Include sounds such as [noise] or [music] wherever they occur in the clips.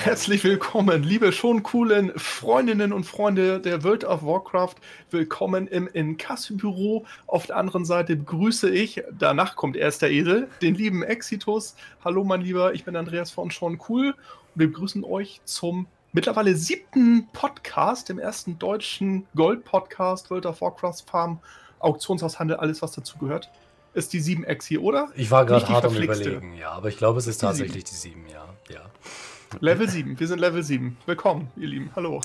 Herzlich willkommen, liebe schon coolen Freundinnen und Freunde der World of Warcraft. Willkommen im Inkasso-Büro. Auf der anderen Seite begrüße ich, danach kommt erst der Esel, den lieben Exitus. Hallo, mein Lieber, ich bin Andreas von Schon Cool und wir begrüßen euch zum mittlerweile siebten Podcast, dem ersten deutschen Gold-Podcast World of Warcraft Farm, Auktionshaushandel, alles was dazu gehört. Ist die 7X hier, oder? Ich war gerade hart am überlegen, ja, aber ich glaube, es ist tatsächlich die 7, ja. ja. Level 7, wir sind Level 7. Willkommen, ihr Lieben. Hallo.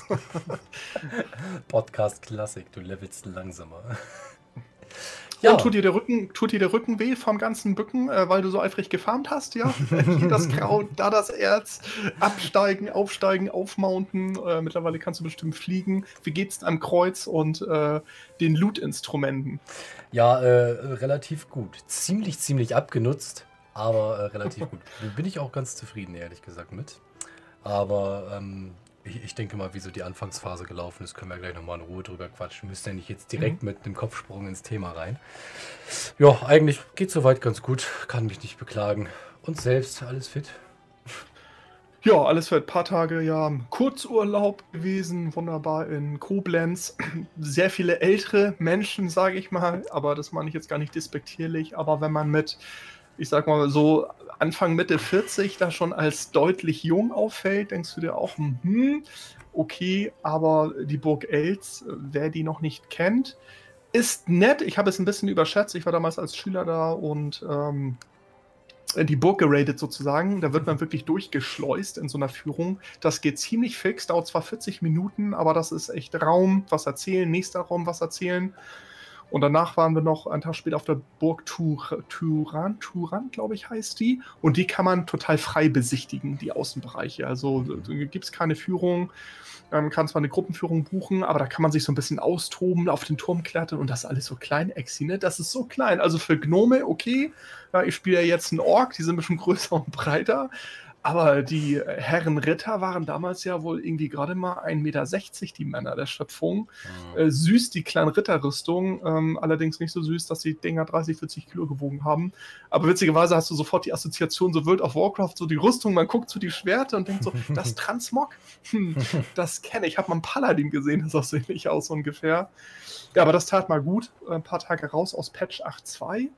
[laughs] Podcast Klassik, du levelst langsamer. Ja. Und tut dir, der Rücken, tut dir der Rücken weh vom ganzen Bücken, äh, weil du so eifrig gefarmt hast, ja? Hier das Kraut, da das Erz, absteigen, aufsteigen, aufmounten. Äh, mittlerweile kannst du bestimmt fliegen. Wie geht's am Kreuz und äh, den Loot-Instrumenten? Ja, äh, relativ gut. Ziemlich, ziemlich abgenutzt, aber äh, relativ gut. Bin ich auch ganz zufrieden, ehrlich gesagt, mit. Aber ähm, ich, ich, denke mal, wie so die Anfangsphase gelaufen ist, können wir gleich nochmal in Ruhe drüber quatschen. Müsste ja nicht jetzt direkt mhm. mit einem Kopfsprung ins Thema rein. Ja, eigentlich geht soweit ganz gut. Kann mich nicht beklagen. Und selbst alles fit? Ja, alles für ein paar Tage ja Kurzurlaub gewesen, wunderbar in Koblenz. [clears throat] Sehr viele ältere Menschen, sage ich mal, aber das meine ich jetzt gar nicht despektierlich. Aber wenn man mit, ich sag mal so Anfang Mitte 40 da schon als deutlich jung auffällt, denkst du dir auch, hm, okay, aber die Burg Els, wer die noch nicht kennt, ist nett. Ich habe es ein bisschen überschätzt. Ich war damals als Schüler da und ähm, die Burg geradet sozusagen. Da wird man wirklich durchgeschleust in so einer Führung. Das geht ziemlich fix, dauert zwar 40 Minuten, aber das ist echt Raum, was erzählen, nächster Raum, was erzählen. Und danach waren wir noch einen Tag später auf der Burg Tur Turan, Turan, glaube ich, heißt die. Und die kann man total frei besichtigen, die Außenbereiche. Also gibt es keine Führung. Man kann zwar eine Gruppenführung buchen, aber da kann man sich so ein bisschen austoben, auf den Turm klettern und das ist alles so klein, Exi, ne? Das ist so klein. Also für Gnome, okay. Ja, ich spiele ja jetzt einen Ork, die sind ein bisschen [laughs] größer und breiter. Aber die Herren Ritter waren damals ja wohl irgendwie gerade mal 1,60 Meter, die Männer der Schöpfung. Mhm. Äh, süß, die kleinen Ritterrüstung. Ähm, allerdings nicht so süß, dass die Dinger 30, 40 Kilo gewogen haben. Aber witzigerweise hast du sofort die Assoziation so World of Warcraft, so die Rüstung, man guckt zu die Schwerte und denkt so, [laughs] das Transmog? Hm, das kenne ich. Ich habe mal einen Paladin gesehen, das sah so ähnlich aus ungefähr. Ja, aber das tat mal gut. Ein paar Tage raus aus Patch 8.2.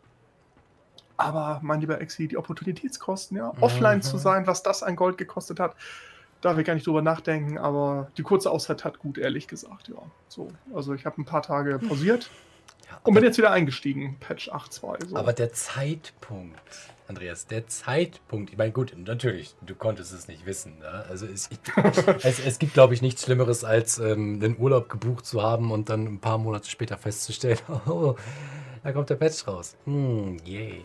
Aber mein lieber Exi, die Opportunitätskosten, ja, offline mhm. zu sein, was das an Gold gekostet hat, darf ich gar nicht drüber nachdenken, aber die kurze Auszeit hat gut, ehrlich gesagt, ja. So, also ich habe ein paar Tage pausiert ja, und bin jetzt wieder eingestiegen, Patch 8.2. So. Aber der Zeitpunkt, Andreas, der Zeitpunkt, ich meine, gut, natürlich, du konntest es nicht wissen. Ne? Also es, ich, [laughs] es, es, gibt, glaube ich, nichts Schlimmeres, als ähm, den Urlaub gebucht zu haben und dann ein paar Monate später festzustellen, [laughs] oh, da kommt der Patch raus. Hm, yay.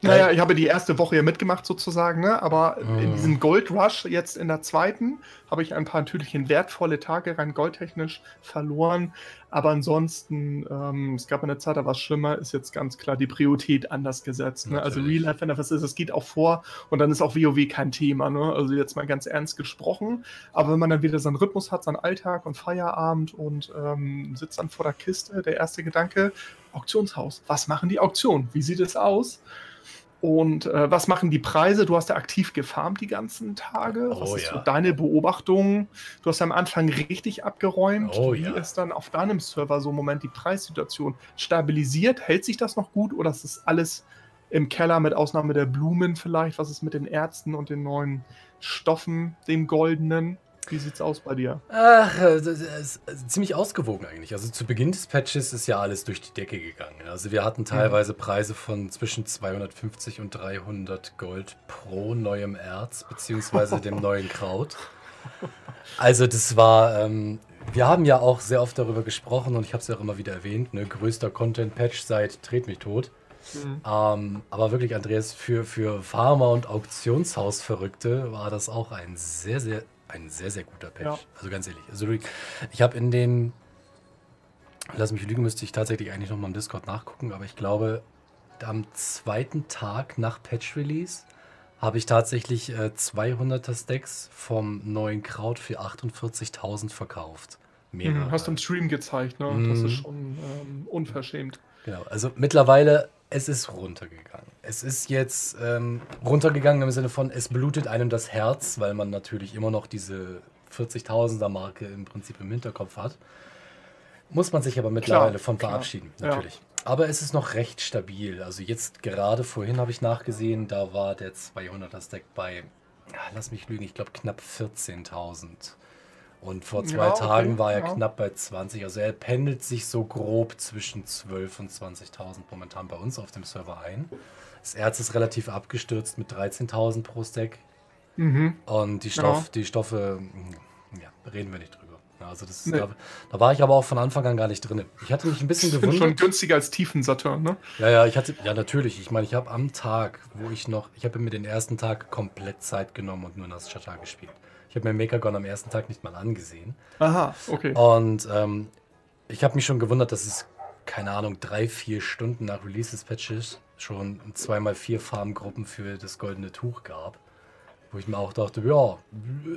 Naja, ich habe die erste Woche ja mitgemacht sozusagen, ne? aber mm. in diesem Gold Rush jetzt in der zweiten habe ich ein paar natürlich wertvolle Tage rein goldtechnisch verloren. Aber ansonsten, ähm, es gab eine Zeit, da war es schlimmer, ist jetzt ganz klar die Priorität anders gesetzt. Ne? Also Real Life, was ist, es geht auch vor und dann ist auch WoW kein Thema. Ne? Also jetzt mal ganz ernst gesprochen. Aber wenn man dann wieder seinen Rhythmus hat, seinen Alltag und Feierabend und ähm, sitzt dann vor der Kiste, der erste Gedanke, Auktionshaus. Was machen die Auktionen? Wie sieht es aus? Und äh, was machen die Preise? Du hast ja aktiv gefarmt die ganzen Tage. Oh, was ist ja. so deine Beobachtung? Du hast ja am Anfang richtig abgeräumt. Oh, Wie ja. ist dann auf deinem Server so im Moment die Preissituation? Stabilisiert? Hält sich das noch gut oder ist das alles im Keller mit Ausnahme der Blumen vielleicht? Was ist mit den Ärzten und den neuen Stoffen, dem Goldenen? Wie sieht's aus bei dir? Ach, ziemlich ausgewogen eigentlich. Also zu Beginn des Patches ist ja alles durch die Decke gegangen. Also wir hatten teilweise Preise von zwischen 250 und 300 Gold pro neuem Erz, beziehungsweise dem [laughs] neuen Kraut. Also das war, ähm, wir haben ja auch sehr oft darüber gesprochen und ich habe es ja auch immer wieder erwähnt, ne, größter Content-Patch seit Tret mich tot. Mhm. Ähm, aber wirklich, Andreas, für, für Farmer und Auktionshausverrückte war das auch ein sehr, sehr ein sehr, sehr guter Patch. Ja. Also ganz ehrlich. Also ich habe in den, lass mich lügen, müsste ich tatsächlich eigentlich nochmal im Discord nachgucken, aber ich glaube, am zweiten Tag nach Patch Release habe ich tatsächlich äh, 200er Stacks vom neuen Kraut für 48.000 verkauft. Mhm, hast du im Stream gezeigt, ne? Mhm. Das ist schon ähm, unverschämt. Genau, also mittlerweile, es ist runtergegangen. Es ist jetzt ähm, runtergegangen im Sinne von, es blutet einem das Herz, weil man natürlich immer noch diese 40.000er Marke im Prinzip im Hinterkopf hat. Muss man sich aber mittlerweile klar, von verabschieden, klar. natürlich. Ja. Aber es ist noch recht stabil. Also jetzt gerade vorhin habe ich nachgesehen, da war der 200er Stack bei, lass mich lügen, ich glaube knapp 14.000. Und vor zwei ja, okay, Tagen war er ja. knapp bei 20. Also er pendelt sich so grob zwischen 12.000 und 20.000 momentan bei uns auf dem Server ein. Das Erz ist relativ abgestürzt mit 13.000 pro Stack. Mhm. Und die, Stoff, ja. die Stoffe, hm, ja, reden wir nicht drüber. Also das, nee. da, da, war ich aber auch von Anfang an gar nicht drin. Ich hatte mich ein bisschen [laughs] gewundert. schon günstiger als Tiefen Saturn, ne? Ja, ja, ich hatte, ja natürlich. Ich meine, ich habe am Tag, wo ich noch, ich habe mir den ersten Tag komplett Zeit genommen und nur das Chata gespielt. Ich habe mir Mechagon am ersten Tag nicht mal angesehen. Aha, okay. Und ähm, ich habe mich schon gewundert, dass es, keine Ahnung, drei, vier Stunden nach Release des Patches schon zweimal vier Farmgruppen für das goldene Tuch gab. Wo ich mir auch dachte, ja,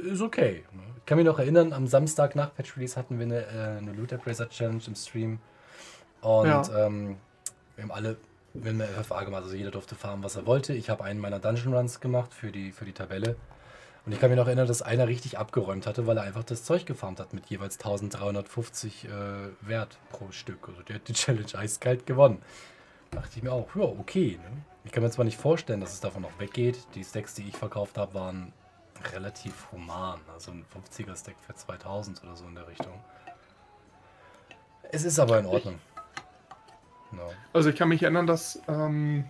ist okay. Ich kann mich noch erinnern, am Samstag nach Patch Release hatten wir eine, äh, eine Loot Appraiser Challenge im Stream. Und ja. ähm, wir haben alle, wir haben eine FFA gemacht, also jeder durfte farmen, was er wollte. Ich habe einen meiner Dungeon Runs gemacht für die, für die Tabelle. Und ich kann mich noch erinnern, dass einer richtig abgeräumt hatte, weil er einfach das Zeug gefarmt hat mit jeweils 1350 äh, Wert pro Stück. Also der hat die [laughs] Challenge eiskalt gewonnen. Da dachte ich mir auch, ja, okay. Ne? Ich kann mir zwar nicht vorstellen, dass es davon noch weggeht. Die Stacks, die ich verkauft habe, waren relativ human. Also ein 50er Stack für 2000 oder so in der Richtung. Es ist aber in Ordnung. No. Also ich kann mich erinnern, dass ähm,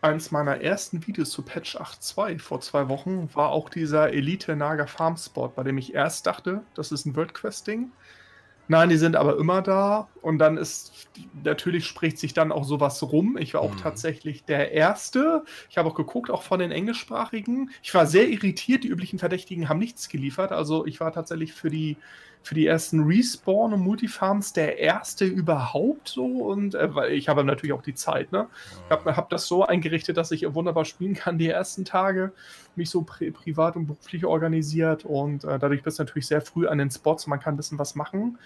eins meiner ersten Videos zu Patch 8.2 vor zwei Wochen war auch dieser Elite Naga Farm Sport, bei dem ich erst dachte, das ist ein World Quest Ding. Nein, die sind aber immer da. Und dann ist, natürlich spricht sich dann auch sowas rum. Ich war auch mhm. tatsächlich der Erste. Ich habe auch geguckt, auch von den Englischsprachigen. Ich war sehr irritiert. Die üblichen Verdächtigen haben nichts geliefert. Also ich war tatsächlich für die, für die ersten Respawn und Multifarms der Erste überhaupt so. Und äh, weil ich habe natürlich auch die Zeit. Ne? Ich habe hab das so eingerichtet, dass ich wunderbar spielen kann die ersten Tage. Mich so pri privat und beruflich organisiert. Und äh, dadurch bist du natürlich sehr früh an den Spots. Man kann ein bisschen was machen.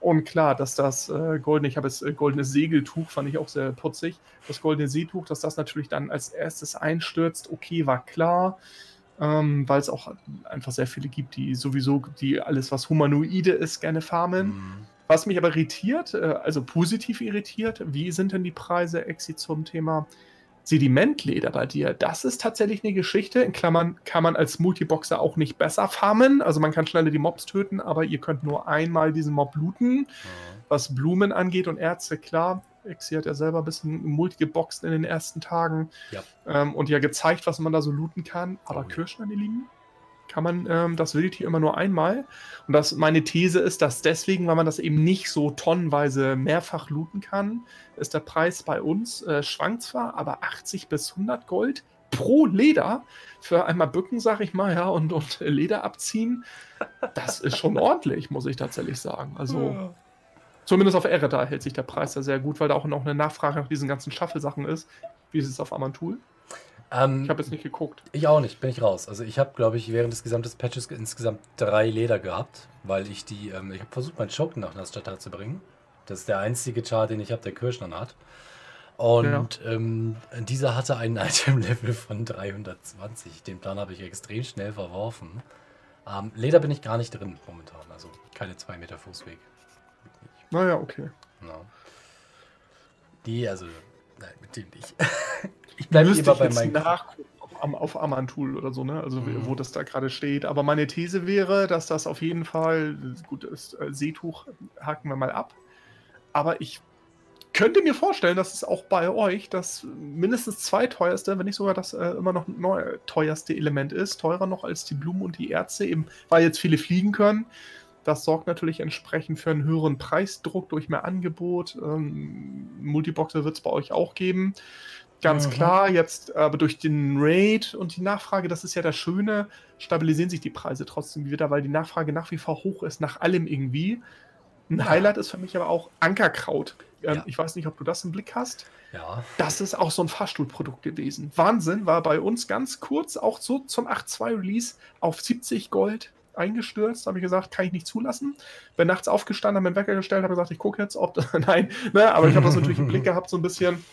Und klar, dass das äh, goldene, ich habe jetzt äh, goldenes Segeltuch, fand ich auch sehr putzig. Das goldene Seetuch, dass das natürlich dann als erstes einstürzt, okay, war klar. Ähm, weil es auch einfach sehr viele gibt, die sowieso, die alles, was Humanoide ist, gerne farmen. Mhm. Was mich aber irritiert, äh, also positiv irritiert, wie sind denn die Preise, Exi, zum Thema Sedimentleder bei dir, das ist tatsächlich eine Geschichte. In Klammern kann man als Multiboxer auch nicht besser farmen. Also man kann schneller die Mobs töten, aber ihr könnt nur einmal diesen Mob looten. Mhm. Was Blumen angeht und Erze, klar. Exi hat ja selber ein bisschen multigeboxt in den ersten Tagen. Ja. Ähm, und ja gezeigt, was man da so looten kann. Aber oh, Kirschen, meine Lieben, kann man ähm, das Wildtier immer nur einmal. Und das, meine These ist, dass deswegen, weil man das eben nicht so tonnenweise mehrfach looten kann, ist der Preis bei uns, äh, schwankt zwar, aber 80 bis 100 Gold pro Leder für einmal bücken, sag ich mal, ja, und, und Leder abziehen. Das ist schon [laughs] ordentlich, muss ich tatsächlich sagen. Also. Zumindest auf Ereda hält sich der Preis da sehr gut, weil da auch noch eine Nachfrage nach diesen ganzen Shuffle-Sachen ist. Wie ist es auf Amantul? Ähm, ich habe jetzt nicht geguckt. Ich auch nicht, bin ich raus. Also ich habe, glaube ich, während des gesamten Patches insgesamt drei Leder gehabt, weil ich die, ähm, ich habe versucht, meinen Choken nach Nasjata zu bringen. Das ist der einzige Char, den ich habe, der Kirschner hat. Und ja. ähm, dieser hatte einen [laughs] Item-Level von 320. Den Plan habe ich extrem schnell verworfen. Ähm, Leder bin ich gar nicht drin momentan, also keine 2 Meter Fußweg. Naja, okay. No. Die, also, nein, mit dem nicht. [laughs] Ich bleibe lieber bei meinem. nachgucken auf Amantul oder so, ne? Also mhm. wo das da gerade steht. Aber meine These wäre, dass das auf jeden Fall, gut, das äh, Seetuch haken wir mal ab. Aber ich könnte mir vorstellen, dass es auch bei euch das mindestens zweiteuerste, wenn nicht sogar das äh, immer noch neu, teuerste Element ist. Teurer noch als die Blumen und die Erze, eben weil jetzt viele fliegen können. Das sorgt natürlich entsprechend für einen höheren Preisdruck durch mehr Angebot. Ähm, Multiboxer wird es bei euch auch geben. Ganz mhm. klar, jetzt aber durch den Raid und die Nachfrage, das ist ja das Schöne, stabilisieren sich die Preise trotzdem wieder, weil die Nachfrage nach wie vor hoch ist, nach allem irgendwie. Ein ja. Highlight ist für mich aber auch Ankerkraut. Ähm, ja. Ich weiß nicht, ob du das im Blick hast. Ja. Das ist auch so ein Fahrstuhlprodukt gewesen. Wahnsinn, war bei uns ganz kurz auch so zum 8.2 Release auf 70 Gold eingestürzt. Habe ich gesagt, kann ich nicht zulassen. Bin nachts aufgestanden, habe meinen Wecker gestellt, habe gesagt, ich gucke jetzt, ob. [laughs] Nein, ne, aber ich habe das natürlich im Blick gehabt, so ein bisschen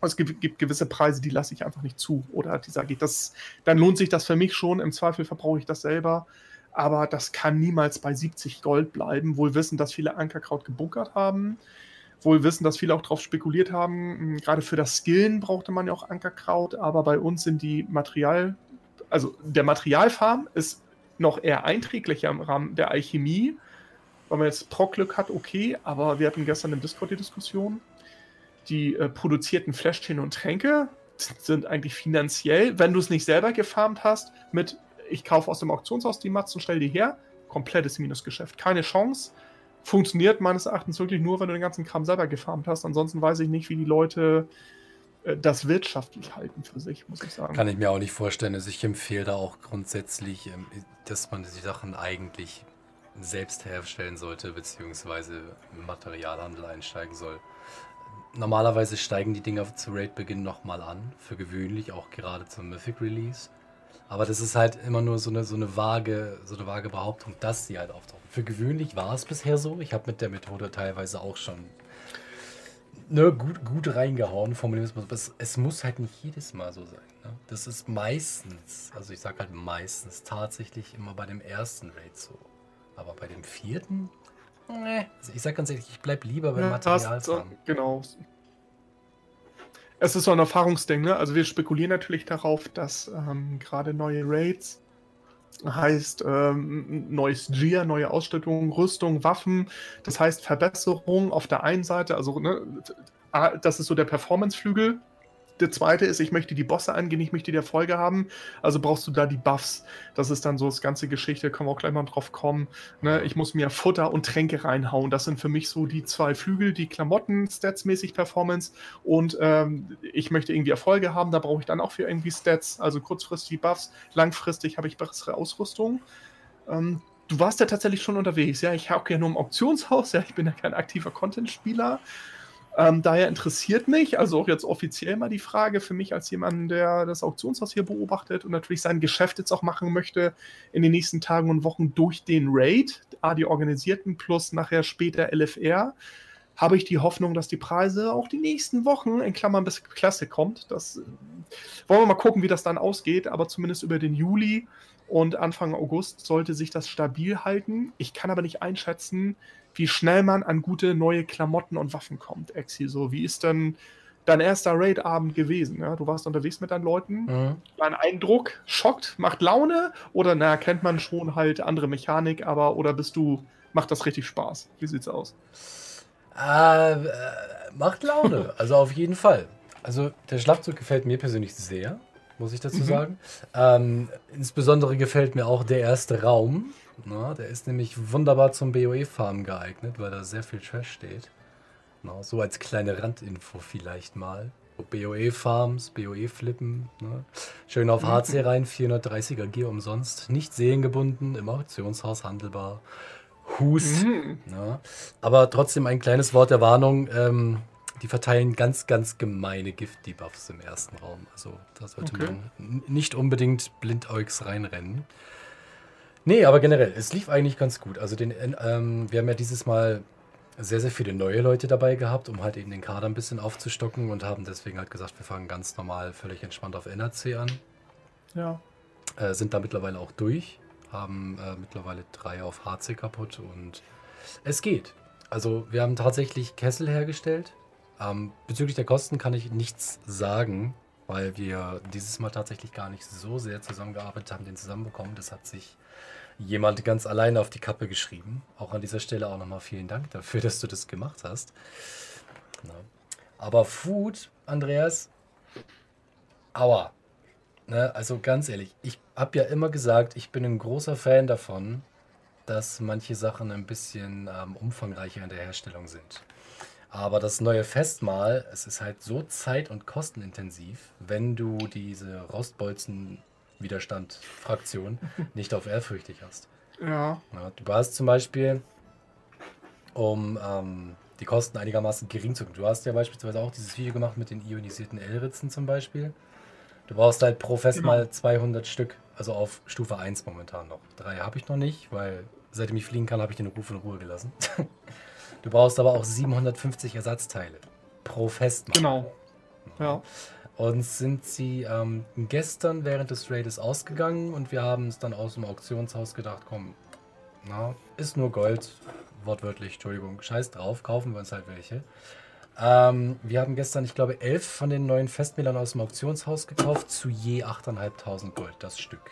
Es gibt, gibt gewisse Preise, die lasse ich einfach nicht zu. Oder die sage ich, das, dann lohnt sich das für mich schon. Im Zweifel verbrauche ich das selber. Aber das kann niemals bei 70 Gold bleiben. Wohl wissen, dass viele Ankerkraut gebunkert haben. Wohl wissen, dass viele auch darauf spekuliert haben. Hm, gerade für das Skillen brauchte man ja auch Ankerkraut. Aber bei uns sind die Material, also der Materialfarm ist noch eher einträglicher im Rahmen der Alchemie. Wenn man jetzt Proc-Glück hat, okay. Aber wir hatten gestern im Discord die Diskussion die äh, produzierten Fläschchen und Tränke sind eigentlich finanziell, wenn du es nicht selber gefarmt hast, mit ich kaufe aus dem Auktionshaus die Mats und stell die her, komplettes Minusgeschäft. Keine Chance. Funktioniert meines Erachtens wirklich nur, wenn du den ganzen Kram selber gefarmt hast. Ansonsten weiß ich nicht, wie die Leute das wirtschaftlich halten für sich, muss ich sagen. Kann ich mir auch nicht vorstellen. Also ich empfehle da auch grundsätzlich, ähm, dass man die Sachen eigentlich selbst herstellen sollte, beziehungsweise im Materialhandel einsteigen soll. Normalerweise steigen die Dinger zu Raid-Beginn nochmal an, für gewöhnlich, auch gerade zum Mythic Release. Aber das ist halt immer nur so eine, so eine vage, so eine vage Behauptung, dass sie halt auftauchen. Für gewöhnlich war es bisher so. Ich habe mit der Methode teilweise auch schon ne, gut, gut reingehauen, Formulierungsmus. Es, es muss halt nicht jedes Mal so sein. Ne? Das ist meistens, also ich sag halt meistens, tatsächlich immer bei dem ersten Raid so. Aber bei dem vierten Nee. Also ich sag ganz ehrlich, ich bleib lieber beim ja, Material. So, genau. Es ist so ein Erfahrungsding, ne? Also wir spekulieren natürlich darauf, dass ähm, gerade neue Raids heißt ähm, neues Gear, neue Ausstattung, Rüstung, Waffen. Das heißt Verbesserung auf der einen Seite, also ne, das ist so der Performance-Flügel der zweite ist, ich möchte die Bosse angehen, ich möchte die Erfolge haben. Also brauchst du da die Buffs. Das ist dann so das ganze Geschichte, können wir auch gleich mal drauf kommen. Ne? Ich muss mir Futter und Tränke reinhauen. Das sind für mich so die zwei Flügel, die Klamotten, statsmäßig Performance. Und ähm, ich möchte irgendwie Erfolge haben, da brauche ich dann auch für irgendwie Stats. Also kurzfristig Buffs, langfristig habe ich bessere Ausrüstung. Ähm, du warst ja tatsächlich schon unterwegs. Ja, ich habe ja nur im Auktionshaus. Ja, ich bin ja kein aktiver Content-Spieler. Ähm, daher interessiert mich, also auch jetzt offiziell mal die Frage für mich als jemand, der das Auktionshaus hier beobachtet und natürlich sein Geschäft jetzt auch machen möchte in den nächsten Tagen und Wochen durch den Raid, A, die organisierten plus nachher später LFR, habe ich die Hoffnung, dass die Preise auch die nächsten Wochen in Klammern bis Klasse kommt. Das äh, wollen wir mal gucken, wie das dann ausgeht, aber zumindest über den Juli und Anfang August sollte sich das stabil halten. Ich kann aber nicht einschätzen, wie schnell man an gute neue Klamotten und Waffen kommt, Exi. So, wie ist denn dein erster Raid-Abend gewesen? Ja? Du warst unterwegs mit deinen Leuten. Mhm. War ein Eindruck, schockt, macht Laune? Oder na, kennt man schon halt andere Mechanik, aber oder bist du, macht das richtig Spaß? Wie sieht's aus? Äh, äh, macht Laune, [laughs] also auf jeden Fall. Also der Schlafzug gefällt mir persönlich sehr, muss ich dazu mhm. sagen. Ähm, insbesondere gefällt mir auch der erste Raum. Na, der ist nämlich wunderbar zum BOE-Farmen geeignet, weil da sehr viel Trash steht. Na, so als kleine Randinfo vielleicht mal. BOE-Farms, BOE-Flippen. Ne? Schön auf HC [laughs] rein, 430er G umsonst. Nicht sehengebunden, im Auktionshaus handelbar. Hus. Mhm. Ne? Aber trotzdem ein kleines Wort der Warnung. Ähm, die verteilen ganz, ganz gemeine Gift-Debuffs im ersten Raum. Also da sollte okay. man nicht unbedingt blindäugs reinrennen. Nee, aber generell, es lief eigentlich ganz gut. Also den, ähm, wir haben ja dieses Mal sehr, sehr viele neue Leute dabei gehabt, um halt eben den Kader ein bisschen aufzustocken und haben deswegen halt gesagt, wir fangen ganz normal, völlig entspannt auf NRC an. Ja. Äh, sind da mittlerweile auch durch, haben äh, mittlerweile drei auf HC kaputt und es geht. Also wir haben tatsächlich Kessel hergestellt. Ähm, bezüglich der Kosten kann ich nichts sagen, weil wir dieses Mal tatsächlich gar nicht so sehr zusammengearbeitet haben, den zusammenbekommen. Das hat sich jemand ganz alleine auf die Kappe geschrieben. Auch an dieser Stelle auch nochmal vielen Dank dafür, dass du das gemacht hast. Na. Aber Food, Andreas, aua. Ne, also ganz ehrlich, ich habe ja immer gesagt, ich bin ein großer Fan davon, dass manche Sachen ein bisschen ähm, umfangreicher in der Herstellung sind. Aber das neue Festmahl, es ist halt so zeit- und kostenintensiv, wenn du diese Rostbolzen Widerstand-Fraktion [laughs] nicht auf ehrfürchtig hast. Ja. ja. Du hast zum Beispiel, um ähm, die Kosten einigermaßen gering zu Du hast ja beispielsweise auch dieses Video gemacht mit den ionisierten L-Ritzen zum Beispiel. Du brauchst halt pro Fest genau. mal 200 Stück, also auf Stufe 1 momentan noch. Drei habe ich noch nicht, weil seitdem ich fliegen kann, habe ich den Ruf in Ruhe gelassen. [laughs] du brauchst aber auch 750 Ersatzteile pro Fest. Genau. Ja. Und sind sie ähm, gestern während des Raides ausgegangen und wir haben es dann aus dem Auktionshaus gedacht, komm, na, ist nur Gold, wortwörtlich, Entschuldigung, scheiß drauf, kaufen wir uns halt welche. Ähm, wir haben gestern, ich glaube, elf von den neuen Festmählern aus dem Auktionshaus gekauft, zu je 8.500 Gold, das Stück.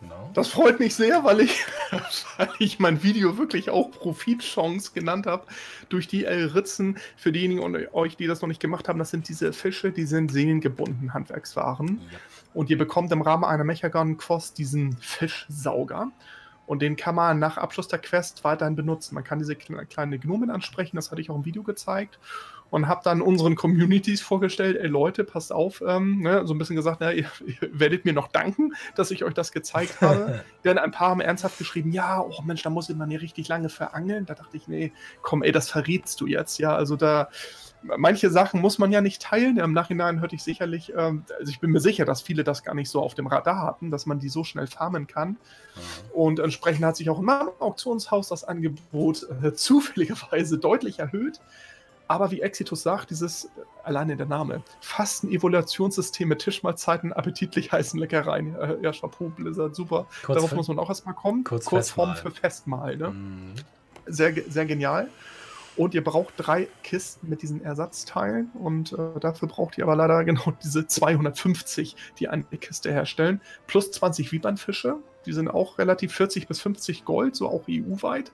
No. Das freut mich sehr, weil ich, [laughs] weil ich mein Video wirklich auch Profitchance genannt habe durch die L-Ritzen. Für diejenigen unter euch, die das noch nicht gemacht haben, das sind diese Fische, die sind seelengebunden Handwerkswaren. Ja. Und ihr bekommt im Rahmen einer Mechagon-Quest diesen Fischsauger. Und den kann man nach Abschluss der Quest weiterhin benutzen. Man kann diese kleine Gnomen ansprechen, das hatte ich auch im Video gezeigt. Und habe dann unseren Communities vorgestellt, ey Leute, passt auf, ähm, ne, so ein bisschen gesagt, na, ihr, ihr, werdet mir noch danken, dass ich euch das gezeigt [laughs] habe. Denn ein paar haben ernsthaft geschrieben, ja, oh Mensch, da muss man ja richtig lange verangeln. Da dachte ich, nee, komm, ey, das verrätst du jetzt, ja. Also da, manche Sachen muss man ja nicht teilen. Im Nachhinein hörte ich sicherlich, ähm, also ich bin mir sicher, dass viele das gar nicht so auf dem Radar hatten, dass man die so schnell farmen kann. Mhm. Und entsprechend hat sich auch in meinem Auktionshaus das Angebot äh, [laughs] zufälligerweise deutlich erhöht. Aber wie Exitus sagt, dieses, äh, alleine der Name, fast ein Evaluationssystem mit Tischmahlzeiten, appetitlich heißen Leckereien. Äh, ja, Chapeau, Blizzard, super. Kurz Darauf muss man auch erstmal kommen. Kurz Kurzform für Festmahl. Ne? Mhm. Sehr, sehr genial. Und ihr braucht drei Kisten mit diesen Ersatzteilen und äh, dafür braucht ihr aber leider [laughs] genau diese 250, die eine Kiste herstellen, plus 20 Wiebernfische. Die sind auch relativ 40 bis 50 Gold, so auch EU-weit.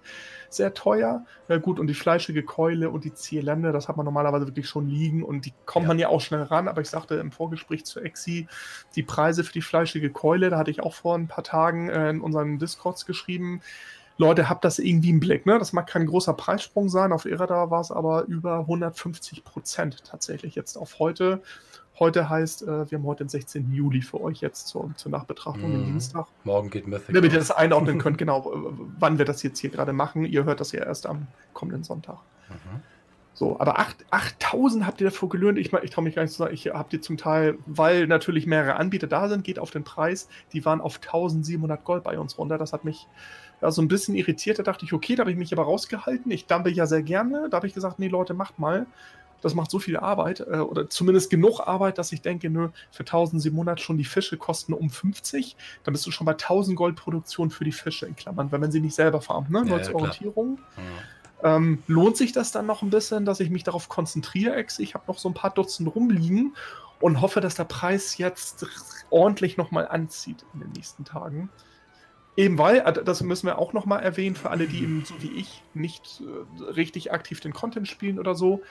Sehr teuer. Ja, gut, und die fleischige Keule und die Zierlände, das hat man normalerweise wirklich schon liegen und die kommt ja. man ja auch schnell ran. Aber ich sagte im Vorgespräch zu Exi, die Preise für die fleischige Keule, da hatte ich auch vor ein paar Tagen äh, in unseren Discords geschrieben, Leute, habt das irgendwie im Blick. Ne? Das mag kein großer Preissprung sein. Auf Irada war es aber über 150 Prozent tatsächlich jetzt auf heute. Heute heißt, äh, wir haben heute den 16. Juli für euch jetzt zur, zur Nachbetrachtung, mhm. den Dienstag. Morgen geht Mythic. Damit ihr das einordnen [laughs] könnt, genau, wann wir das jetzt hier gerade machen. Ihr hört das ja erst am kommenden Sonntag. Mhm. So, aber 8000 habt ihr davor gelöhnt. Ich, ich traue mich gar nicht zu sagen, ich habt ihr zum Teil, weil natürlich mehrere Anbieter da sind, geht auf den Preis. Die waren auf 1700 Gold bei uns runter. Das hat mich ja, so ein bisschen irritiert. Da dachte ich, okay, da habe ich mich aber rausgehalten. Ich dumpe ja sehr gerne. Da habe ich gesagt, nee, Leute, macht mal. Das macht so viel Arbeit äh, oder zumindest genug Arbeit, dass ich denke, nö, für 1700 schon die Fische kosten um 50. Dann bist du schon bei 1000 Gold Produktion für die Fische in Klammern, wenn man sie nicht selber farmt, ne? Nur ja, als Orientierung. Ja. Ähm, lohnt sich das dann noch ein bisschen, dass ich mich darauf konzentriere, Ex? Ich habe noch so ein paar Dutzend rumliegen und hoffe, dass der Preis jetzt ordentlich nochmal anzieht in den nächsten Tagen. Eben weil, äh, das müssen wir auch nochmal erwähnen, für alle, die eben so wie ich nicht äh, richtig aktiv den Content spielen oder so,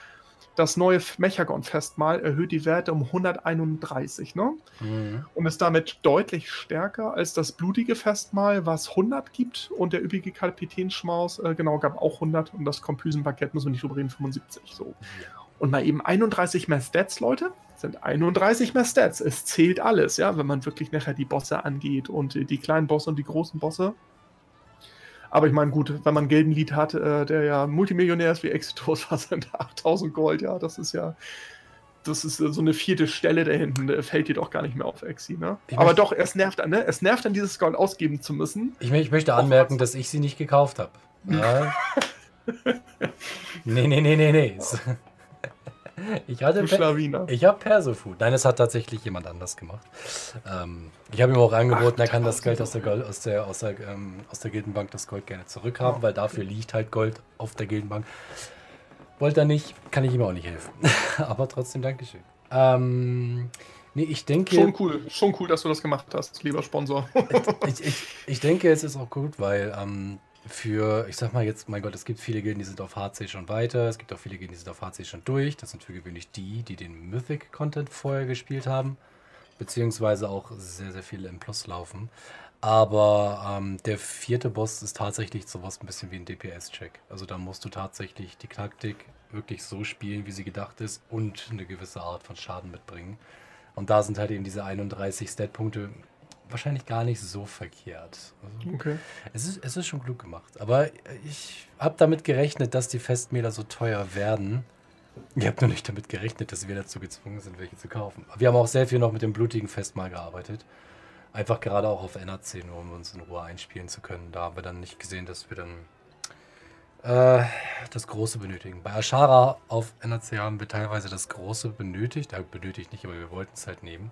das neue Mechagon-Festmahl erhöht die Werte um 131, ne? Mhm. Und ist damit deutlich stärker als das blutige Festmahl, was 100 gibt. Und der üppige Kapitänschmaus, äh, genau, gab auch 100. Und das Kompüsenpaket, müssen wir nicht drüber reden, 75. So. Und mal eben 31 mehr Stats, Leute sind 31 mehr Stats. Es zählt alles, ja, wenn man wirklich nachher die Bosse angeht und die kleinen Bosse und die großen Bosse. Aber ich meine, gut, wenn man ein Geldenlied hat, äh, der ja Multimillionär ist wie Exitus, [laughs] was sind 8000 Gold, ja, das ist ja, das ist so eine vierte Stelle da hinten, der fällt dir doch gar nicht mehr auf Exi, ne? Ich Aber doch, es nervt an, ne? Es nervt dann, dieses Gold ausgeben zu müssen. Ich, ich möchte anmerken, dass ich sie nicht gekauft habe. [laughs] Ja. nee, nee, nee, nee, nee. [laughs] Ich hatte per Ich habe Persofood. Nein, es hat tatsächlich jemand anders gemacht. Ähm, ich habe ihm auch angeboten, er kann das Geld aus der, Gold, aus der, aus der, ähm, aus der Gildenbank, das Gold gerne zurückhaben, oh. weil dafür liegt halt Gold auf der Gildenbank. Wollte er nicht, kann ich ihm auch nicht helfen. [laughs] Aber trotzdem Dankeschön. Ähm, nee, ich denke. Schon cool, schon cool, dass du das gemacht hast, lieber Sponsor. ich, ich, ich denke, es ist auch gut, weil ähm, für, ich sag mal jetzt, mein Gott, es gibt viele Gilden, die sind auf HC schon weiter, es gibt auch viele Gilden, die sind auf HC schon durch. Das sind für gewöhnlich die, die den Mythic-Content vorher gespielt haben, beziehungsweise auch sehr, sehr viele im Plus laufen. Aber ähm, der vierte Boss ist tatsächlich sowas ein bisschen wie ein DPS-Check. Also da musst du tatsächlich die Taktik wirklich so spielen, wie sie gedacht ist und eine gewisse Art von Schaden mitbringen. Und da sind halt eben diese 31 Stat-Punkte wahrscheinlich gar nicht so verkehrt. Also, okay. Es ist, es ist schon klug gemacht. Aber ich habe damit gerechnet, dass die Festmäler so teuer werden. Ich habe nur nicht damit gerechnet, dass wir dazu gezwungen sind, welche zu kaufen. Wir haben auch sehr viel noch mit dem blutigen Festmahl gearbeitet. Einfach gerade auch auf NAC, nur um uns in Ruhe einspielen zu können. Da haben wir dann nicht gesehen, dass wir dann Äh, das Große benötigen. Bei Ashara auf NRC haben wir teilweise das Große benötigt. Da benötigt nicht, aber wir wollten es halt nehmen.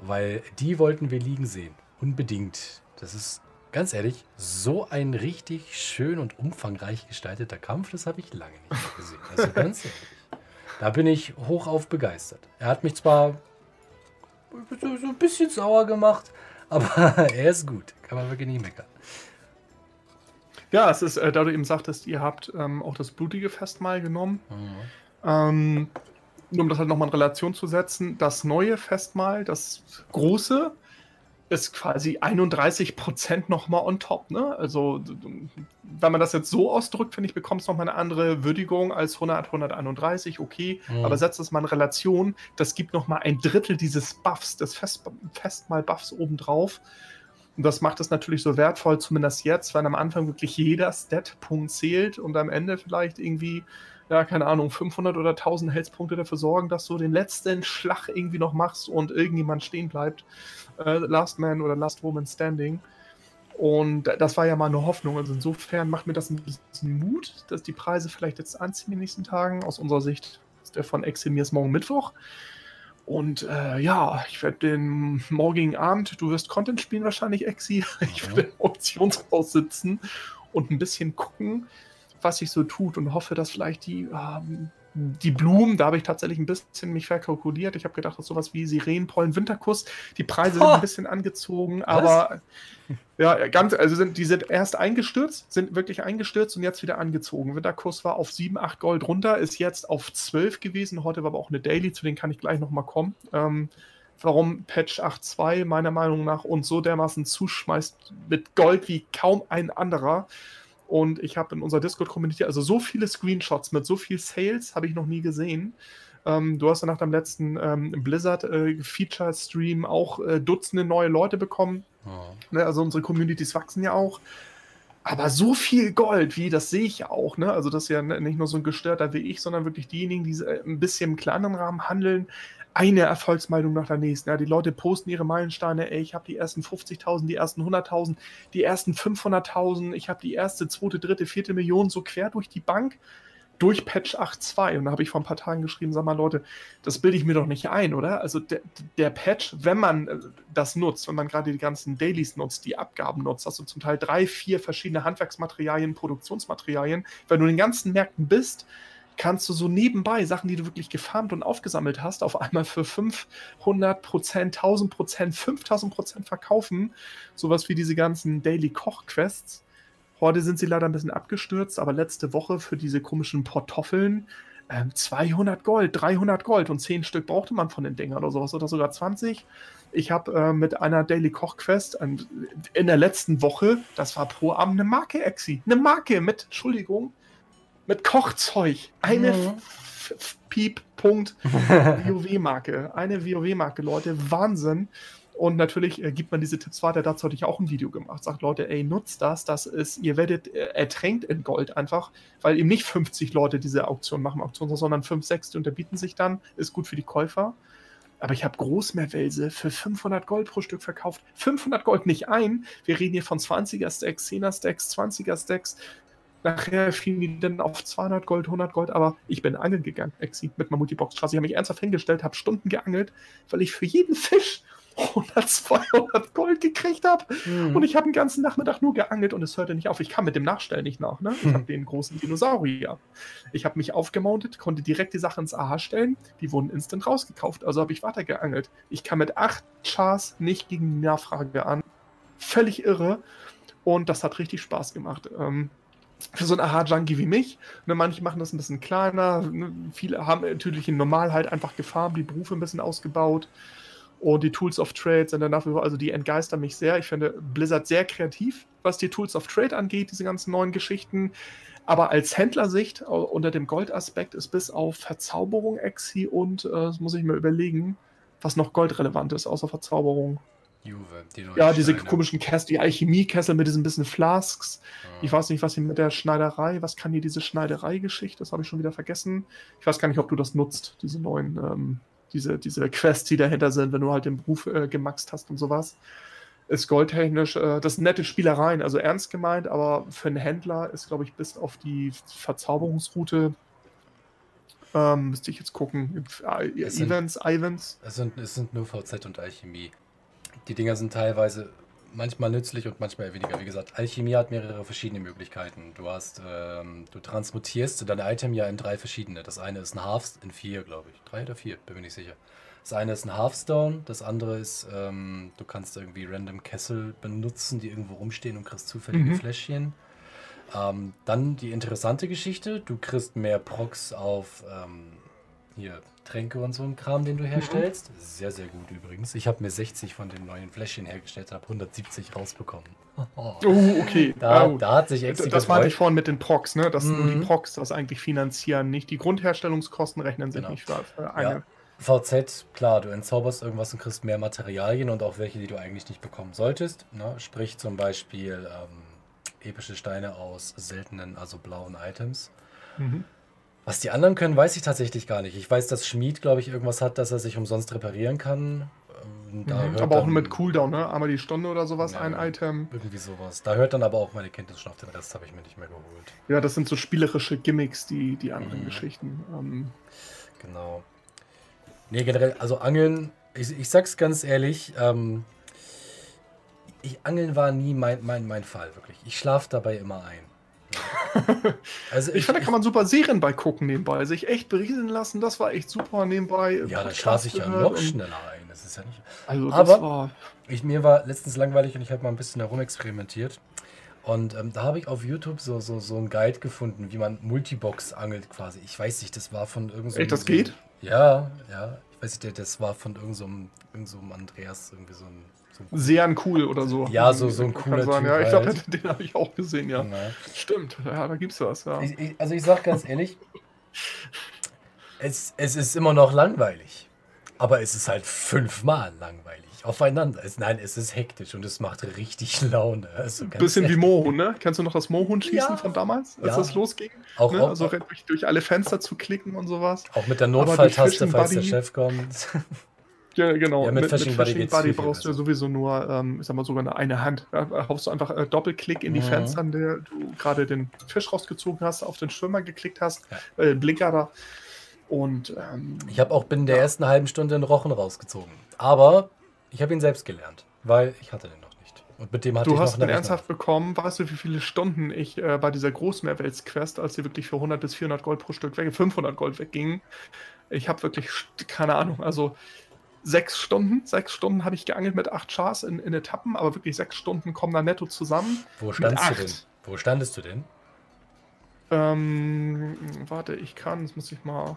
Weil die wollten wir liegen sehen. Unbedingt. Das ist ganz ehrlich, so ein richtig schön und umfangreich gestalteter Kampf, das habe ich lange nicht mehr gesehen. Also [laughs] ganz ehrlich. Da bin ich hochauf begeistert. Er hat mich zwar so ein bisschen sauer gemacht, [laughs] aber er ist gut. Kann man wirklich nicht meckern. Ja, es ist, äh, da du eben sagtest, ihr habt ähm, auch das blutige Festmahl genommen. Mhm. Ähm, nur um das halt nochmal in Relation zu setzen, das neue Festmahl, das große, ist quasi 31 Prozent nochmal on top. Ne? Also, wenn man das jetzt so ausdrückt, finde ich, bekommt es nochmal eine andere Würdigung als 100, 131, okay. Mhm. Aber setzt es mal in Relation, das gibt nochmal ein Drittel dieses Buffs, des Fest Festmahl-Buffs obendrauf. Und das macht es natürlich so wertvoll, zumindest jetzt, weil am Anfang wirklich jeder Stat-Punkt zählt und am Ende vielleicht irgendwie ja, keine Ahnung, 500 oder 1000 Health-Punkte dafür sorgen, dass du den letzten Schlag irgendwie noch machst und irgendjemand stehen bleibt. Äh, Last Man oder Last Woman Standing. Und das war ja mal eine Hoffnung. Also insofern macht mir das ein bisschen Mut, dass die Preise vielleicht jetzt anziehen in den nächsten Tagen. Aus unserer Sicht ist der von Eximiers morgen Mittwoch. Und äh, ja, ich werde den morgigen Abend, du wirst Content spielen wahrscheinlich, Exi. [laughs] Ich werde im Optionshaus sitzen und ein bisschen gucken, was sich so tut und hoffe, dass vielleicht die, ähm, die Blumen, da habe ich tatsächlich ein bisschen mich verkalkuliert. Ich habe gedacht, dass sowas wie Sirenenpollen, Winterkuss, die Preise oh. sind ein bisschen angezogen, was? aber [laughs] ja, ganz, also sind, die sind erst eingestürzt, sind wirklich eingestürzt und jetzt wieder angezogen. Winterkuss war auf 7, 8 Gold runter, ist jetzt auf 12 gewesen. Heute war aber auch eine Daily, zu denen kann ich gleich nochmal kommen. Ähm, warum Patch 8.2 meiner Meinung nach uns so dermaßen zuschmeißt mit Gold wie kaum ein anderer. Und ich habe in unserer Discord-Community, also so viele Screenshots mit so viel Sales habe ich noch nie gesehen. Ähm, du hast ja nach deinem letzten ähm, Blizzard-Feature-Stream äh, auch äh, Dutzende neue Leute bekommen. Oh. Also unsere Communities wachsen ja auch. Aber so viel Gold, wie das sehe ich ja auch, ne? Also das ist ja nicht nur so ein Gestörter wie ich, sondern wirklich diejenigen, die äh, ein bisschen im kleinen Rahmen handeln, eine Erfolgsmeldung nach der nächsten. Ja, die Leute posten ihre Meilensteine, ey, ich habe die ersten 50.000, die ersten 100.000, die ersten 500.000, ich habe die erste, zweite, dritte, vierte Million so quer durch die Bank durch Patch 8.2. Und da habe ich vor ein paar Tagen geschrieben, sag mal Leute, das bilde ich mir doch nicht ein, oder? Also der, der Patch, wenn man äh, das nutzt, wenn man gerade die ganzen Dailies nutzt, die Abgaben nutzt, hast du zum Teil drei, vier verschiedene Handwerksmaterialien, Produktionsmaterialien. Wenn du in den ganzen Märkten bist, kannst du so nebenbei Sachen, die du wirklich gefarmt und aufgesammelt hast, auf einmal für 500 Prozent, 1000 Prozent, 5000 Prozent verkaufen. Sowas wie diese ganzen Daily Koch Quests. Heute sind sie leider ein bisschen abgestürzt, aber letzte Woche für diese komischen Portoffeln äh, 200 Gold, 300 Gold und 10 Stück brauchte man von den Dingern oder sowas oder sogar 20. Ich habe äh, mit einer Daily Koch Quest äh, in der letzten Woche, das war pro Abend eine Marke, Exi. Eine Marke mit, Entschuldigung, mit Kochzeug. Eine mhm. Piep, Punkt, [laughs] WoW-Marke. Eine WoW-Marke, Leute. Wahnsinn. Und natürlich äh, gibt man diese Tipps weiter. Dazu hatte ich auch ein Video gemacht. Sagt Leute, ey, nutzt das. Das ist, ihr werdet äh, ertränkt in Gold einfach, weil eben nicht 50 Leute diese Auktion machen, Auktion, sondern 5, 6, die unterbieten sich dann. Ist gut für die Käufer. Aber ich habe Großmeerwälse für 500 Gold pro Stück verkauft. 500 Gold nicht ein. Wir reden hier von 20er Stacks, 10er Stacks, 20er Stacks. Nachher fielen die dann auf 200 Gold, 100 Gold, aber ich bin angeln gegangen, Exi, mit meiner Multibox-Straße. Ich habe mich ernsthaft hingestellt, habe Stunden geangelt, weil ich für jeden Fisch 100, 200 Gold gekriegt habe. Mhm. Und ich habe den ganzen Nachmittag nur geangelt und es hörte nicht auf. Ich kam mit dem Nachstellen nicht nach. Ne? Ich mhm. habe den großen Dinosaurier. Ich habe mich aufgemountet, konnte direkt die Sache ins AHA stellen. Die wurden instant rausgekauft. Also habe ich weiter geangelt. Ich kam mit 8 Chars nicht gegen die Nachfrage an. Völlig irre. Und das hat richtig Spaß gemacht. Ähm, für so einen Aha-Junkie wie mich. Ne, manche machen das ein bisschen kleiner. Ne, viele haben natürlich in Normal halt einfach gefarmt, die Berufe ein bisschen ausgebaut. Und die Tools of Trade sind dann dafür, also die entgeistern mich sehr. Ich finde Blizzard sehr kreativ, was die Tools of Trade angeht, diese ganzen neuen Geschichten. Aber als Händlersicht unter dem Goldaspekt ist bis auf Verzauberung Exi und, äh, das muss ich mir überlegen, was noch goldrelevant ist, außer Verzauberung. Juve, die ja, diese Steine. komischen Kessel, die Alchemiekessel mit diesen bisschen Flasks. Ja. Ich weiß nicht, was hier mit der Schneiderei, was kann hier diese Schneiderei-Geschichte? Das habe ich schon wieder vergessen. Ich weiß gar nicht, ob du das nutzt, diese neuen, ähm, diese, diese Quests, die dahinter sind, wenn du halt den Beruf äh, gemaxt hast und sowas. ist goldtechnisch, äh, das sind nette Spielereien, also ernst gemeint, aber für einen Händler ist, glaube ich, bis auf die Verzauberungsroute, ähm, müsste ich jetzt gucken, äh, Events, Events. es sind, es sind nur VZ und Alchemie. Die Dinger sind teilweise manchmal nützlich und manchmal weniger. Wie gesagt, Alchemie hat mehrere verschiedene Möglichkeiten. Du hast, ähm, du transmutierst dein Item ja in drei verschiedene. Das eine ist ein Half, in vier, glaube ich. Drei oder vier, bin mir nicht sicher. Das eine ist ein Hearthstone, das andere ist, ähm, du kannst irgendwie random Kessel benutzen, die irgendwo rumstehen und kriegst zufällige Mhm. Fläschchen. Ähm, dann die interessante Geschichte, du kriegst mehr Procs auf ähm, hier Tränke und so ein Kram, den du Mhm. herstellst. Sehr, sehr gut übrigens. Ich habe mir 60 von den neuen Fläschchen hergestellt, habe 170 rausbekommen. Oh, okay. [laughs] Da, gut. da hat sich Exi das meinte ich vorhin mit den Procs, ne? dass nur Mhm. die Procs das eigentlich finanzieren, nicht die Grundherstellungskosten rechnen sich Genau. nicht für, für eine. Ja. VZ, klar, du entzauberst irgendwas und kriegst mehr Materialien und auch welche, die du eigentlich nicht bekommen solltest. Ne? Sprich zum Beispiel ähm, epische Steine aus seltenen, also blauen Items. Mhm. Was die anderen können, weiß ich tatsächlich gar nicht. Ich weiß, dass Schmied, glaube ich, irgendwas hat, dass er sich umsonst reparieren kann. Ähm, da Mhm. Aber auch nur mit Cooldown, ne? Einmal die Stunde oder sowas, Ja, ein. Item. Irgendwie sowas. Da hört dann aber auch meine Kenntnis schon auf. Den Rest habe ich mir nicht mehr geholt. Ja, das sind so spielerische Gimmicks, die, die anderen Mhm. Geschichten. Ähm, Genau. Nee, generell, also Angeln, ich, ich sag's ganz ehrlich, ähm, ich, Angeln war nie mein, mein, mein Fall, wirklich. Ich schlafe dabei immer ein. [laughs] Also ich finde, da kann man super Serien bei gucken nebenbei. Sich echt berieseln lassen, das war echt super nebenbei. ja, da schlafe ich ja noch schneller ein. Das ist ja nicht. Also, das Aber- war. Ich, mir war letztens langweilig und ich habe mal ein bisschen herumexperimentiert. Und ähm, da habe ich auf YouTube so, so, so einen Guide gefunden, wie man Multibox angelt quasi. Ich weiß nicht, das war von irgendeinem. Echt, das so, geht? Ja, ja. Ich weiß nicht, das war von irgendeinem so irgend so Andreas, irgendwie so ein. Sehr cool oder so. Ja, so- so ein cooler sein. Typ Ja, ich glaube, halt. den habe ich auch gesehen, ja. Ja. Stimmt, ja, da gibt's was, ja. Ich, ich, also ich sag ganz ehrlich, es, es ist immer noch langweilig. Aber es ist halt fünfmal langweilig. Aufeinander. Es, nein, es ist hektisch und es macht richtig Laune. Also Bisschen wie ehrlich. Mohun, ne? Kennst du noch das Mohun-Schießen Ja. von damals, als Ja. das losging? Auch, Ne? auch, Also durch, durch alle Fenster zu klicken und sowas. auch mit der Notfalltaste, falls der Chef kommt. Ja, genau. Ja, mit mit, mit Fishing Buddy Fishing Buddy brauchst du ja sowieso nur, ähm, ich sag mal, sogar eine, eine Hand. Da haust du einfach äh, Doppelklick in die Mhm. Fenster, an der du gerade den Fisch rausgezogen hast, auf den Schwimmer geklickt hast, Ja. äh, Blinker da. Und ähm, Ich habe auch binnen der ersten halben Stunde einen Rochen rausgezogen. Aber ich habe ihn selbst gelernt, weil ich hatte den noch nicht. Und mit dem hatte du ich hast noch den ernsthaft bekommen. Weißt du, wie viele Stunden ich äh, bei dieser Großmehrwelts-Quest, als sie wirklich für 100 bis 400 Gold pro Stück weg, 500 Gold weggingen, ich habe wirklich, keine Ahnung, also sechs Stunden, sechs Stunden habe ich geangelt mit acht Chars in, in Etappen, aber wirklich sechs Stunden kommen da netto zusammen. Wo standst du denn? Wo standest du denn? Ähm, warte, ich kann, das muss ich mal.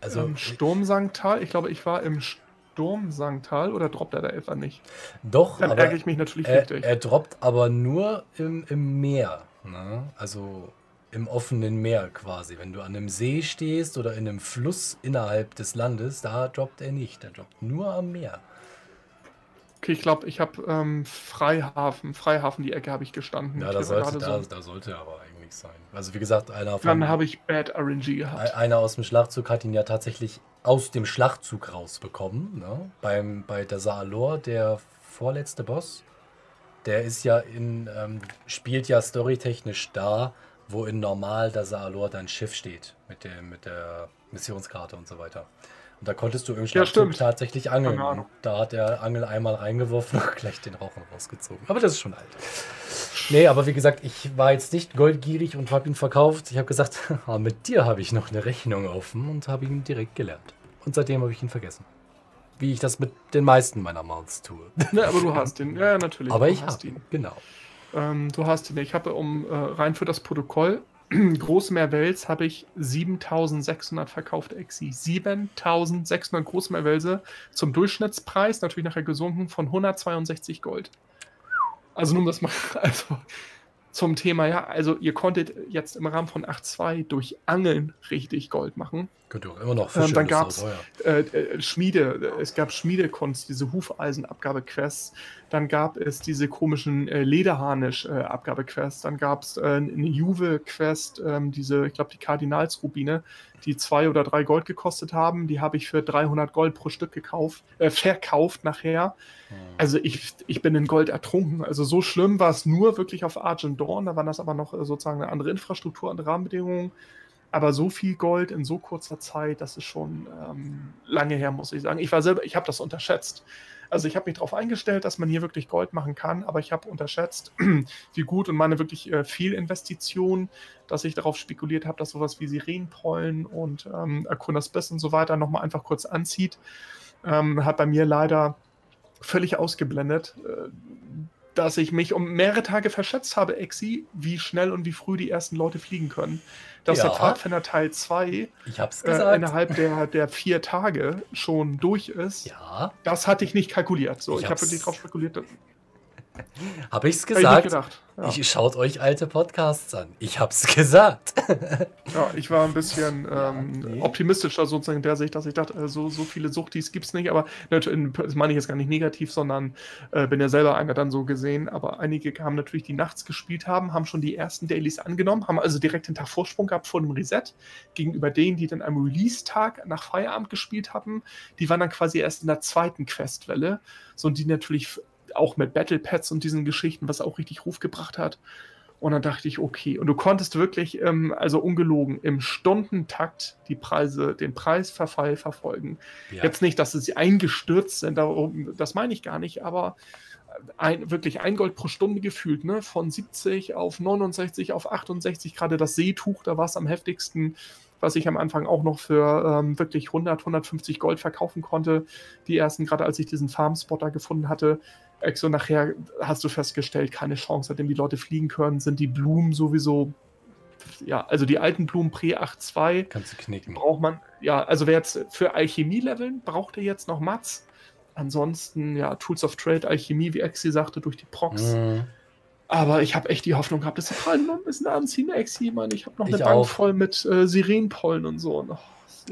Also, ähm, Sturmsanktal, ich glaube, ich war im Sturmsanktal oder droppt er da etwa nicht? doch, Dann aber ärgere ich mich natürlich er, richtig. er droppt aber nur im, im Meer. Ne? Also im offenen Meer quasi. Wenn du an einem See stehst oder in einem Fluss innerhalb des Landes, da droppt er nicht. Er droppt nur am Meer. Okay, ich glaube, ich habe ähm, Freihafen, Freihafen, die Ecke habe ich gestanden. Ja, da sollte, da, so. da sollte er aber eigentlich sein. Also wie gesagt, einer von, Dann habe ich Bad RNG gehabt. einer aus dem Schlachtzug hat ihn ja tatsächlich aus dem Schlachtzug rausbekommen. Ne? Beim, bei der Saalor, der vorletzte Boss, der ist ja in, ähm, spielt ja storytechnisch da, wo in normal der Saalor dein Schiff steht, mit, dem, mit der Missionskarte und so weiter. Und da konntest du im Schlachtzug stimmt. tatsächlich angeln. Und da hat der Angel einmal reingeworfen und [laughs] gleich den Rauchen rausgezogen. Aber das ist schon alt. [laughs] Nee, aber wie gesagt, ich war jetzt nicht goldgierig und habe ihn verkauft. Ich habe gesagt, [laughs] ah, mit dir habe ich noch eine Rechnung offen und habe ihn direkt gelernt. Und seitdem habe ich ihn vergessen. Wie ich das mit den meisten meiner Mounts tue. Ne, aber du hast ihn. Ja, natürlich. Aber ich habe ihn, genau. Ähm, du hast ihn. Ich habe um äh, rein für das Protokoll [clears throat] Großmeerwels habe ich 7600 verkauft Exi. 7600 Großmeerwälse zum Durchschnittspreis, natürlich nachher gesunken, von 162 Gold. Also nun das mal, [laughs] also zum Thema, ja, also ihr konntet jetzt im Rahmen von 8.2 durch Angeln richtig Gold machen. Könnt ihr auch immer noch Ähm, Fische. dann das ist gab's sauber, äh, äh, Schmiede, es gab Schmiedekunst, diese Hufeisenabgabequests, dann gab es diese komischen äh, Lederharnisch-Abgabequests, dann gab es äh, eine Juve-Quest, ähm, diese, ich glaube, die Kardinalsrubine, die zwei oder drei Gold gekostet haben, die habe ich für 300 Gold pro Stück gekauft, äh, verkauft nachher. ja. Also ich, ich bin in Gold ertrunken. Also so schlimm war es nur wirklich auf Argent Dawn. Da war das aber noch äh, sozusagen eine andere Infrastruktur, andere Rahmenbedingungen. Aber so viel Gold in so kurzer Zeit, das ist schon ähm, lange her, muss ich sagen. Ich war selber, ich habe das unterschätzt. Also ich habe mich darauf eingestellt, dass man hier wirklich Gold machen kann, aber ich habe unterschätzt, [clears throat] wie gut und meine wirklich äh, Fehlinvestition, dass ich darauf spekuliert habe, dass sowas wie Sirenenpollen und ähm, Akunas Biss und so weiter nochmal einfach kurz anzieht, ähm, hat bei mir leider völlig ausgeblendet, äh, dass ich mich um mehrere Tage verschätzt habe, Exi, wie schnell und wie früh die ersten Leute fliegen können. Dass Ja. der Pfadfinder Teil 2 Ich hab's äh, innerhalb der, der vier Tage schon durch ist, ja, das hatte ich nicht kalkuliert. So, Ich ich, habe wirklich drauf spekuliert. Habe [laughs] hab ich's ich nicht gesagt. gedacht. Ja. Ich schaut euch alte Podcasts an. Ich hab's [laughs] gesagt. ja, ich war ein bisschen ähm, nee. optimistischer sozusagen in der Sicht, dass ich dachte, äh, so, so viele Suchtis gibt es nicht. Aber natürlich, das meine ich jetzt gar nicht negativ, sondern äh, bin ja selber einer dann so gesehen. Aber einige haben natürlich, die nachts gespielt haben, haben schon die ersten Dailies angenommen, haben also direkt den Tag Vorsprung gehabt vor dem Reset. Gegenüber denen, die dann am Release-Tag nach Feierabend gespielt haben, die waren dann quasi erst in der zweiten Questwelle. So, und die natürlich auch mit Battle Pads und diesen Geschichten, was auch richtig Ruf gebracht hat. Und dann dachte ich, okay. Und du konntest wirklich, ähm, also ungelogen, im Stundentakt die Preise, den Preisverfall verfolgen. Ja. Jetzt nicht, dass sie eingestürzt sind, darum, das meine ich gar nicht, aber ein, wirklich ein Gold pro Stunde gefühlt, ne? Von 70 auf 69 auf 68, gerade das Seetuch, da war es am heftigsten, was ich am Anfang auch noch für ähm, wirklich 100, 150 Gold verkaufen konnte. Die ersten, gerade als ich diesen Farmspotter gefunden hatte. Exo, nachher hast du festgestellt, keine Chance, seitdem die Leute fliegen können, sind die Blumen sowieso, ja, also die alten Blumen Pre 8.2 Kannst du knicken. braucht man, ja, also wer jetzt für Alchemie-Leveln braucht er jetzt noch Mats. Ansonsten, ja, Tools of Trade, Alchemie, wie Exi sagte, durch die Procs. Mhm. Aber ich habe echt die Hoffnung gehabt, dass die Preise noch ein bisschen anziehen, Exi. Ich meine, ich habe noch eine Ich Bank auch. voll mit äh, Sirenenpollen und so. Und, oh,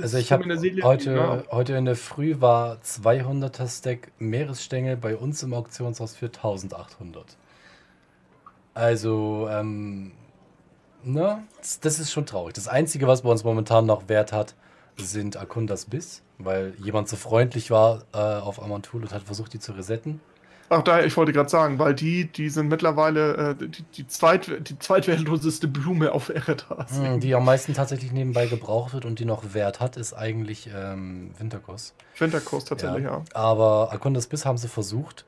Also ich habe heute, ja. heute in der Früh war 200er Stack Meeresstängel bei uns im Auktionshaus für 1800. Also, ähm, ne, das, das ist schon traurig. Das Einzige, was bei uns momentan noch Wert hat, sind Akundas Biss, weil jemand so freundlich war äh, auf Amantul und hat versucht, die zu resetten. Ach, da, ich wollte gerade sagen, weil die, die sind mittlerweile äh, die, die, zweit, die zweitwertloseste Blume auf Eretas. Hm, Die am meisten tatsächlich nebenbei gebraucht wird und die noch Wert hat, ist eigentlich ähm, Winterkurs. Winterkurs tatsächlich, ja. Aber Akundas Biss haben sie versucht.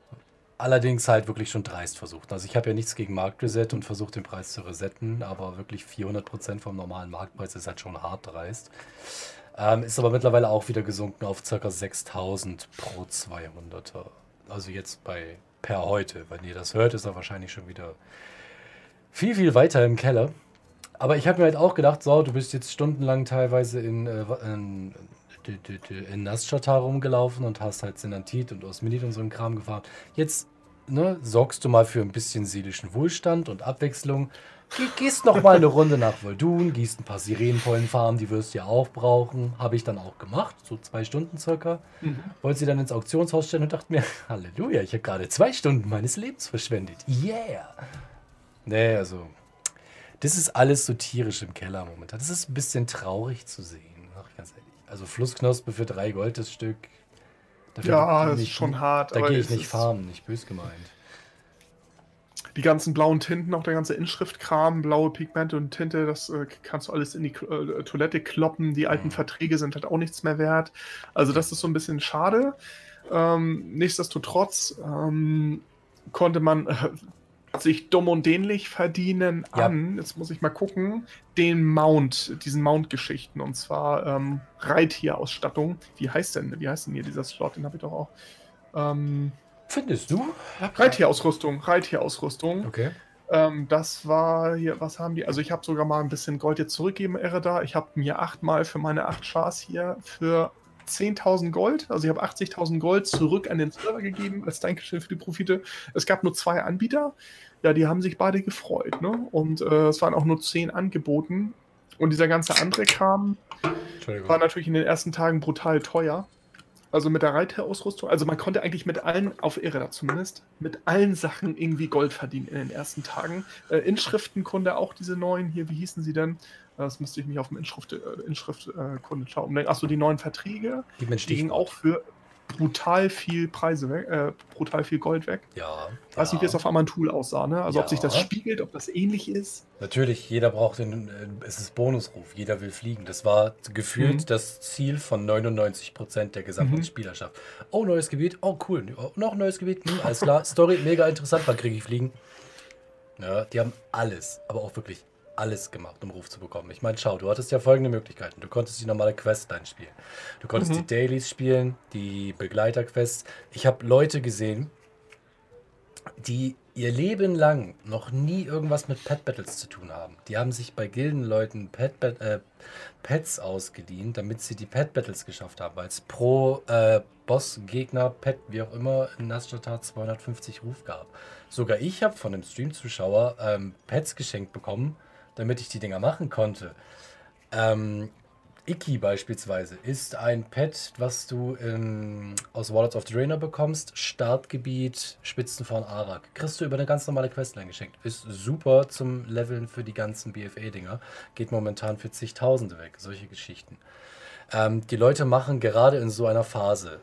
Allerdings halt wirklich schon dreist versucht. Also ich habe ja nichts gegen Marktreset und versucht den Preis zu resetten, aber wirklich 400% vom normalen Marktpreis ist halt schon hart dreist. Ähm, ist aber mittlerweile auch wieder gesunken auf ca. 6000 pro 200er. Also jetzt bei per heute. Wenn ihr das hört, ist er wahrscheinlich schon wieder viel, viel weiter im Keller. Aber ich habe mir halt auch gedacht, so, du bist jetzt stundenlang teilweise in, äh, in, in, Naschatar rumgelaufen und hast halt Senantit und Osminit und so einen Kram gefahren. Jetzt ne, sorgst du mal für ein bisschen seelischen Wohlstand und Abwechslung. Geh, gehst noch mal eine Runde nach Voldun, gießt ein paar Sirenenpollenfarmen, die wirst du ja auch brauchen. Habe ich dann auch gemacht, so zwei Stunden circa. Mhm. Wollte sie dann ins Auktionshaus stellen und dachte mir, [laughs] Halleluja, ich habe gerade zwei Stunden meines Lebens verschwendet. Yeah! Nee, also, das ist alles so tierisch im Keller momentan. Das ist ein bisschen traurig zu sehen, sag ich ganz ehrlich. Also Flussknospe für drei Gold das Stück. Dafür Ja, das ist schon hart. Da gehe ich nicht farmen, nicht bös gemeint. Die ganzen blauen Tinten, auch der ganze Inschriftkram, blaue Pigmente und Tinte, das äh, kannst du alles in die äh, Toilette kloppen. Die alten Mhm. Verträge sind halt auch nichts mehr wert. Also das ist so ein bisschen schade. Ähm, nichtsdestotrotz ähm, konnte man äh, sich dumm und dämlich verdienen Ja. an, jetzt muss ich mal gucken, den Mount, diesen Mount-Geschichten und zwar ähm, Reittierausstattung. Wie heißt denn, wie heißt denn hier dieser Slot? Den habe ich doch auch. Ähm, Findest du? Reittierausrüstung, Reittierausrüstung. Okay. Ähm, das war hier, was haben die? Also ich habe sogar mal ein bisschen Gold jetzt zurückgegeben, Ereda. Ich habe mir achtmal für meine acht Chars hier für 10.000 Gold. Also ich habe 80.000 Gold zurück an den Server gegeben als Dankeschön für die Profite. Es gab nur zwei Anbieter. Ja, die haben sich beide gefreut. Ne? Und äh, es waren auch nur zehn angeboten. Und dieser ganze andere Kram war natürlich in den ersten Tagen brutal teuer. Also mit der Reiterausrüstung, also man konnte eigentlich mit allen, auf Irreda zumindest, mit allen Sachen irgendwie Gold verdienen in den ersten Tagen. Äh, Inschriften konnte auch diese neuen hier, wie hießen sie denn? Das müsste ich mich auf dem Inschrift, äh, Inschriftkunde äh, schauen. Achso, die neuen Verträge, die, die gingen auch für brutal viel Preise weg, äh, brutal viel Gold weg. Ja. Weiß ja. nicht, wie es auf Amantul aussah, ne? Also ja. ob sich das spiegelt, ob das ähnlich ist. Natürlich, jeder braucht den, äh, es ist Bonusruf, jeder will fliegen. Das war gefühlt mhm. das Ziel von 99% der gesamten mhm. Spielerschaft. Oh, neues Gebiet, oh cool, oh, noch ein neues Gebiet, hm, alles klar, Story, mega interessant, wann kriege ich Fliegen? Ja, die haben alles, aber auch wirklich alles gemacht, um Ruf zu bekommen. Ich meine, schau, du hattest ja folgende Möglichkeiten. Du konntest die normale Questline spielen. Du konntest mhm. die Dailies spielen, die Begleiterquests. Ich habe Leute gesehen, die ihr Leben lang noch nie irgendwas mit Pet Battles zu tun haben. Die haben sich bei Gildenleuten Pet äh, Pets ausgeliehen, damit sie die Pet Battles geschafft haben, weil es pro äh, Boss-Gegner, Pet, wie auch immer, in Nasjata 250 Ruf gab. Sogar ich habe von einem Stream-Zuschauer ähm, Pets geschenkt bekommen, damit ich die Dinger machen konnte. Ähm, Iki beispielsweise ist ein Pet, was du in, aus Warlords of Draenor bekommst. Startgebiet Spitzen von Arak. Kriegst du über eine ganz normale Questline geschenkt. Ist super zum Leveln für die ganzen BFA-Dinger. Geht momentan für zigtausende weg. Solche Geschichten. Ähm, die Leute machen gerade in so einer Phase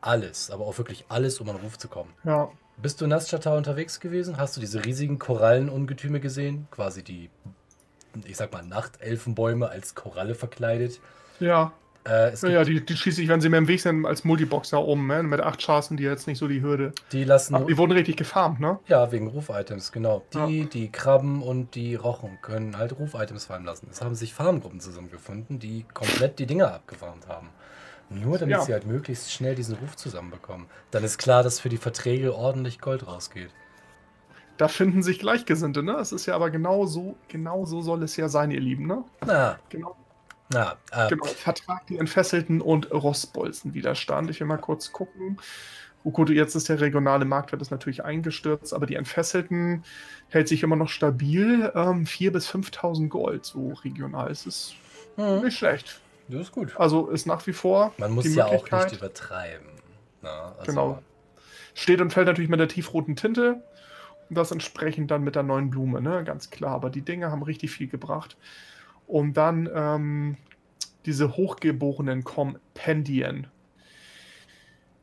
alles, aber auch wirklich alles, um an Ruf zu kommen. Ja. Bist du in Nasjata unterwegs gewesen? Hast du diese riesigen Korallenungetüme gesehen? Quasi die ich sag mal, Nachtelfenbäume als Koralle verkleidet. Ja. Äh, ja, ja, die, die schieße ich, wenn sie mir im Weg sind, als Multiboxer um. Ne? Mit acht Chancen, die jetzt nicht so die Hürde. Die lassen. Ach, die wurden richtig gefarmt, ne? Ja, wegen Ruf-Items, genau. Die, ja. die Krabben und die Rochen können halt Ruf-Items fallen lassen. Es haben sich Farmgruppen zusammengefunden, die komplett die Dinger abgefarmt haben. Nur damit ja. sie halt möglichst schnell diesen Ruf zusammenbekommen. Dann ist klar, dass für die Verträge ordentlich Gold rausgeht. Da finden sich Gleichgesinnte, ne? Es ist ja aber genau so, genau so soll es ja sein, ihr Lieben, ne? Na. Genau. Na, äh, genau. Vertrag die Entfesselten und Rostbolzenwiderstand. Ich will mal kurz gucken. Gut, jetzt ist der regionale Marktwert ist natürlich eingestürzt, aber die Entfesselten hält sich immer noch stabil. Ähm, 4.000 bis 5.000 Gold, so regional. Es ist mhm. nicht schlecht. Das ist gut. Also ist nach wie vor. Man muss ja auch nicht übertreiben. Na, also genau. Steht und fällt natürlich mit der tiefroten Tinte das entsprechend dann mit der neuen Blume, ne? Ganz klar. Aber die Dinge haben richtig viel gebracht. Und dann ähm, diese hochgeborenen Kompendien.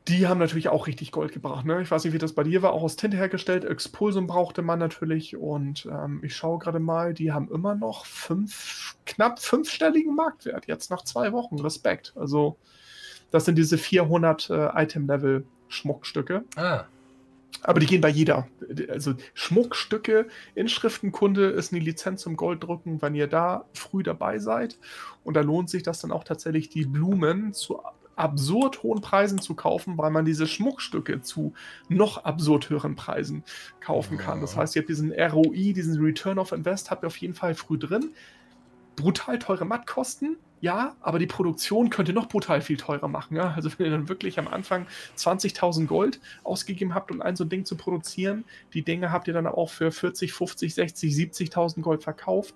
Die haben natürlich auch richtig Gold gebracht. Ne? Ich weiß nicht, wie das bei dir war, auch aus Tinte hergestellt. Expulsum brauchte man natürlich. Und ähm, ich schaue gerade mal, die haben immer noch fünf, knapp fünfstelligen Marktwert. Jetzt nach zwei Wochen. Respekt. Also, das sind diese 400 äh, Item-Level-Schmuckstücke. Ah. Aber die gehen bei jeder. Also Schmuckstücke, Inschriftenkunde ist eine Lizenz zum Golddrucken, wenn ihr da früh dabei seid. Und da lohnt sich das dann auch tatsächlich, die Blumen zu absurd hohen Preisen zu kaufen, weil man diese Schmuckstücke zu noch absurd höheren Preisen kaufen kann. Das heißt, ihr habt diesen ROI, diesen Return of Invest, habt ihr auf jeden Fall früh drin. Brutal teure Mattkosten, ja, aber die Produktion könnte noch brutal viel teurer machen. Ja? Also wenn ihr dann wirklich am Anfang 20.000 Gold ausgegeben habt, um ein so ein Ding zu produzieren, die Dinge habt ihr dann auch für 40, 50, 60, 70.000 Gold verkauft.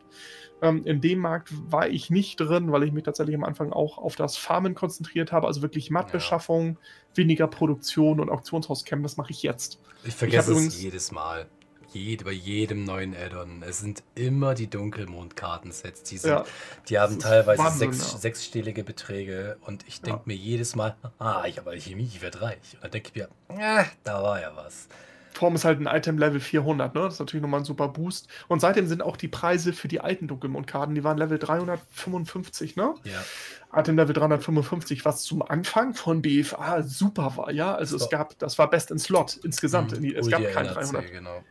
Ähm, in dem Markt war ich nicht drin, weil ich mich tatsächlich am Anfang auch auf das Farmen konzentriert habe, also wirklich Mattbeschaffung, ja. weniger Produktion und Auktionshauscamp, das mache ich jetzt. Ich vergesse ich es jedes Mal jede, bei jedem neuen Addon. Es sind immer die Dunkelmond-Kartensets. Die, ja, die haben teilweise Wahnsinn, sechs, ja. sechsstellige Beträge und ich denke ja. mir jedes Mal, ah, ich habe Alchemie, ich werde reich. Und dann denke ich mir, äh, da war ja was. Form ist halt ein Item Level 400, ne? Das ist natürlich nochmal ein super Boost. Und seitdem sind auch die Preise für die alten Dunkelmond-Karten, die waren Level 355, ne? Ja. Item Level 355, was zum Anfang von BFA super war, ja? Also so. es gab, das war Best in Slot insgesamt. Mhm. Es gab kein 300. Genau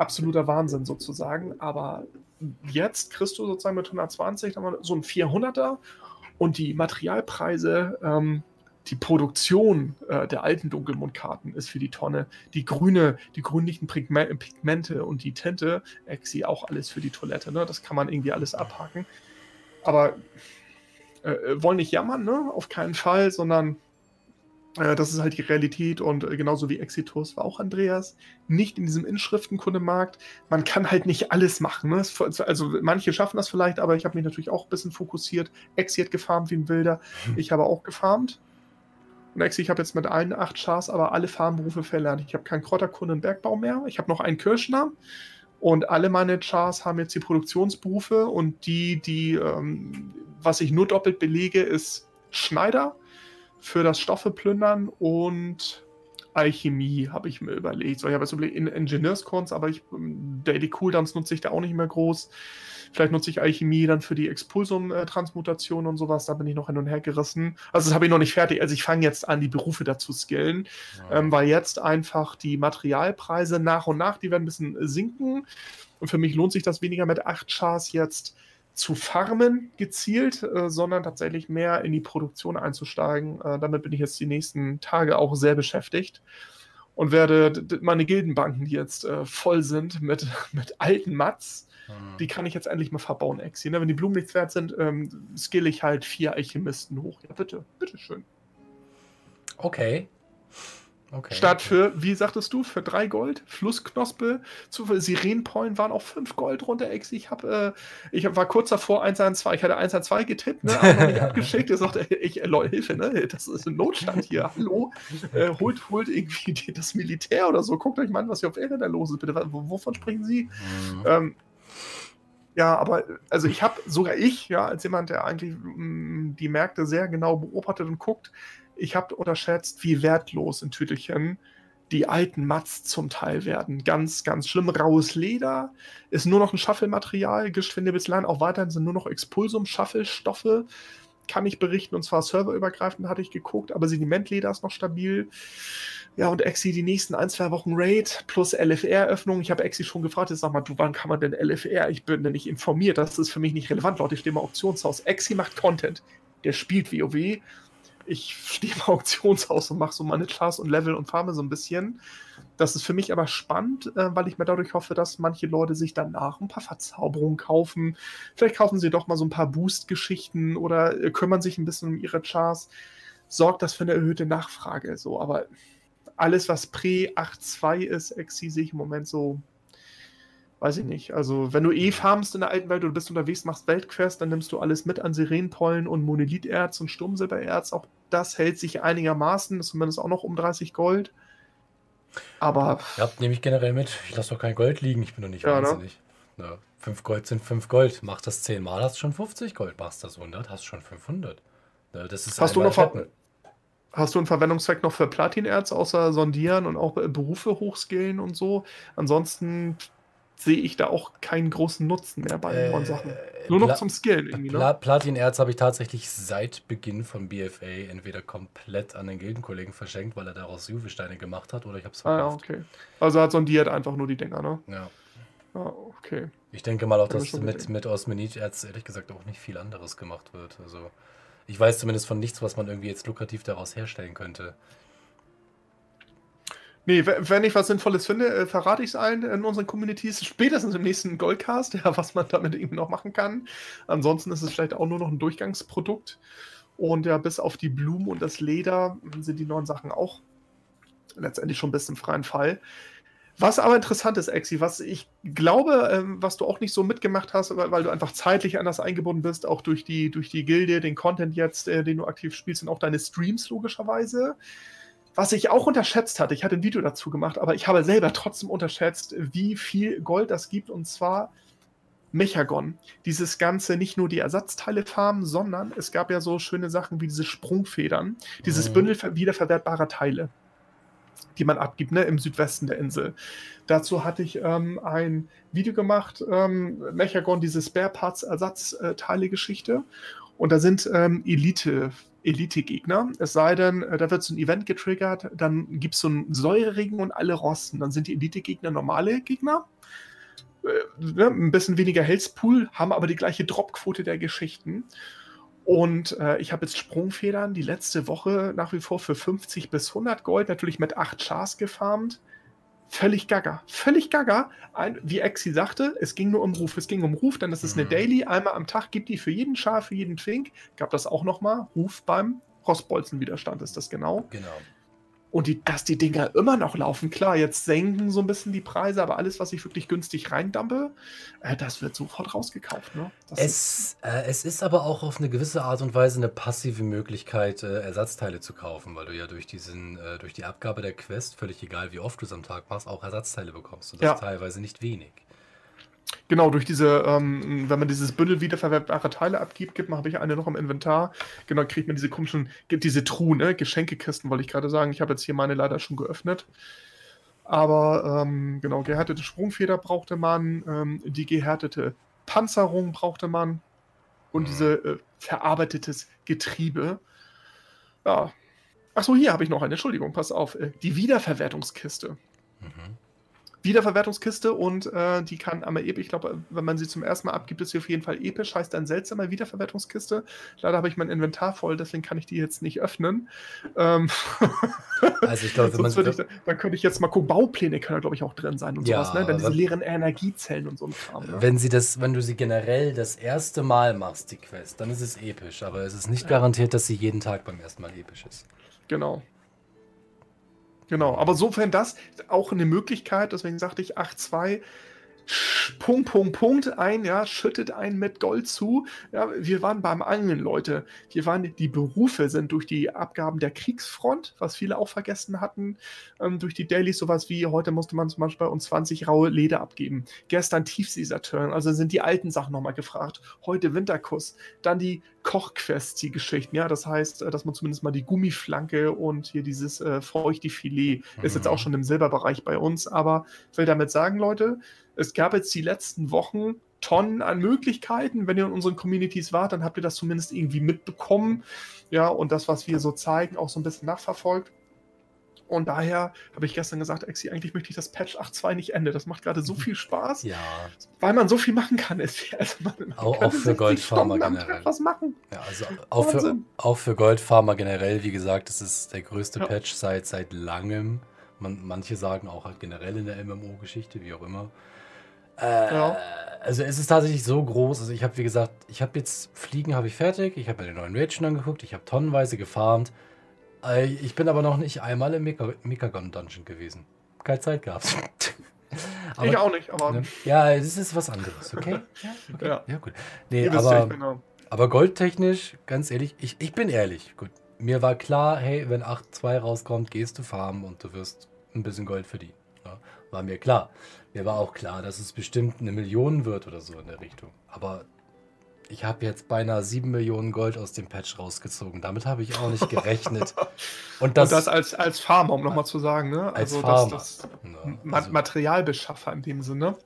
absoluter Wahnsinn sozusagen. Aber jetzt kriegst du sozusagen mit 120 so ein 400er und die Materialpreise, ähm, die Produktion äh, der alten Dunkelmondkarten ist für die Tonne. Die grüne, die grünlichen Pigmente und die Tinte, Exi auch alles für die Toilette. Ne? Das kann man irgendwie alles abhaken. Aber äh, wollen nicht jammern, ne? Auf keinen Fall, sondern äh, das ist halt die Realität und äh, genauso wie Exitus war auch Andreas nicht in diesem Inschriftenkundemarkt. Man kann halt nicht alles machen. Ne? Also manche schaffen das vielleicht, aber ich habe mich natürlich auch ein bisschen fokussiert. Exi hat gefarmt wie ein Wilder. Hm. Ich habe auch gefarmt. Und Exi, ich habe jetzt mit allen acht Chars aber alle Farmberufe verlernt. Ich habe keinen Krotterkunde im Bergbau mehr. Ich habe noch einen Kirschner. Und alle meine Chars haben jetzt die Produktionsberufe und die, die, ähm, was ich nur doppelt belege, ist Schneider für das Stoffe plündern und Alchemie habe ich mir überlegt. So, ich habe jetzt überlegt, in Ingenieurskunst, aber ich, ähm, Daily Cooldowns nutze ich da auch nicht mehr groß. Vielleicht nutze ich Alchemie dann für die Expulsum-Transmutation und sowas. Da bin ich noch hin und her gerissen. Also das habe ich noch nicht fertig. Also ich fange jetzt an, die Berufe dazu skillen, ja. ähm, weil jetzt einfach die Materialpreise nach und nach, die werden ein bisschen sinken. Und für mich lohnt sich das weniger mit 8 Chars jetzt zu farmen gezielt, äh, sondern tatsächlich mehr in die Produktion einzusteigen. Äh, damit bin ich jetzt die nächsten Tage auch sehr beschäftigt und werde meine Gildenbanken, die jetzt äh, voll sind mit, [laughs] mit alten Mats, mhm. die kann ich jetzt endlich mal verbauen, Exi. Ne? Wenn die Blumen nichts wert sind, ähm, skill ich halt vier Alchemisten hoch. Ja, bitte, bitteschön. Okay. Okay, Statt für, wie sagtest du, für drei Gold, Flussknospe, zu Sirenenpollen waren auch fünf Gold runter, Ex. Ich, hab, äh, ich war kurz davor 112, ich hatte 112 getippt, ne, aber nicht [laughs] abgeschickt. Er sagte, ich, äh, Leute, Hilfe, ne, das ist ein Notstand hier, hallo, äh, holt, holt irgendwie die, das Militär oder so, guckt euch mal an, was hier auf Erde da los ist, bitte, wovon sprechen Sie? Mhm. Ähm, ja, aber also ich habe sogar ich, ja, als jemand, der eigentlich mh, mm, die Märkte sehr genau beobachtet und guckt, ich habe unterschätzt, wie wertlos in Tütelchen die alten Mats zum Teil werden. Ganz, ganz schlimm. Raues Leder ist nur noch ein Shuffle-Material. Bislang auch weiterhin sind nur noch Expulsum-Shuffle-Stoffe. Kann ich berichten, und zwar serverübergreifend hatte ich geguckt, aber Sedimentleder ist noch stabil. Ja, und Exi die nächsten ein, zwei Wochen Raid plus LFR-Öffnung. Ich habe Exi schon gefragt, jetzt sag mal, du, wann kann man denn LFR? Ich bin denn nicht informiert, das ist für mich nicht relevant, Leute. Ich stehe im Auktionshaus. Exi macht Content. Der spielt WoW ich stehe im Auktionshaus und mache so meine Class und Level und farme so ein bisschen. Das ist für mich aber spannend, äh, weil ich mir dadurch hoffe, dass manche Leute sich danach ein paar Verzauberungen kaufen. Vielleicht kaufen sie doch mal so ein paar Boost-Geschichten oder äh, kümmern sich ein bisschen um ihre Chars. Sorgt das für eine erhöhte Nachfrage. So, aber alles, was Pre 8.2 ist, Exi, sehe ich im Moment so weiß ich nicht. Also, wenn du eh farmst in der alten Welt, oder bist unterwegs, machst Weltquest, dann nimmst du alles mit an Sirenenpollen und Monolitherz und Sturmsilbererz. Auch das hält sich einigermaßen, ist zumindest auch noch um 30 Gold. Aber. Ja, nehme ich generell mit. Ich lasse doch kein Gold liegen, ich bin doch nicht ja, ne? wahnsinnig. Ne? Ja, 5 Gold sind 5 Gold. Mach das 10 Mal, hast schon 50 Gold. Machst das 100, hast schon 500. Ja, das ist hast du noch Ver Hast du einen Verwendungszweck noch für Platinerz, außer sondieren und auch Berufe hochskillen und so? Ansonsten sehe ich da auch keinen großen Nutzen mehr bei äh, Sachen. Nur noch Pla zum Skillen irgendwie, ne? Platin-Erz habe ich tatsächlich seit Beginn von BFA entweder komplett an den Gildenkollegen verschenkt, weil er daraus Juwelsteine gemacht hat, oder ich habe es verkauft. Ah, okay. Also hat sondiert einfach nur die Dinger, ne? Ja. Ah, okay. Ich denke mal auch, dass mit, mit Osmenit-Erz ehrlich gesagt auch nicht viel anderes gemacht wird. Also ich weiß zumindest von nichts, was man irgendwie jetzt lukrativ daraus herstellen könnte. Nee, wenn ich was Sinnvolles finde, äh, verrate ich es allen in unseren Communities, spätestens im nächsten Goldcast, [laughs] ja, was man damit eben noch machen kann. Ansonsten ist es vielleicht auch nur noch ein Durchgangsprodukt. Und ja, bis auf die Blumen und das Leder sind die neuen Sachen auch letztendlich schon bisschen im freien Fall. Was aber interessant ist, Exi, was ich glaube, ähm, was du auch nicht so mitgemacht hast, weil, weil, du einfach zeitlich anders eingebunden bist, auch durch die, durch die Gilde, den Content jetzt, äh, den du aktiv spielst und auch deine Streams logischerweise. Was ich auch unterschätzt hatte, ich hatte ein Video dazu gemacht, aber ich habe selber trotzdem unterschätzt, wie viel Gold das gibt und zwar Mechagon. Dieses Ganze, nicht nur die Ersatzteile farmen, sondern es gab ja so schöne Sachen wie diese Sprungfedern, dieses mhm. Bündel wiederverwertbarer Teile, die man abgibt, ne, im Südwesten der Insel. Dazu hatte ich ähm, ein Video gemacht, ähm, Mechagon, diese Spare Parts Ersatzteile-Geschichte. Und da sind ähm, Elite Elite-Gegner. Es sei denn, äh, da wird so ein Event getriggert, dann gibt es so einen Säureregen und alle rosten. Dann sind die Elite-Gegner normale Gegner. Äh, ne, ein bisschen weniger Healthpool, haben aber die gleiche Dropquote der Geschichten. Und äh, ich habe jetzt Sprungfedern die letzte Woche nach wie vor für 50 bis 100 Gold, natürlich mit 8 Chars gefarmt. Völlig gaga. Völlig gaga. Ein, wie Exi sagte, es ging nur um Ruf. Es ging um Ruf, denn es ist eine Mhm. Daily. Einmal am Tag gibt die für jeden Schaf, für jeden Twink. Gab das auch nochmal. Ruf beim Rostbolzenwiderstand ist das genau. Genau. Und die, dass die Dinger immer noch laufen, klar, jetzt senken so ein bisschen die Preise, aber alles, was ich wirklich günstig reindampe, äh, das wird sofort rausgekauft. Ne? Das ist, Es, äh, es ist aber auch auf eine gewisse Art und Weise eine passive Möglichkeit, äh, Ersatzteile zu kaufen, weil du ja durch diesen, äh, durch die Abgabe der Quest, völlig egal wie oft du es am Tag machst, auch Ersatzteile bekommst. Und das Ja. teilweise nicht wenig. Genau, durch diese, ähm, wenn man dieses Bündel wiederverwertbare Teile abgibt, gibt man, habe ich eine noch im Inventar, genau, kriegt man diese komischen, diese Truhen, ne? Geschenkekisten, wollte ich gerade sagen. Ich habe jetzt hier meine leider schon geöffnet. Aber ähm, genau, gehärtete Sprungfeder brauchte man, ähm, die gehärtete Panzerung brauchte man und Mhm. diese äh, verarbeitetes Getriebe. Ja. Achso, hier habe ich noch eine, Entschuldigung, pass auf. Äh, die Wiederverwertungskiste. Mhm. Wiederverwertungskiste und äh, die kann einmal episch, ich glaube, wenn man sie zum ersten Mal abgibt, ist sie auf jeden Fall episch, heißt dann seltsamer Wiederverwertungskiste. Leider habe ich mein Inventar voll, deswegen kann ich die jetzt nicht öffnen. Ähm, [laughs] Also ich glaube, wenn man ich, da- dann könnte ich jetzt mal gucken, Baupläne können glaube ich auch drin sein und Ja, sowas, ne? Dann diese leeren Energiezellen und so ein Kram. Ne? Wenn sie das, wenn du sie generell das erste Mal machst, die Quest, dann ist es episch. Aber es ist nicht garantiert, dass sie jeden Tag beim ersten Mal episch ist. Genau. Genau, aber sofern das auch eine Möglichkeit, deswegen sagte ich 8-2, sch- Punkt, Punkt, Punkt ein, ja, schüttet einen mit Gold zu. Ja, wir waren beim Angeln, Leute. Wir waren, die Berufe sind durch die Abgaben der Kriegsfront, was viele auch vergessen hatten, ähm, durch die Dailies, sowas wie heute musste man zum Beispiel bei uns 20 raue Leder abgeben. Gestern Tiefsee-Saturn, also sind die alten Sachen nochmal gefragt. Heute Winterkuss. Dann die Kochquests, die Geschichten, ja, das heißt, äh, dass man zumindest mal die Gummiflanke und hier dieses äh, Feuchti-Filet ist jetzt Mhm. auch schon im Silberbereich bei uns, aber ich will damit sagen, Leute, es gab jetzt die letzten Wochen Tonnen an Möglichkeiten. Wenn ihr in unseren Communities wart, dann habt ihr das zumindest irgendwie mitbekommen. Ja, und das, was wir so zeigen, auch so ein bisschen nachverfolgt. Und daher habe ich gestern gesagt, Exi, eigentlich möchte ich das Patch 8.2 nicht ende. Das macht gerade so [laughs] viel Spaß, Ja, weil man so viel machen kann. [laughs] Also man, Auch- kann auch für 60 Goldfarmer generell. Was machen. ja also auch für, auch für Goldfarmer generell, wie gesagt, das ist der größte Ja. Patch seit, seit langem. Man, manche sagen auch halt generell in der MMO-Geschichte, wie auch immer. Äh, Ja. Also es ist tatsächlich so groß. Also ich habe, wie gesagt, ich habe jetzt Fliegen habe ich fertig. Ich habe mir den neuen Raid schon angeguckt. Ich habe tonnenweise gefarmt. Äh, Ich bin aber noch nicht einmal im Mika- Mikagon Dungeon gewesen. Keine Zeit gehabt. [laughs] ich auch nicht, aber Ne? Ja, das ist was anderes, okay? [laughs] Ja, okay. Ja. ja gut. Nee, ihr aber, aber goldtechnisch, ganz ehrlich, ich, ich bin ehrlich. Gut, mir war klar, hey, wenn 8.2 rauskommt, gehst du farmen und du wirst ein bisschen Gold verdienen. Ja, war mir klar. Mir war auch klar, dass es bestimmt eine Million wird oder so in der Richtung. Aber ich habe jetzt beinahe 7 Millionen Gold aus dem Patch rausgezogen. Damit habe ich auch nicht gerechnet. [laughs] Und das, und das als, als Farmer, um nochmal zu sagen, ne? als also Farmer. Das, das Ma also- Materialbeschaffer in dem Sinne.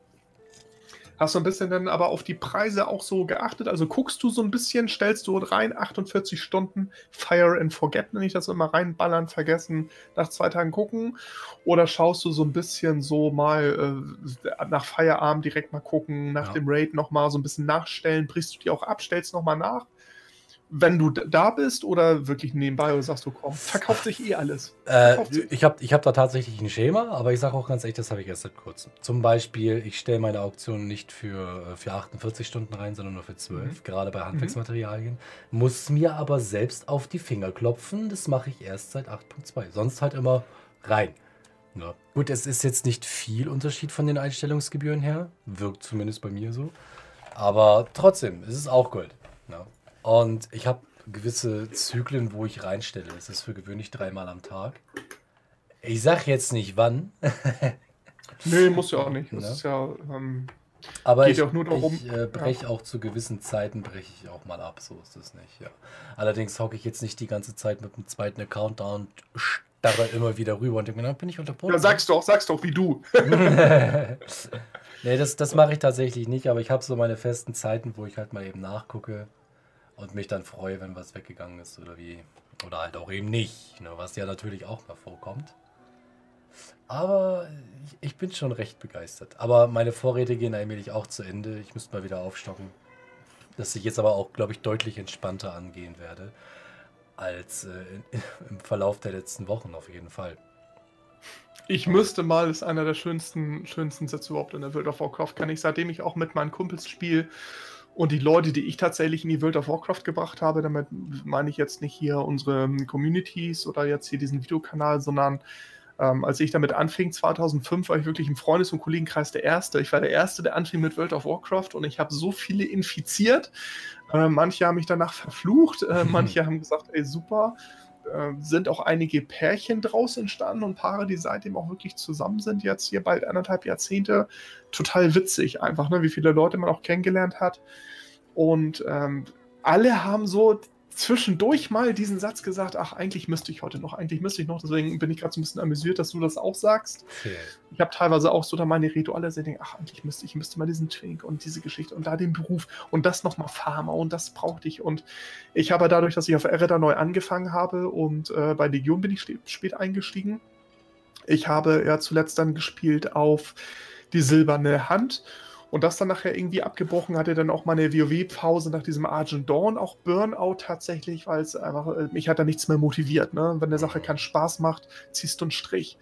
Hast du ein bisschen dann aber auf die Preise auch so geachtet? Also guckst du so ein bisschen, stellst du rein, 48 Stunden Fire and Forget, nenne ich das immer, reinballern, vergessen, nach zwei Tagen gucken? Oder schaust du so ein bisschen so mal äh, nach Feierabend direkt mal gucken, nach Ja. dem Raid nochmal so ein bisschen nachstellen, brichst du die auch ab, stellst nochmal nach? Wenn du da bist oder wirklich nebenbei oder sagst du, komm, verkauft sich eh alles. [laughs] Äh, sich. ich habe ich hab da tatsächlich ein Schema, aber ich sage auch ganz ehrlich, das habe ich erst seit kurzem. Zum Beispiel, ich stelle meine Auktion nicht für, äh, für 48 Stunden rein, sondern nur für 12, Mhm. gerade bei Handwerksmaterialien. Muss mir aber selbst auf die Finger klopfen, das mache ich erst seit 8.2. Sonst halt immer rein. Ja. Gut, es ist jetzt nicht viel Unterschied von den Einstellungsgebühren her, wirkt zumindest bei mir so. Aber trotzdem, es ist auch Gold. Ja. Und ich habe gewisse Zyklen, wo ich reinstelle. Es ist für gewöhnlich dreimal am Tag. Ich sag jetzt nicht wann, [laughs] Nee, muss ja auch nicht. Das Ja. ist ja. Ähm, aber Geht ich, ja auch nur darum- ich äh, breche auch zu gewissen Zeiten breche ich auch mal ab. So ist es nicht. Ja. Allerdings hocke ich jetzt nicht die ganze Zeit mit dem zweiten Account da und starre immer wieder rüber und denke mir, dann bin ich unterbrochen. ja, sag's doch, sag's doch, wie du. [laughs] nee, das, das mache ich tatsächlich nicht, aber ich habe so meine festen Zeiten, wo ich halt mal eben nachgucke und mich dann freue, wenn was weggegangen ist oder wie. Oder halt auch eben nicht, ne, was ja natürlich auch mal vorkommt. Aber ich, ich bin schon recht begeistert. Aber meine Vorräte gehen allmählich auch zu Ende. Ich müsste mal wieder aufstocken. Dass ich jetzt aber auch, glaube ich, deutlich entspannter angehen werde. Als äh, [laughs] im Verlauf der letzten Wochen auf jeden Fall. Ich müsste mal, ist einer der schönsten, schönsten Sätze überhaupt in der World of Warcraft. Kann ich, seitdem ich auch mit meinen Kumpels spiele und die Leute, die ich tatsächlich in die World of Warcraft gebracht habe, damit meine ich jetzt nicht hier unsere Communities oder jetzt hier diesen Videokanal, sondern ähm, als ich damit anfing, 2005, war ich wirklich im Freundes- und Kollegenkreis der Erste. Ich war der Erste, der anfing mit World of Warcraft und ich habe so viele infiziert. Äh, manche haben mich danach verflucht, äh, [laughs] manche haben gesagt, ey, super. Äh, sind auch einige Pärchen draus entstanden und Paare, die seitdem auch wirklich zusammen sind, jetzt hier bald anderthalb Jahrzehnte. Total witzig einfach, ne? wie viele Leute man auch kennengelernt hat. Und ähm, alle haben so zwischendurch mal diesen Satz gesagt, ach, eigentlich müsste ich heute noch, eigentlich müsste ich noch, deswegen bin ich gerade so ein bisschen amüsiert, dass du das auch sagst. Okay. Ich habe teilweise auch so da meine Rituale, dass ich denke, ach, eigentlich müsste ich, müsste mal diesen Twink und diese Geschichte und da den Beruf und das nochmal Pharma und das brauchte ich und ich habe dadurch, dass ich auf Ereda neu angefangen habe und äh, bei Legion bin ich spät eingestiegen. Ich habe ja zuletzt dann gespielt auf die silberne Hand und das dann nachher irgendwie abgebrochen hatte, dann auch mal eine WoW-Pause nach diesem Argent Dawn, auch Burnout tatsächlich, weil es einfach, äh, mich hat da nichts mehr motiviert. Ne? Wenn eine Sache keinen Spaß macht, ziehst du einen Strich.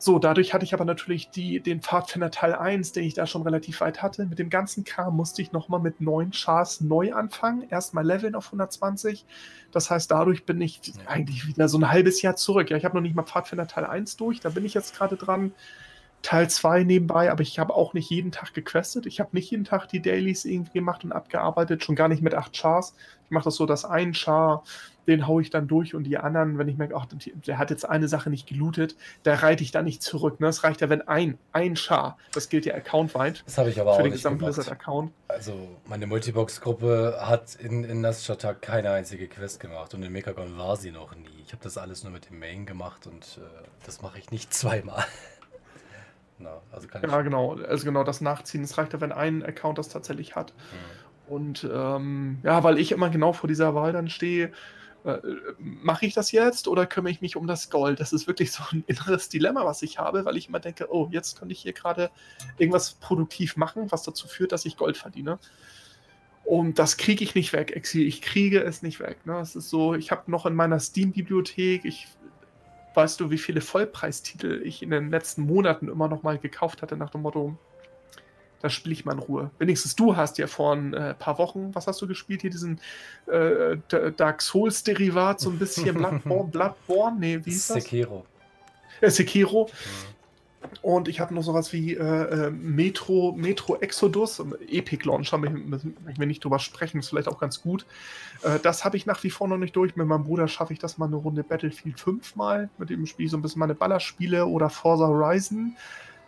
So, dadurch hatte ich aber natürlich die, den Pfadfinder Teil 1, den ich da schon relativ weit hatte. Mit dem ganzen Kram musste ich nochmal mit neun Chars neu anfangen. Erstmal leveln auf 120. Das heißt, dadurch bin ich eigentlich wieder so ein halbes Jahr zurück. Ja, ich habe noch nicht mal Pfadfinder Teil 1 durch. Da bin ich jetzt gerade dran. Teil 2 nebenbei, aber ich habe auch nicht jeden Tag gequestet. Ich habe nicht jeden Tag die Dailies irgendwie gemacht und abgearbeitet, schon gar nicht mit 8 Chars. Ich mache das so, dass ein Char, den haue ich dann durch und die anderen, wenn ich merke, ach, der hat jetzt eine Sache nicht gelootet, da reite ich da nicht zurück. Ne? Es reicht ja, wenn ein, ein Char, das gilt ja accountweit. Das habe ich aber für auch den gesamten Blizzard-Account. Also meine Multibox-Gruppe hat in, in Naschatak keine einzige Quest gemacht und in Mechagon war sie noch nie. Ich habe das alles nur mit dem Main gemacht und äh, das mache ich nicht zweimal. Na, also ja, genau. Also genau das Nachziehen. Es reicht ja, wenn ein Account das tatsächlich hat. Mhm. Und ähm, ja, weil ich immer genau vor dieser Wahl dann stehe, äh, mache ich das jetzt oder kümmere ich mich um das Gold? Das ist wirklich so ein inneres Dilemma, was ich habe, weil ich immer denke, oh, jetzt könnte ich hier gerade irgendwas produktiv machen, was dazu führt, dass ich Gold verdiene. Und das kriege ich nicht weg, Exil. Ich kriege es nicht weg. Ne? Es ist so, ich habe noch in meiner Steam-Bibliothek, ich weißt du, wie viele Vollpreistitel ich in den letzten Monaten immer noch mal gekauft hatte, nach dem Motto, da spiele ich mal in Ruhe. Wenigstens du hast ja vor ein äh, paar Wochen, was hast du gespielt hier, diesen äh, Dark Souls-Derivat, so ein bisschen [laughs] Bloodborne, Bloodborne, nee, wie hieß das? Sekiro. Äh, Sekiro. Mhm. Und ich habe noch sowas wie äh, äh, Metro, Metro Exodus, Epic Launcher, müssen wir nicht drüber sprechen, ist vielleicht auch ganz gut. Äh, das habe ich nach wie vor noch nicht durch. Mit meinem Bruder schaffe ich das mal eine Runde Battlefield 5 mal. Mit dem Spiel so ein bisschen meine Ballerspiele oder Forza Horizon.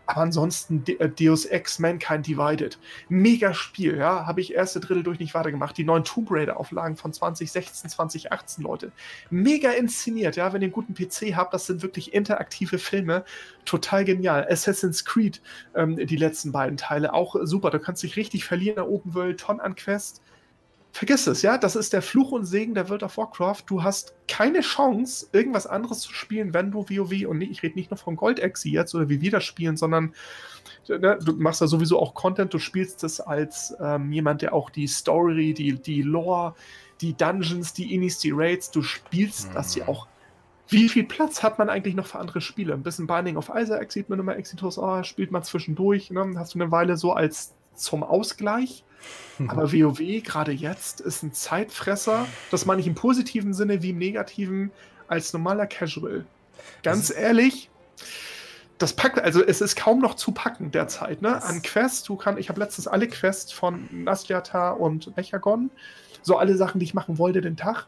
Aber ansonsten äh, Deus Ex Mankind Divided. Mega Spiel, ja. Habe ich erste Drittel durch nicht weitergemacht. Die neuen Tomb Raider Auflagen von 2016, 2018, Leute. Mega inszeniert, ja. Wenn ihr einen guten PC habt, das sind wirklich interaktive Filme. Total genial. Assassin's Creed, ähm, die letzten beiden Teile, auch super. Du kannst dich richtig verlieren in der Open World, Ton an Quest vergiss es, ja, das ist der Fluch und Segen der World of Warcraft. Du hast keine Chance, irgendwas anderes zu spielen, wenn du WoW, und ich rede nicht nur von Goldexi jetzt oder wie wir das spielen, sondern ne, du machst ja sowieso auch Content, du spielst es als ähm, jemand, der auch die Story, die, die Lore, die Dungeons, die Inis, die Raids, du spielst mhm. das ja auch. Wie viel Platz hat man eigentlich noch für andere Spiele? Ein bisschen Binding of Isaac sieht man immer Exitus, oh, spielt man zwischendurch, ne? hast du eine Weile so als zum Ausgleich. [laughs] Aber WoW, gerade jetzt, ist ein Zeitfresser. Das meine ich im positiven Sinne wie im negativen als normaler Casual. Ganz ehrlich, das packt, also es ist kaum noch zu packen derzeit, ne? An Quests, du kannst, ich habe letztens alle Quests von Nasliata und Mechagon, so alle Sachen, die ich machen wollte, den Tag.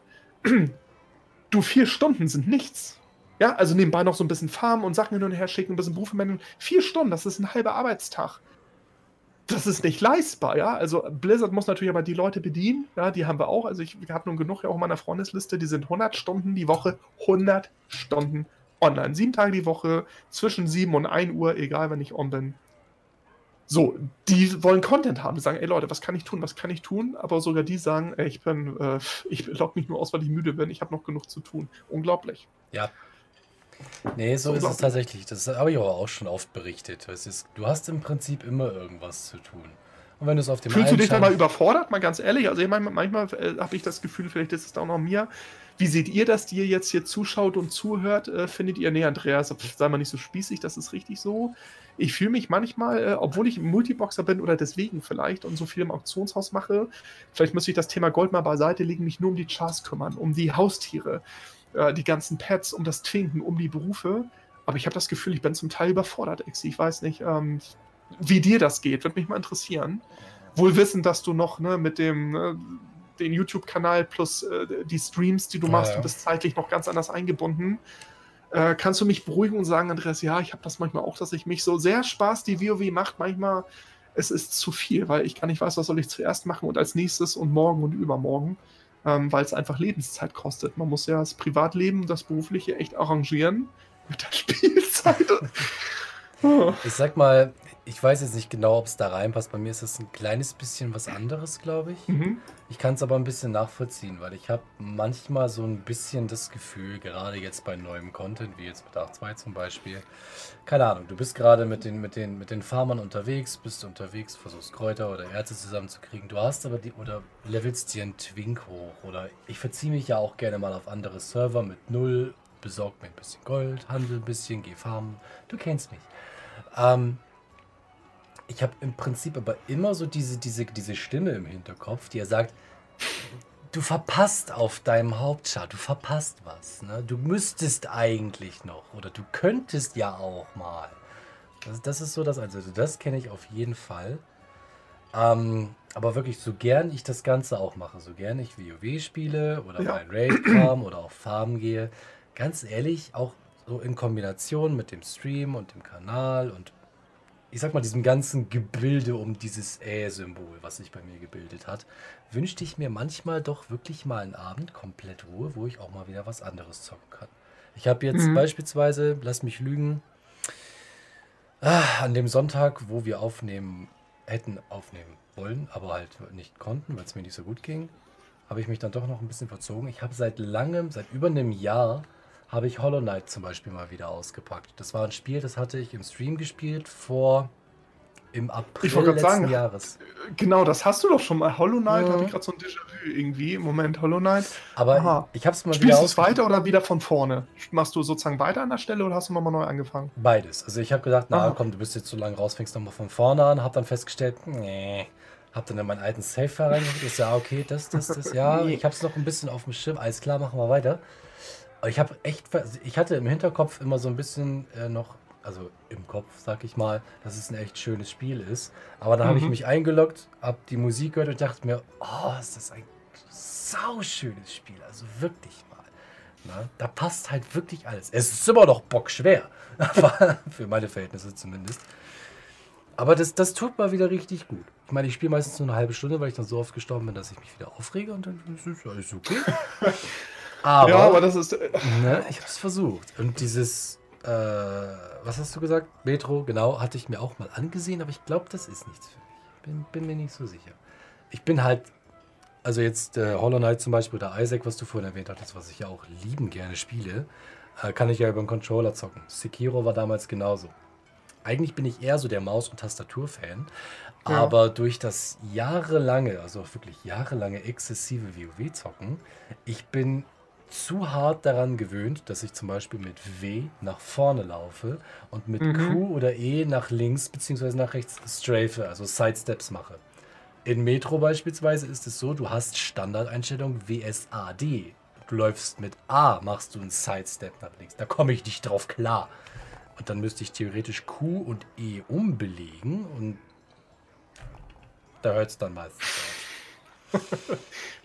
Du, vier Stunden sind nichts. Ja, also nebenbei noch so ein bisschen Farmen und Sachen hin und her schicken, ein bisschen Berufe managen. Vier Stunden, das ist ein halber Arbeitstag das ist nicht leistbar, ja. Also Blizzard muss natürlich aber die Leute bedienen, ja, die haben wir auch. Also ich habe nun genug ja auch in meiner Freundesliste, die sind 100 Stunden die Woche, 100 Stunden online. Sieben Tage die Woche, zwischen 7 und 1 Uhr, egal wenn ich on bin. So, die wollen Content haben. Die sagen, ey Leute, was kann ich tun, was kann ich tun? Aber sogar die sagen, ey, ich bin, äh, ich log mich nur aus, weil ich müde bin, ich habe noch genug zu tun. Unglaublich. Ja, Nee, so ist es tatsächlich. Das habe ich aber auch schon oft berichtet. Ist, du hast im Prinzip immer irgendwas zu tun. Und wenn du es auf dem Fühlst du dich da mal überfordert, mal ganz ehrlich? Also ich meine, manchmal äh, habe ich das Gefühl, vielleicht ist es auch noch mir. Wie seht ihr das, die ihr jetzt hier zuschaut und zuhört? Äh, findet ihr, nee, Andreas, sei mal nicht so spießig, das ist richtig so. Ich fühle mich manchmal, äh, obwohl ich Multiboxer bin oder deswegen vielleicht und so viel im Auktionshaus mache, vielleicht müsste ich das Thema Gold mal beiseite legen, mich nur um die Chars kümmern, um die Haustiere, äh, die ganzen Pets, um das Twinken, um die Berufe. Aber ich habe das Gefühl, ich bin zum Teil überfordert, Exi. Ich weiß nicht, ähm, wie dir das geht, würde mich mal interessieren. Wohl wissen, dass du noch ne, mit dem den YouTube-Kanal plus äh, die Streams, die du machst, ja, ja. du bist zeitlich noch ganz anders eingebunden. Äh, kannst du mich beruhigen und sagen, Andreas, ja, ich habe das manchmal auch, dass ich mich so sehr Spaß, die WoW macht, manchmal es ist zu viel, weil ich gar nicht weiß, was soll ich zuerst machen und als nächstes und morgen und übermorgen, ähm, weil es einfach Lebenszeit kostet. Man muss ja das Privatleben, das berufliche echt arrangieren mit der [laughs] Spielzeit. ich sag mal, ich weiß jetzt nicht genau, ob es da reinpasst. Bei mir ist es ein kleines bisschen was anderes, glaube ich. Mhm. Ich kann es aber ein bisschen nachvollziehen, weil ich habe manchmal so ein bisschen das Gefühl, gerade jetzt bei neuem Content, wie jetzt mit Arc 2 zum Beispiel, keine Ahnung, du bist gerade mit den, mit, den, mit den Farmern unterwegs, bist unterwegs, versuchst Kräuter oder Erze zusammenzukriegen. Du hast aber die, oder levelst dir einen Twink hoch. Oder ich verziehe mich ja auch gerne mal auf andere Server mit Null, besorg mir ein bisschen Gold, handel ein bisschen, geh farmen. Du kennst mich. Ähm, ich habe im Prinzip aber immer so diese, diese, diese Stimme im Hinterkopf, die er sagt, du verpasst auf deinem Hauptchart, du verpasst was. Ne? Du müsstest eigentlich noch oder du könntest ja auch mal. Das, das ist so das, also das kenne ich auf jeden Fall. Ähm, aber wirklich, so gern ich das Ganze auch mache, so gern ich WoW spiele oder ja. mein Raid kam oder auf Farben gehe, ganz ehrlich, auch so in Kombination mit dem Stream und dem Kanal und ich sag mal, diesem ganzen Gebilde um dieses Ä-Symbol, was sich bei mir gebildet hat, wünschte ich mir manchmal doch wirklich mal einen Abend komplett Ruhe, wo ich auch mal wieder was anderes zocken kann. Ich habe jetzt mhm. beispielsweise, lass mich lügen, ah, an dem Sonntag, wo wir aufnehmen, hätten aufnehmen wollen, aber halt nicht konnten, weil es mir nicht so gut ging, habe ich mich dann doch noch ein bisschen verzogen. Ich habe seit langem, seit über einem Jahr, habe ich Hollow Knight zum Beispiel mal wieder ausgepackt. Das war ein Spiel, das hatte ich im Stream gespielt vor im April ich letzten sagen, Jahres. Genau, das hast du doch schon mal. Hollow Knight mhm. hatte ich gerade so ein Déjà-vu irgendwie. Im Moment Hollow Knight. Aber Aha. ich habe es mal Spielst du es weiter oder wieder von vorne? Machst du sozusagen weiter an der Stelle oder hast du nochmal neu angefangen? Beides. Also ich habe gedacht, na Aha. komm, du bist jetzt so lange raus, fängst nochmal von vorne an. Habe dann festgestellt, nee. Hab dann in meinen alten Safe reingeguckt. Ist ja okay, das, das, das. Ja, [laughs] ich habe es noch ein bisschen auf dem Schirm. Alles klar, machen wir weiter. Ich habe echt, ich hatte im Hinterkopf immer so ein bisschen äh, noch, also im Kopf, sag ich mal, dass es ein echt schönes Spiel ist. Aber dann mhm. habe ich mich eingeloggt, habe die Musik gehört und dachte mir, oh, ist das ein sauschönes Spiel. Also wirklich mal. Na, da passt halt wirklich alles. Es ist immer noch bockschwer. [laughs] für meine Verhältnisse zumindest. Aber das, das tut mal wieder richtig gut. Ich meine, ich spiele meistens nur eine halbe Stunde, weil ich dann so oft gestorben bin, dass ich mich wieder aufrege und dann ist es alles okay. [laughs] Aber, ja, aber das ist. Äh, ne, ich habe es versucht. Und dieses, äh, was hast du gesagt? Metro, genau, hatte ich mir auch mal angesehen, aber ich glaube, das ist nichts für mich. Bin, bin mir nicht so sicher. Ich bin halt, also jetzt äh, Hollow Knight zum Beispiel oder Isaac, was du vorhin erwähnt hattest, was ich ja auch lieben gerne spiele, äh, kann ich ja über den Controller zocken. Sekiro war damals genauso. Eigentlich bin ich eher so der Maus- und Tastatur-Fan, ja. aber durch das jahrelange, also wirklich jahrelange exzessive WoW-Zocken, ich bin zu hart daran gewöhnt, dass ich zum Beispiel mit W nach vorne laufe und mit mhm. Q oder E nach links bzw. nach rechts strafe, also Sidesteps mache. In Metro beispielsweise ist es so, du hast Standardeinstellung WSAD. Du läufst mit A, machst du einen Sidestep nach links. Da komme ich nicht drauf klar. Und dann müsste ich theoretisch Q und E umbelegen und da hört es dann meistens auf.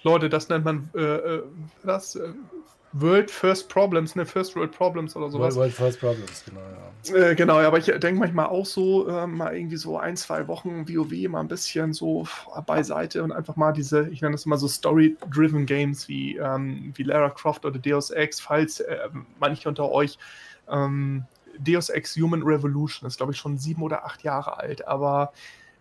Leute, das nennt man äh, äh das, äh, World First Problems, ne, First World Problems oder sowas. World First Problems, genau, ja. Äh, genau, ja, aber ich denke manchmal auch so, äh, mal irgendwie so ein, zwei Wochen WoW mal ein bisschen so beiseite und einfach mal diese, ich nenne das immer so Story-Driven Games wie, ähm, wie Lara Croft oder Deus Ex, falls äh, manche unter euch ähm, Deus Ex Human Revolution ist, glaube ich, schon sieben oder acht Jahre alt, aber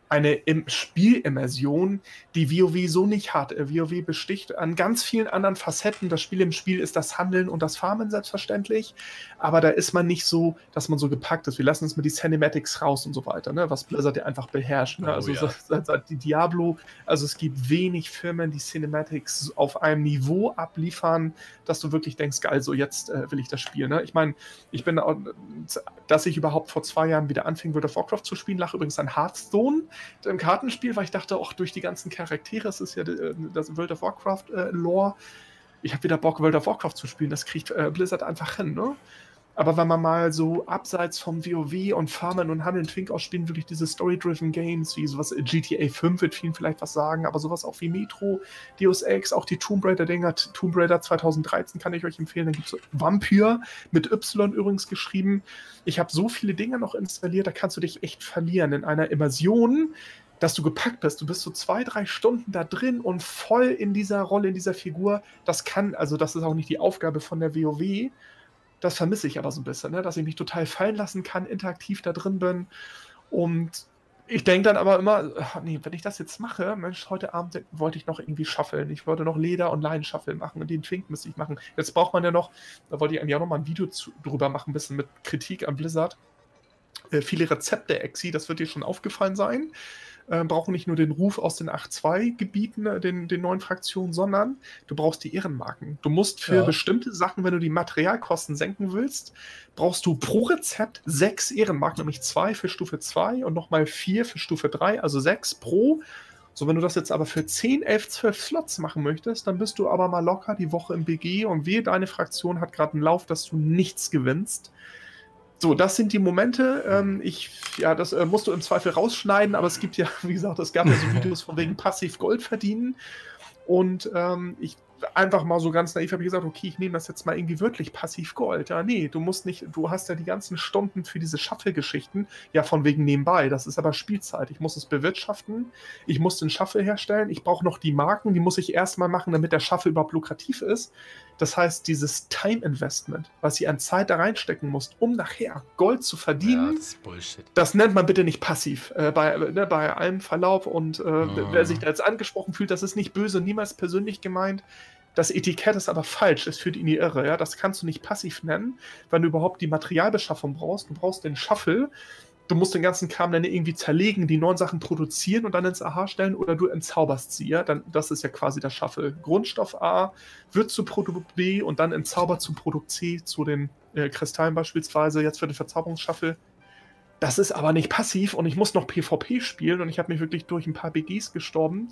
eine Im Spielimmersion, die WoW so nicht hat. Äh, WoW besticht an ganz vielen anderen Facetten. Das Spiel im Spiel ist das Handeln und das Farmen selbstverständlich, aber da ist man nicht so, dass man so gepackt ist. Wir lassen uns mal die Cinematics raus und so weiter, ne? was Blizzard ja einfach beherrscht. Ne? Oh, also ja. seit, seit die Diablo, also es gibt wenig Firmen, die Cinematics auf einem Niveau abliefern, dass du wirklich denkst, geil, so jetzt äh, will ich das spielen. Ne? Ich meine, ich bin, dass ich überhaupt vor zwei Jahren wieder anfing, World of Warcraft zu spielen, lag übrigens an Hearthstone im Kartenspiel, weil ich dachte, auch durch die ganzen Charaktere, es ist ja äh, das World of Warcraft äh, ich habe wieder Bock, World of Warcraft zu spielen. Das kriegt äh, Blizzard einfach hin, ne? Aber wenn man mal so abseits vom WoW und Farmen und Handeln Twink ausspielen, wirklich diese Story-driven Games, wie sowas GTA 5 wird vielen vielleicht was sagen, aber sowas auch wie Metro, Deus Ex, auch die Tomb Raider-Dinger, Tomb Raider 2013 kann ich euch empfehlen. Dann gibt es Vampyr mit Y übrigens geschrieben. Ich habe so viele Dinge noch installiert, da kannst du dich echt verlieren in einer Immersion, dass du gepackt bist. Du bist so zwei, drei Stunden da drin und voll in dieser Rolle, in dieser Figur. Das kann, also das ist auch nicht die Aufgabe von der WoW. Das vermisse ich aber so ein bisschen, ne? dass ich mich total fallen lassen kann, interaktiv da drin bin. Und ich denke dann aber immer, nee, wenn ich das jetzt mache, Mensch, heute Abend wollte ich noch irgendwie schaffeln. Ich wollte noch Leder- und Leinenschaffeln machen und den Twink müsste ich machen. Jetzt braucht man ja noch, da wollte ich eigentlich auch noch mal ein Video zu, drüber machen, ein bisschen mit Kritik an Blizzard. Äh, viele Rezepte Exi, das wird dir schon aufgefallen sein äh, brauchen nicht nur den Ruf aus den 8.2-Gebieten, äh, den, den neuen Fraktionen, sondern du brauchst die Ehrenmarken. Du musst für ja. bestimmte Sachen, wenn du die Materialkosten senken willst, brauchst du pro Rezept sechs Ehrenmarken, nämlich zwei für Stufe 2 und nochmal vier für Stufe 3, also sechs pro. So, wenn du das jetzt aber für 10, 11, 12 Slots machen möchtest, dann bist du aber mal locker die Woche im BG und wehe, deine Fraktion hat gerade einen Lauf, dass du nichts gewinnst. So, das sind die Momente. Ähm, ich, ja, das äh, musst du im Zweifel rausschneiden, aber es gibt ja, [laughs] wie gesagt, es gab ja so Videos von wegen passiv Gold verdienen. Und ähm, ich einfach mal so ganz naiv habe gesagt, okay, ich nehme das jetzt mal irgendwie wirklich passiv Gold. Ja, nee, du musst nicht, du hast ja die ganzen Stunden für diese Shuffle-Geschichten, ja, von wegen nebenbei. Das ist aber Spielzeit. Ich muss es bewirtschaften, ich muss den Shuffle herstellen, ich brauche noch die Marken, die muss ich erstmal machen, damit der Shuffle überhaupt lukrativ ist. Das heißt, dieses Time-Investment, was ihr an Zeit da reinstecken musst, um nachher Gold zu verdienen, ja, das, das, nennt man bitte nicht passiv. Äh, bei, ne, bei allem Verlaub und äh, oh. wer sich da jetzt angesprochen fühlt, das ist nicht böse, niemals persönlich gemeint. Das Etikett ist aber falsch, es führt in die Irre. Ja? Das kannst du nicht passiv nennen, wenn du überhaupt die Materialbeschaffung brauchst. Du brauchst den Shuffle, du musst den ganzen Kram dann irgendwie zerlegen, die neuen Sachen produzieren und dann ins AHA stellen oder du entzauberst sie. Ja? Dann, das ist ja quasi der Shuffle. Grundstoff A wird zu Produkt B und dann entzaubert zu Produkt C, zu den äh, Kristallen beispielsweise, jetzt für den Verzauberungsshuffle. Das ist aber nicht passiv und ich muss noch PvP spielen und ich habe mich wirklich durch ein paar BGs gestorben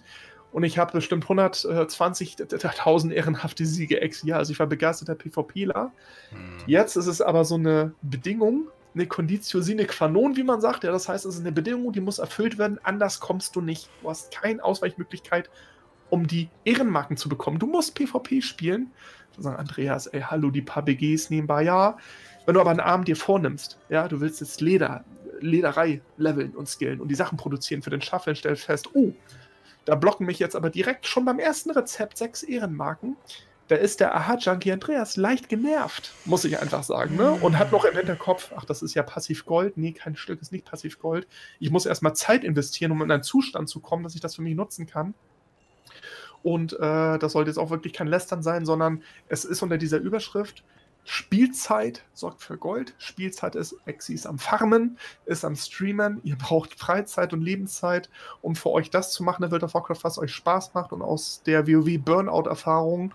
und ich habe bestimmt 120.000 ehrenhafte Siege ex Jahr. Also ich war begeisterter PvPler. Hm. Jetzt ist es aber so eine Bedingung, eine Conditio sine qua non, wie man sagt. Ja, das heißt, es ist eine Bedingung, die muss erfüllt werden. Anders kommst du nicht. Du hast keine Ausweichmöglichkeit, um die Ehrenmarken zu bekommen. Du musst PvP spielen. So sagen Andreas, ey, hallo, die paar BGs nebenbei, ja. Wenn du aber einen Abend dir vornimmst, ja, du willst jetzt Leder, Lederei leveln und skillen und die Sachen produzieren für den Shuffle, stellst fest, oh, da blocken mich jetzt aber direkt schon beim ersten Rezept sechs Ehrenmarken da ist der Aha-Junkie Andreas leicht genervt, muss ich einfach sagen. Ne? Und hat noch im Hinterkopf, ach, das ist ja passiv Gold. Nee, kein Stück ist nicht passiv Gold. Ich muss erstmal Zeit investieren, um in einen Zustand zu kommen, dass ich das für mich nutzen kann. Und äh, das sollte jetzt auch wirklich kein Lästern sein, sondern es ist unter dieser Überschrift Spielzeit sorgt für Gold. Spielzeit ist, Exi ist am Farmen, ist am Streamen. Ihr braucht Freizeit und Lebenszeit, um für euch das zu machen, in World of Warcraft, was euch Spaß macht. Und aus der WoW Burnout-Erfahrung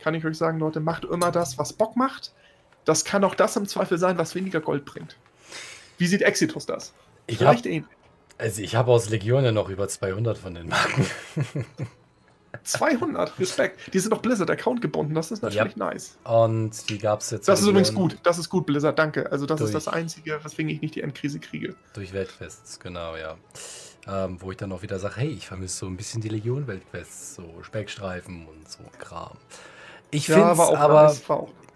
kann ich euch sagen, Leute, macht immer das, was Bock macht. Das kann auch das im Zweifel sein, was weniger Gold bringt. Wie sieht Exitus das? Ich Vielleicht hab, Also ich habe aus Legion ja noch über 200 von den Marken. [laughs] 200, Respekt. Die sind doch Blizzard-Account gebunden, das ist natürlich ja. nice. Und die gab es jetzt. Das ist übrigens gut, das ist gut, Blizzard, danke. Also, das durch, ist das Einzige, weswegen ich nicht die Endkrise kriege. Durch Weltfests, genau, ja. Ähm, wo ich dann auch wieder sage: hey, ich vermisse so ein bisschen die Legion-Weltfests, so Speckstreifen und so Kram. Ich ja, finde es aber,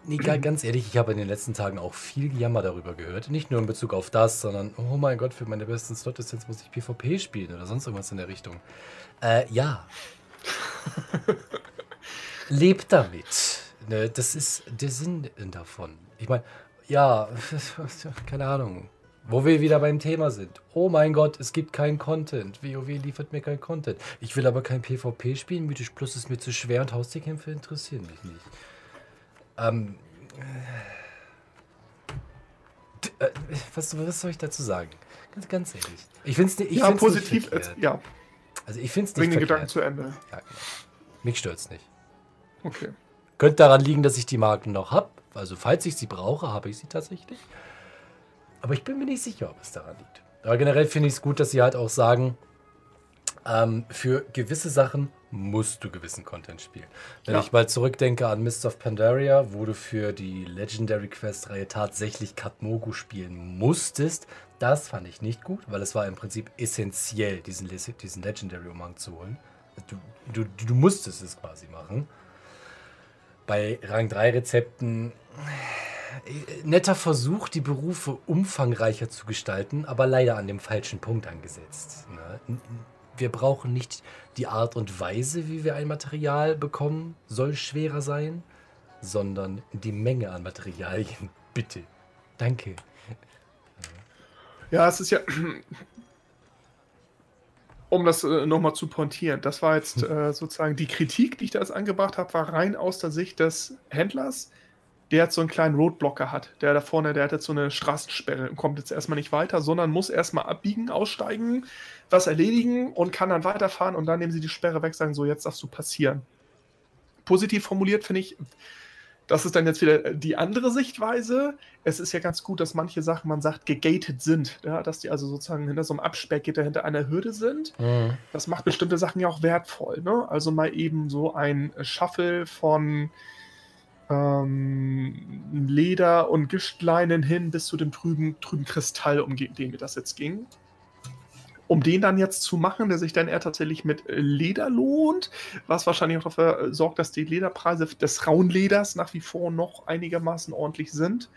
nee, ganz ehrlich, ich habe in den letzten Tagen auch viel Jammer darüber gehört. Nicht nur in Bezug auf das, sondern, oh mein Gott, für meine besten jetzt muss ich PvP spielen oder sonst irgendwas in der Richtung. Äh, ja. [laughs] Lebt damit. Ne, das ist der Sinn davon. Ich meine, ja, [laughs] keine Ahnung. Wo wir wieder beim Thema sind. Oh mein Gott, es gibt keinen Content. WoW liefert mir keinen Content. Ich will aber kein PvP spielen. Mythisch Plus ist mir zu schwer und Haustierkämpfe interessieren mich nicht. Ähm. Äh, was, was soll ich dazu sagen? Ganz, ganz ehrlich. Ich finde es nicht. ja, positiv. Nicht ja. Also ich finde es nicht. Bring den Gedanken zu Ende. Ja, genau. Mich stört es nicht. Okay. Könnte daran liegen, dass ich die Marken noch habe. Also falls ich sie brauche, habe ich sie tatsächlich. Aber ich bin mir nicht sicher, ob es daran liegt. Aber generell finde ich es gut, dass sie halt auch sagen, ähm, für gewisse Sachen musst du gewissen Content spielen. Wenn ja. ich mal zurückdenke an Mist of Pandaria, wo du für die Legendary Quest-Reihe tatsächlich Katmogu spielen musstest, das fand ich nicht gut, weil es war im Prinzip essentiell, diesen, diesen Legendary Umhang zu holen. Du, du, du musstest es quasi machen. Bei Rang 3 Rezepten netter Versuch, die Berufe umfangreicher zu gestalten, aber leider an dem falschen Punkt angesetzt. Ne? Wir brauchen nicht die Art und Weise, wie wir ein Material bekommen, soll schwerer sein, sondern die Menge an Materialien. [laughs] Bitte. Danke. Ja, es ist ja, um das äh, nochmal zu pointieren, das war jetzt [laughs] äh, sozusagen die Kritik, die ich da jetzt angebracht habe, war rein aus der Sicht des Händlers, der jetzt so einen kleinen Roadblocker hat. Der da vorne, der hat jetzt so eine Straßensperre und kommt jetzt erstmal nicht weiter, sondern muss erstmal abbiegen, aussteigen, was erledigen und kann dann weiterfahren und dann nehmen sie die Sperre weg, sagen so, jetzt darfst du passieren. Positiv formuliert finde ich, das ist dann jetzt wieder die andere Sichtweise. Es ist ja ganz gut, dass manche Sachen, man sagt, gegated sind. Ja, dass die also sozusagen hinter so einem Absperrgitter hinter einer Hürde sind. Mhm. Das macht bestimmte Sachen ja auch wertvoll. Ne? Also mal eben so ein Shuffle von ähm, Leder und Gischtleinen hin bis zu dem trüben, trüben Kristall, um den mir das jetzt ging. Um den dann jetzt zu machen, der sich dann eher tatsächlich mit Leder lohnt, was wahrscheinlich auch dafür sorgt, dass die Lederpreise des rauen Leders nach wie vor noch einigermaßen ordentlich sind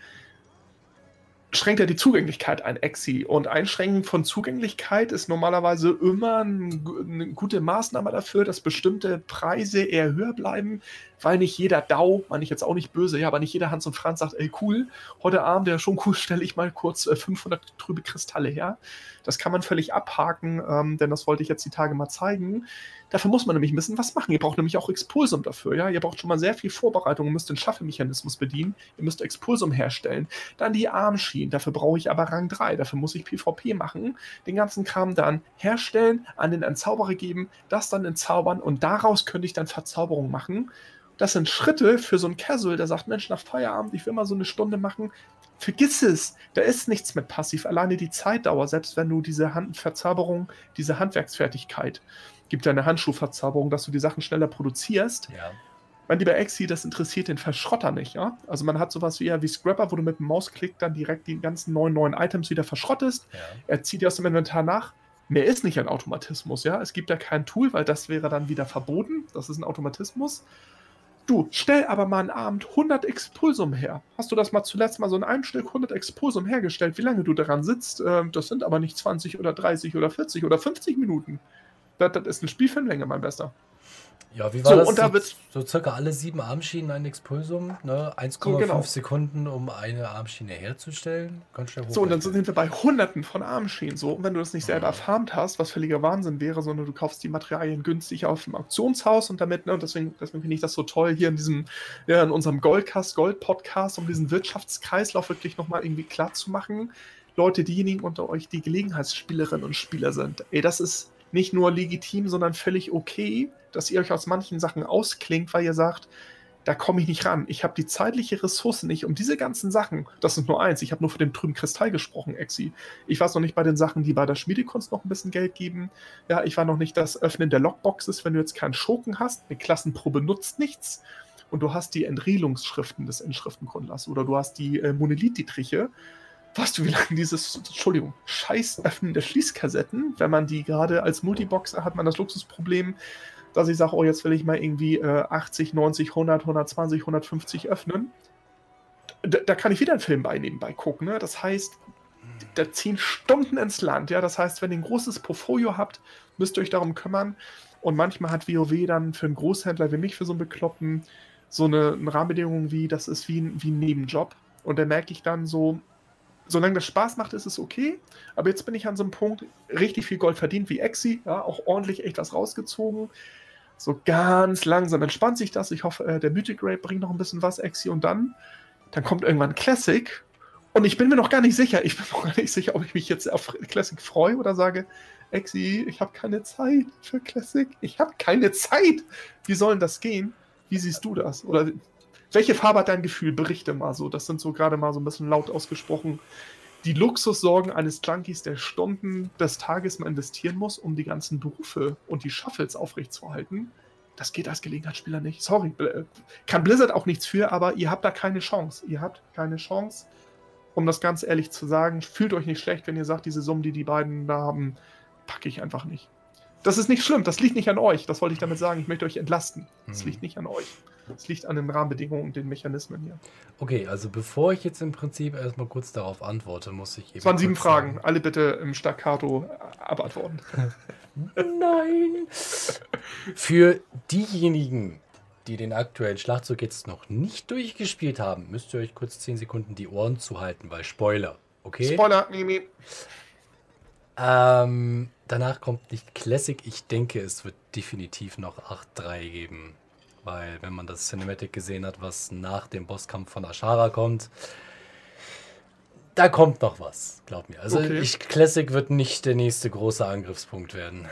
schränkt er die Zugänglichkeit ein, Exi. Und Einschränken von Zugänglichkeit ist normalerweise immer ein, eine gute Maßnahme dafür, dass bestimmte Preise eher höher bleiben, weil nicht jeder DAO, meine ich jetzt auch nicht böse, ja, aber nicht jeder Hans und Franz sagt, ey cool, heute Abend, der schon cool, [laughs] stelle ich mal kurz 500 äh, trübe Kristalle her. Das kann man völlig abhaken, ähm, denn das wollte ich jetzt die Tage mal zeigen. Dafür muss man nämlich ein bisschen was machen. Ihr braucht nämlich auch Expulsum dafür. Ja? Ihr braucht schon mal sehr viel Vorbereitung. Ihr müsst den Shuffle-Mechanismus bedienen. Ihr müsst Expulsum herstellen. Dann die Armschienen. Dafür brauche ich aber Rang 3. Dafür muss ich PvP machen. Den ganzen Kram dann herstellen, an den Entzauberer geben, das dann entzaubern und daraus könnte ich dann Verzauberung machen. Das sind Schritte für so einen Casual, der sagt, Mensch, nach Feierabend, ich will mal so eine Stunde machen. Vergiss es, da ist nichts mit passiv. Alleine die Zeitdauer, selbst wenn du diese Hand Verzauberung, diese Handwerksfertigkeit gibt ja eine Handschuhverzauberung, dass du die Sachen schneller produzierst. Ja. Mein lieber Exi, das interessiert den Verschrotter nicht, ja? Also man hat sowas wie, ja, wie Scrapper, wo du mit dem Mausklick dann direkt die ganzen neuen neuen Items wieder verschrottest. Ja. Er zieht die aus dem Inventar nach. Mehr ist nicht ein Automatismus, ja? Es gibt ja kein Tool, weil das wäre dann wieder verboten. Das ist ein Automatismus. Du, stell aber mal einen Abend 100 Expulsum her. Hast du das mal zuletzt mal so in einem Stück 100 Expulsum hergestellt, wie lange du daran sitzt? Ähm, das sind aber nicht 20 oder 30 oder 40 oder 50 Minuten. Das, das ist eine Spielfilmlänge, mein Bester. Ja, wie war so, das? Und da so, so circa alle sieben Armschienen ein Expulsum, ne? 1,5 so, genau. Sekunden, um eine Armschiene herzustellen. Ganz schnell so, und dann sind wir bei hunderten von Armschienen. So, und wenn du das nicht selber erfarmt hast, was völliger Wahnsinn wäre, sondern du kaufst die Materialien günstig auf dem Auktionshaus und damit, ne, und deswegen, deswegen finde ich das so toll, hier in diesem, ja, in unserem Goldcast, Gold-Podcast, um diesen Wirtschaftskreislauf wirklich nochmal irgendwie klar zu machen. Leute, diejenigen unter euch, die Gelegenheitsspielerinnen und Spieler sind, ey, das ist nicht nur legitim, sondern völlig okay, dass ihr euch aus manchen Sachen ausklingt, weil ihr sagt, da komme ich nicht ran. Ich habe die zeitliche Ressource nicht, um diese ganzen Sachen, das ist nur eins, ich habe nur von dem trüben Kristall gesprochen, Exi. Ich weiß noch nicht bei den Sachen, die bei der Schmiedekunst noch ein bisschen Geld geben. Ja, ich war noch nicht das Öffnen der Lockboxes, wenn du jetzt keinen Schurken hast. Eine Klassenprobe nutzt nichts. Und du hast die Entrielungsschriften des Inschriftengründlers oder du hast die äh, Monolith-Dietriche weißt du, wie lange dieses, Entschuldigung, scheiß Öffnen der Schließkassetten, wenn man die gerade als Multiboxer hat, man das Luxusproblem, dass ich sage, oh, jetzt will ich mal irgendwie äh, 80, 90, 100, 120, 150 öffnen. Da, da, kann ich wieder einen Film bei nebenbei gucken. Ne? Das heißt, da ziehen Stunden ins Land. Ja, das heißt, wenn ihr ein großes Portfolio habt, müsst ihr euch darum kümmern. Und manchmal hat WoW dann für einen Großhändler wie mich, für so einen Bekloppten, so eine, eine Rahmenbedingung wie, das ist wie ein, wie ein Nebenjob. Und da merke ich dann so, solange das Spaß macht, ist es okay. Aber jetzt bin ich an so einem Punkt, richtig viel Gold verdient wie Exi, ja, auch ordentlich echt was rausgezogen. So ganz langsam entspannt sich das. Ich hoffe, äh, der Mythic Raid bringt noch ein bisschen was, Exi, und dann, dann kommt irgendwann Classic. Und ich bin mir noch gar nicht sicher. Ich bin [laughs] noch gar nicht sicher, ob ich mich jetzt auf Classic freue oder sage, Exi, ich habe keine Zeit für Classic. Ich habe keine Zeit. Wie soll denn das gehen? Wie siehst du das? Oder welche Farbe hat dein Gefühl? Berichte mal so. Das sind so gerade mal so ein bisschen laut ausgesprochen. Die Luxussorgen eines Junkies, der Stunden des Tages mal investieren muss, um die ganzen Berufe und die Shuffles aufrechtzuerhalten. Das geht als Gelegenheitsspieler nicht. Sorry, kann Blizzard auch nichts für, aber ihr habt da keine Chance. Ihr habt keine Chance. Um das ganz ehrlich zu sagen, fühlt euch nicht schlecht, wenn ihr sagt, diese Summen, die die beiden da haben, packe ich einfach nicht. Das ist nicht schlimm, das liegt nicht an euch. Das wollte ich damit sagen. Ich möchte euch entlasten. Das hm. liegt nicht an euch. Es liegt an den Rahmenbedingungen und den Mechanismen hier. Okay, also bevor ich jetzt im Prinzip erstmal kurz darauf antworte, muss ich eben. Es waren sieben Fragen. Sagen. Alle bitte im Staccato abantworten. [laughs] Nein! Für diejenigen, die den aktuellen Schlachtzug jetzt noch nicht durchgespielt haben, müsst ihr euch kurz zehn Sekunden die Ohren zuhalten, weil Spoiler. Okay? Spoiler, Mimi. Ähm, danach kommt nicht Classic. Ich denke, es wird definitiv noch 8.3 geben. Weil, wenn man das Cinematic gesehen hat, was nach dem Bosskampf von Ashara kommt, da kommt noch was, glaub mir. Also, okay. ich, Classic wird nicht der nächste große Angriffspunkt werden.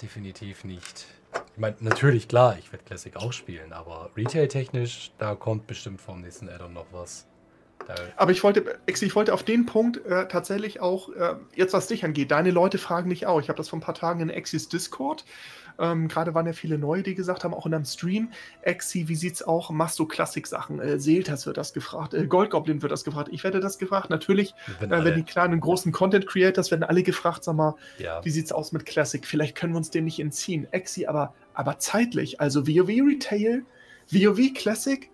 Definitiv nicht. Ich meine, natürlich, klar, ich werde Classic auch spielen, aber retail-technisch, da kommt bestimmt vom nächsten Addon noch was. Aber ich wollte, ich wollte auf den Punkt äh, tatsächlich auch, äh, jetzt was dich angeht, deine Leute fragen dich auch. Ich habe das vor ein paar Tagen in Exis Discord. Ähm, Gerade waren ja viele neue, die gesagt haben, auch in einem Stream, Exi, wie sieht's auch? Machst du Klassik-Sachen? Äh, Seeltas wird das gefragt, äh, Goldgoblin wird das gefragt. Ich werde das gefragt. Natürlich, wenn, äh, wenn die kleinen großen Content-Creators werden alle gefragt, sag mal, ja. wie sieht's aus mit Classic? Vielleicht können wir uns dem nicht entziehen. Exi, aber, aber zeitlich, also WoW Retail, WoW Classic,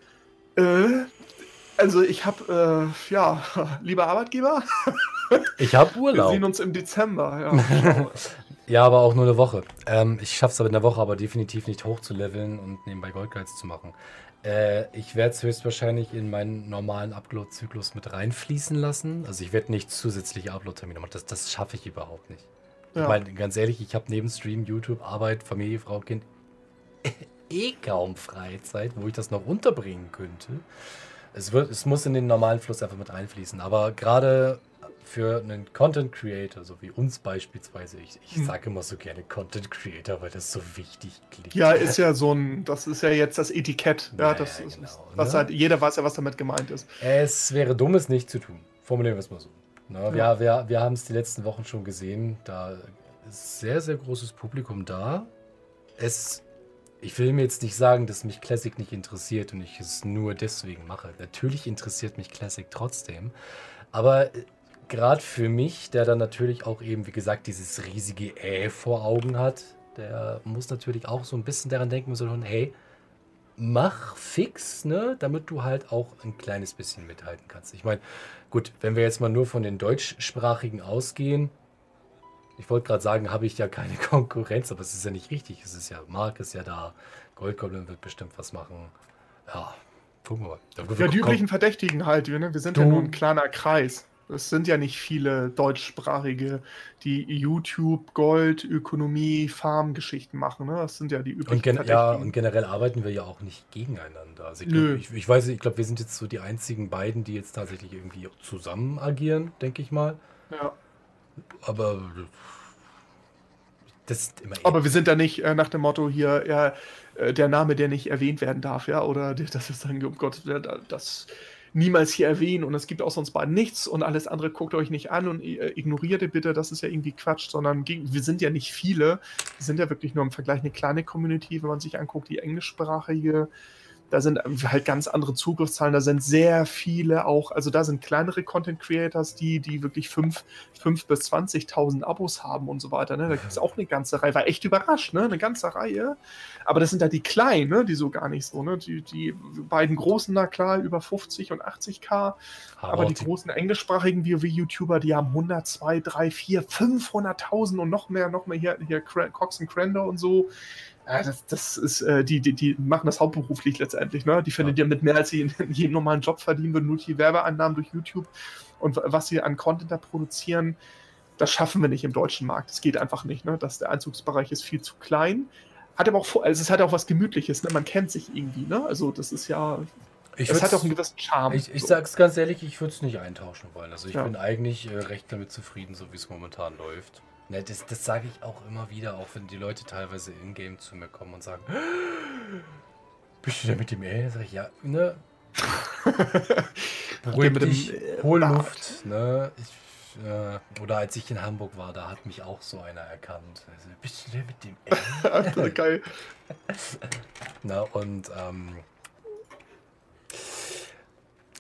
äh, also ich habe, äh, ja, [laughs] lieber Arbeitgeber. [laughs] Ich habe Urlaub. Wir sehen uns im Dezember. Ja, [laughs] ja aber auch nur eine Woche. Ähm, ich schaffe es aber in der Woche aber definitiv nicht hoch zu leveln und nebenbei Goldguides zu machen. Äh, ich werde es höchstwahrscheinlich in meinen normalen Upload-Zyklus mit reinfließen lassen. Also ich werde nicht zusätzliche Upload-Termine machen. Das, das schaffe ich überhaupt nicht. Ja. Ich meine, ganz ehrlich, ich habe neben Stream, YouTube, Arbeit, Familie, Frau, Kind eh kaum Freizeit, wo ich das noch unterbringen könnte. Es, wird, es muss in den normalen Fluss einfach mit reinfließen. Aber gerade für einen Content Creator, so wie uns beispielsweise, ich, ich hm. sage immer so gerne Content Creator, weil das so wichtig klingt. Ja, ist ja so ein, das ist ja jetzt das Etikett. Ja, das ja, ist, genau, was ne? halt, jeder weiß ja, was damit gemeint ist. Es wäre dumm, es nicht zu tun. Formulieren wir es mal so. Na, ja. Wir, wir, wir haben es die letzten Wochen schon gesehen. Da ist sehr, sehr großes Publikum da. Es ich will mir jetzt nicht sagen, dass mich Classic nicht interessiert und ich es nur deswegen mache. Natürlich interessiert mich Classic trotzdem. Aber äh, gerade für mich, der dann natürlich auch eben, wie gesagt, dieses riesige Ä vor Augen hat, der muss natürlich auch so ein bisschen daran denken, so, hey, mach fix, ne, damit du halt auch ein kleines bisschen mithalten kannst. Ich meine, gut, wenn wir jetzt mal nur von den deutschsprachigen ausgehen, ich wollte gerade sagen, habe ich ja keine [laughs] Konkurrenz, aber es ist ja nicht richtig. Es ist ja, Mark ist ja da, Goldgoblin wird bestimmt was machen. Ja, gucken wir mal. Ja, die üblichen Verdächtigen halt, ne? wir sind du. ja nur ein kleiner Kreis. Es sind ja nicht viele deutschsprachige, die YouTube, Gold, Ökonomie, Farm-Geschichten machen. Ne? Das sind ja die üblichen und Verdächtigen. Ja, und generell arbeiten wir ja auch nicht gegeneinander. Also ich, glaub, ich, ich weiß, ich glaube, wir sind jetzt so die einzigen beiden, die jetzt tatsächlich irgendwie zusammen agieren, denke ich mal. Ja. Aber das Aber wir sind da nicht äh, nach dem Motto hier, ja, äh, der Name, der nicht erwähnt werden darf, ja, oder das ist dann, um Gott, das niemals hier erwähnen und es gibt aus uns beiden nichts und alles andere guckt euch nicht an und äh, ignoriert ihr bitte, das ist ja irgendwie Quatsch, sondern wir sind ja nicht viele, wir sind ja wirklich nur im Vergleich eine kleine Community, wenn man sich anguckt, die englischsprachige da sind halt ganz andere Zugriffszahlen, da sind sehr viele auch, also da sind kleinere Content Creators, die, die wirklich 5 bis 20.000 Abos haben und so weiter. Ne? Da gibt es auch eine ganze Reihe, war echt überrascht, ne? eine ganze Reihe. Aber das sind da die kleinen, ne? die so gar nicht so. Ne? Die, die beiden großen, na klar, über 50 und 80k. Aber, aber die, die großen englischsprachigen WoW-YouTuber, die haben 100, 2, 3, 4, 500.000 und noch mehr, noch mehr hier, hier Cox und Crando und so Ja, das, das ist, äh, die, die, die machen das hauptberuflich letztendlich, ne? Die findet ja. mit mehr, als sie in, in jedem normalen Job verdienen würden, nur die Werbeeinnahmen durch YouTube und was sie an Content da produzieren, das schaffen wir nicht im deutschen Markt. Das geht einfach nicht, ne? Das, der Einzugsbereich ist viel zu klein. Hat aber auch, also es hat auch was Gemütliches, ne? Man kennt sich irgendwie, ne? Also das ist ja. Ich es hat auch einen gewissen Charme. Ich, ich so. sag's ganz ehrlich, ich würde es nicht eintauschen wollen. Also ich ja. bin eigentlich äh, recht damit zufrieden, so wie es momentan läuft. Ne, das, das sage ich auch immer wieder, auch wenn die Leute teilweise in-game zu mir kommen und sagen, bist du da mit dem Alien? Sag ich, ja, ne? [laughs] Beruhig dich, hol Luft, ne? Ich, äh, oder als ich in Hamburg war, da hat mich auch so einer erkannt. Also, bist du der mit dem Alien? [laughs] Geil. [laughs] Na, und ähm,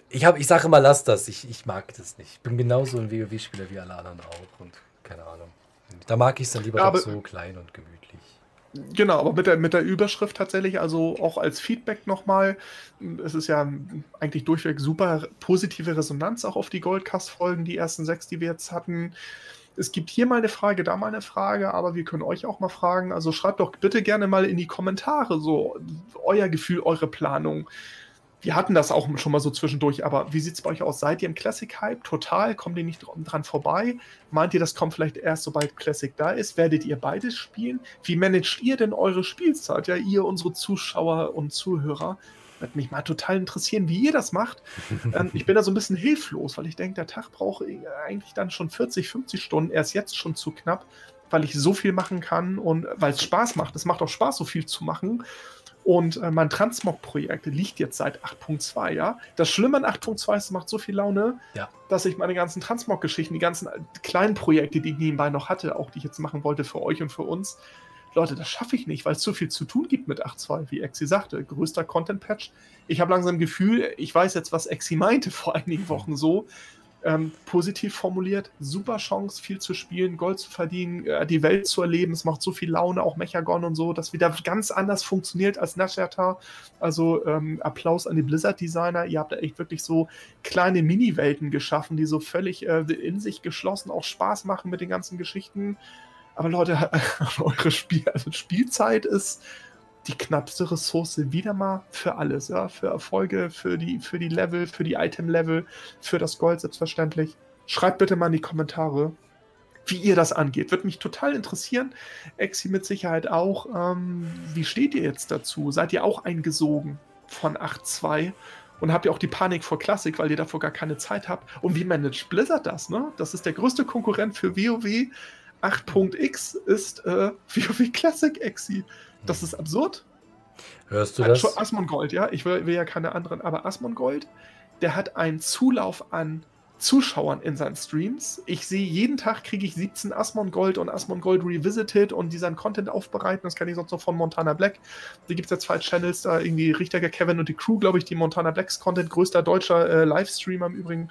ich, hab, ich sage immer, lass das. Ich, ich mag das nicht. Ich bin genauso ein WoW-Spieler wie alle anderen auch und keine Ahnung. Da mag ich es dann lieber ja, so klein und gemütlich. Genau, aber mit der, mit der Überschrift tatsächlich, also auch als Feedback nochmal, es ist ja eigentlich durchweg super positive Resonanz auch auf die Goldcast-Folgen, die ersten sechs, die wir jetzt hatten. Es gibt hier mal eine Frage, da mal eine Frage, aber wir können euch auch mal fragen. Also schreibt doch bitte gerne mal in die Kommentare so euer Gefühl, eure Planung wir hatten das auch schon mal so zwischendurch, aber wie sieht es bei euch aus? Seid ihr im Classic-Hype total? Kommt ihr nicht dran vorbei? Meint ihr, das kommt vielleicht erst, sobald Classic da ist? Werdet ihr beides spielen? Wie managt ihr denn eure Spielzeit? Ja, ihr, unsere Zuschauer und Zuhörer. Würde mich mal total interessieren, wie ihr das macht. [laughs] ähm, ich bin da so ein bisschen hilflos, weil ich denke, der Tag braucht eigentlich dann schon 40, 50 Stunden. Er ist jetzt schon zu knapp, weil ich so viel machen kann und weil es Spaß macht. Es macht auch Spaß, so viel zu machen. Und äh, mein Transmog-Projekt liegt jetzt seit 8.2, ja. Das Schlimme an 8.2 ist, es macht so viel Laune, ja. dass ich meine ganzen Transmog-Geschichten, die ganzen äh, kleinen Projekte, die ich nebenbei noch hatte, auch die ich jetzt machen wollte für euch und für uns, Leute, das schaffe ich nicht, weil es zu viel zu tun gibt mit 8.2, wie Exi sagte. Größter Content-Patch. Ich habe langsam ein Gefühl, ich weiß jetzt, was Exi meinte [laughs] vor einigen Wochen so. Ähm, positiv formuliert, super Chance, viel zu spielen, Gold zu verdienen, äh, die Welt zu erleben. Es macht so viel Laune, auch Mechagon und so, dass wieder ganz anders funktioniert als Nashata. Also ähm, Applaus an die Blizzard-Designer. Ihr habt da echt wirklich so kleine Mini-Welten geschaffen, die so völlig äh, in sich geschlossen auch Spaß machen mit den ganzen Geschichten. Aber Leute, [laughs] eure Spiel also Spielzeit ist die knappste Ressource wieder mal für alles, ja, für Erfolge, für die, für die Level, für die Item-Level, für das Gold selbstverständlich. Schreibt bitte mal in die Kommentare, wie ihr das angeht. Würde mich total interessieren. Exi mit Sicherheit auch. Ähm, wie steht ihr jetzt dazu? Seid ihr auch eingesogen von 8.2? Und habt ihr auch die Panik vor Classic, weil ihr davor gar keine Zeit habt? Und wie managt Blizzard das? Ne? Das ist der größte Konkurrent für WoW. 8.x ist äh, [laughs] WoW Classic Exi. Das ist absurd. Hörst du das? Asmongold, ja. Ich will, will, ja keine anderen, aber Asmongold, der hat einen Zulauf an Zuschauern in seinen Streams. Ich sehe jeden Tag kriege ich 17 Asmongold und Asmongold Revisited und die seinen Content aufbereiten. Das kenne ich sonst noch von Montana Black. Da gibt es ja zwei Channels, da irgendwie Richtiger Kevin und die Crew, glaube ich, die Montana Blacks Content, größter deutscher äh, Livestreamer im Übrigen,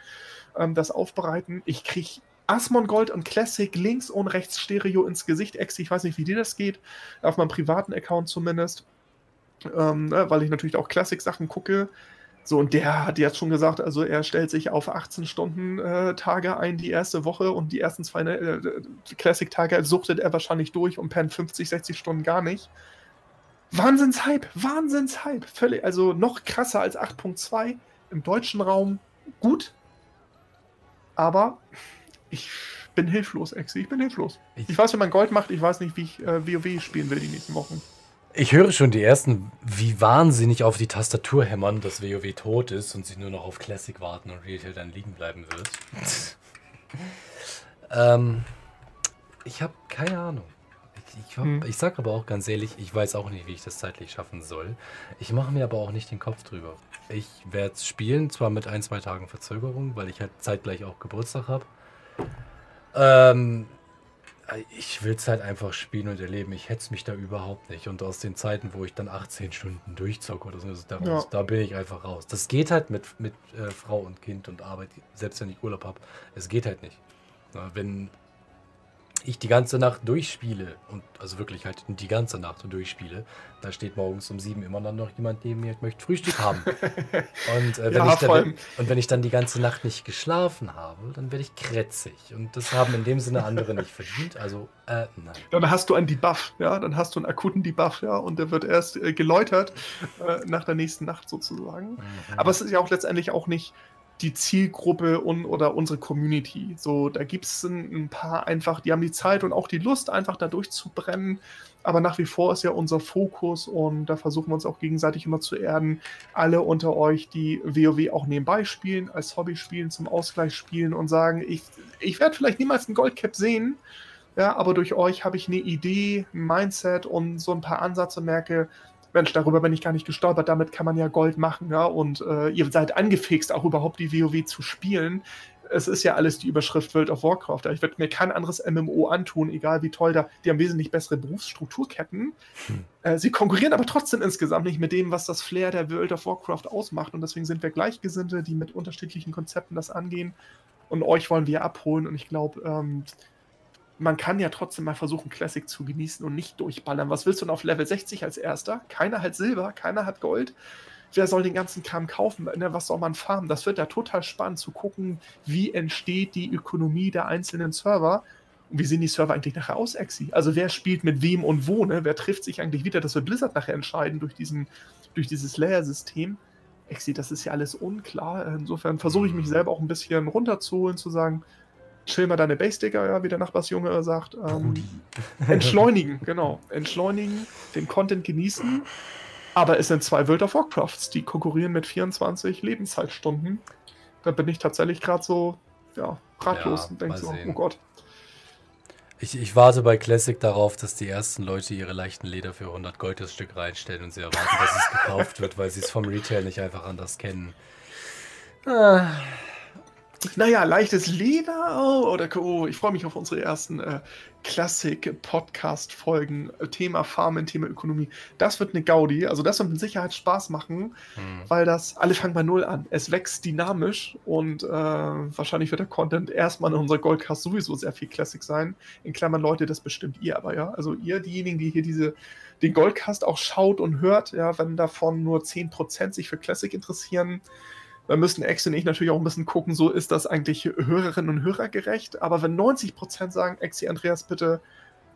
ähm, das aufbereiten. Ich kriege Asmongold und Classic links und rechts Stereo ins Gesicht. Ex, ich weiß nicht, wie dir das geht. Auf meinem privaten Account zumindest. Ähm, ne, weil ich natürlich auch Classic-Sachen gucke. So, und der hat jetzt schon gesagt, also er stellt sich auf 18 Stunden äh, Tage ein die erste Woche und die ersten zwei äh, Classic-Tage suchtet er wahrscheinlich durch und pennt 50, 60 Stunden gar nicht. Wahnsinnshype, Wahnsinnshype. Völlig, also noch krasser als 8.2 im deutschen Raum. Gut. Aber ich bin hilflos, Exi. Ich bin hilflos. Ich, ich, weiß, wie man Gold macht. Ich weiß nicht, wie ich äh, WoW spielen will die nächsten Wochen. Ich höre schon die ersten, wie wahnsinnig auf die Tastatur hämmern, dass WoW tot ist und sie nur noch auf Classic warten und Retail dann liegen bleiben wird. [laughs] ähm, ich habe keine Ahnung. Ich, ich, hm. ich sag aber auch ganz ehrlich, ich weiß auch nicht, wie ich das zeitlich schaffen soll. Ich mache mir aber auch nicht den Kopf drüber. Ich werde spielen, zwar mit ein, zwei Tagen Verzögerung, weil ich halt zeitgleich auch Geburtstag habe. Ähm, ich will es halt einfach spielen und erleben. Ich hetze mich da überhaupt nicht. Und aus den Zeiten, wo ich dann 18 Stunden durchzocke oder so, da, ja. da bin ich einfach raus. Das geht halt mit, mit äh, Frau und Kind und Arbeit, selbst wenn ich Urlaub habe. Es geht halt nicht. Na, wenn ich die ganze Nacht durchspiele und also wirklich halt die ganze Nacht durchspiele, da steht morgens um sieben immer dann noch jemand neben mir und möchte Frühstück haben. [laughs] und, äh, wenn ja, ich dann, und wenn ich dann die ganze Nacht nicht geschlafen habe, dann werde ich krätzig. Und das haben in dem Sinne andere nicht verdient. Also, äh, nein. Dann hast du einen Debuff, ja, dann hast du einen akuten Debuff, ja, und der wird erst äh, geläutert äh, nach der nächsten Nacht sozusagen. Mhm. Aber es ist ja auch letztendlich auch nicht die Zielgruppe und, oder unsere Community. So, da gibt es ein, ein, paar einfach, die haben die Zeit und auch die Lust, einfach da durchzubrennen. Aber nach wie vor ist ja unser Fokus und da versuchen wir uns auch gegenseitig immer zu erden. Alle unter euch, die WoW auch nebenbei spielen, als Hobby spielen, zum Ausgleich spielen und sagen, ich, ich werde vielleicht niemals ein Goldcap sehen, ja, aber durch euch habe ich eine Idee, ein Mindset und so ein paar Ansätze merke, Mensch, darüber bin ich gar nicht gestolpert, damit kann man ja Gold machen, ja, und äh, ihr seid angefixt, auch überhaupt die WoW zu spielen. Es ist ja alles die Überschrift World of Warcraft. Ich werde mir kein anderes MMO antun, egal wie toll da. Die haben wesentlich bessere Berufsstrukturketten. Hm. Äh, sie konkurrieren aber trotzdem insgesamt nicht mit dem, was das Flair der World of Warcraft ausmacht. Und deswegen sind wir Gleichgesinnte, die mit unterschiedlichen Konzepten das angehen. Und euch wollen wir abholen. Und ich glaube, ähm, man kann ja trotzdem mal versuchen, Classic zu genießen und nicht durchballern. Was willst du denn auf Level 60 als erster? Keiner hat Silber, keiner hat Gold. Wer soll den ganzen Kram kaufen? Ne, was soll man farmen? Das wird ja total spannend zu gucken, wie entsteht die Ökonomie der einzelnen Server. Und wie sehen die Server eigentlich nachher aus, Exi? Also wer spielt mit wem und wo, ne? Wer trifft sich eigentlich wieder? Das wird Blizzard nachher entscheiden durch, diesen, durch dieses Layer-System. Exi, das ist ja alles unklar. Insofern versuche ich mich mhm. selber auch ein bisschen runterzuholen, zu sagen, chill mal deine Base-Digger, ja, wie der Nachbarsjunge sagt. Ähm, [laughs] entschleunigen, genau. Entschleunigen, den Content genießen. Aber es sind zwei World of Warcrafts, die konkurrieren mit 24 Lebenszeitstunden. Da bin ich tatsächlich gerade so, ja, ratlos ja, und denke so, oh Gott. Ich, ich, warte bei Classic darauf, dass die ersten Leute ihre leichten Leder für 100 Gold das Stück reinstellen und sie erwarten, dass es gekauft wird, weil sie es vom Retail nicht einfach anders kennen. Ah. Naja, leichtes Leder oh, oder oh, ich freue mich auf unsere ersten äh, Klassik-Podcast-Folgen. Thema Farmen, Thema Ökonomie. Das wird eine Gaudi. Also, das wird mit Sicherheit Spaß machen, hm. weil das, alle fangen bei Null an. Es wächst dynamisch und äh, wahrscheinlich wird der Content erstmal in unserer Goldcast sowieso sehr viel Classic sein. In Klammern, Leute, das bestimmt ihr aber, ja. Also, ihr, diejenigen, die hier diese, den Goldcast auch schaut und hört, ja, wenn davon nur 10% sich für Classic interessieren, da müssen Ex und ich natürlich auch ein bisschen gucken, so ist das eigentlich Hörerinnen und Hörer gerecht. Aber wenn 90% sagen, Exi, Andreas, bitte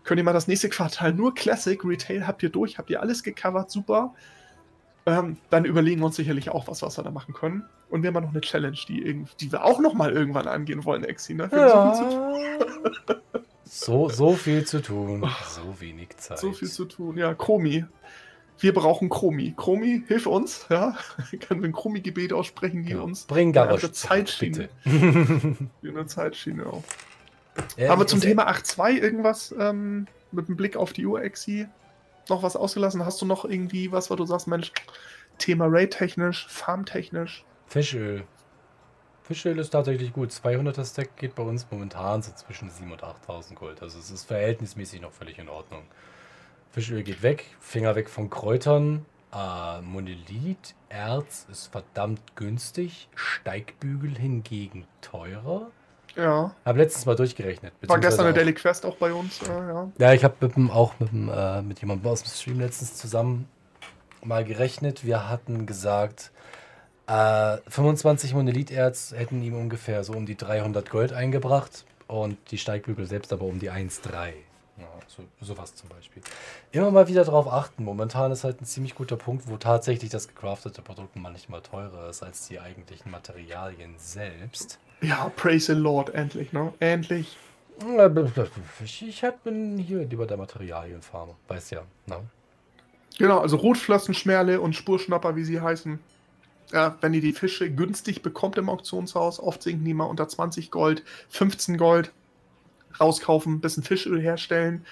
könnt ihr mal das nächste Quartal nur Classic, Retail habt ihr durch, habt ihr alles gecovert, super. Ähm, dann überlegen wir uns sicherlich auch was, was wir da machen können. Und wir haben noch eine Challenge, die, die wir auch noch mal irgendwann angehen wollen, Exi. Ne? Ja. [laughs] So, so, viel zu tun. So wenig Zeit. So viel zu tun, ja. Chromi wir brauchen Chromi. Chromi, hilf uns, ja. [laughs] Können wir ein Chromi-Gebet aussprechen, die genau. uns Bring Garage eine Zeitschiene. [laughs] eine Zeitschiene auch. Ja, Haben wir zum Thema 8.2 irgendwas ähm, mit dem Blick auf die Uhr, Exi, noch was ausgelassen? Hast du noch irgendwie was, wo du sagst, Mensch, Thema Raid-technisch, Farm-technisch? Fischöl. Fischöl ist tatsächlich gut. 200er Stack geht bei uns momentan so zwischen 7.000 und 8.000 Gold. Also es ist verhältnismäßig noch völlig in Ordnung. Fischöl geht weg, Finger weg von Kräutern. Äh, Monolith, Erz ist verdammt günstig, Steigbügel hingegen teurer. Ja. Habe letztens mal durchgerechnet. War gestern eine Daily Quest auch bei uns, äh, ja. Ja, ich habe mit auch mit, äh, mit jemandem aus dem Stream letztens zusammen mal gerechnet. Wir hatten gesagt, äh, 25 Monolith-Erz hätten ihm ungefähr so um die 300 Gold eingebracht und die Steigbügel selbst aber um die 1,3. Ja, so, sowas zum Beispiel. Immer mal wieder darauf achten. Momentan ist halt ein ziemlich guter Punkt, wo tatsächlich das gecraftete Produkt manchmal teurer ist als die eigentlichen Materialien selbst. Ja, praise the Lord, endlich, ne? Endlich. Ich, bin hier lieber der Materialienfarmer, weiß ja, ne? Genau, also Rotflossenschmerle und Spurschnapper, wie sie heißen. Ja, wenn ihr die Fische günstig bekommt im Auktionshaus, oft sinken die mal unter 20 Gold, 15 Gold rauskaufen, ein bisschen Fischöl herstellen.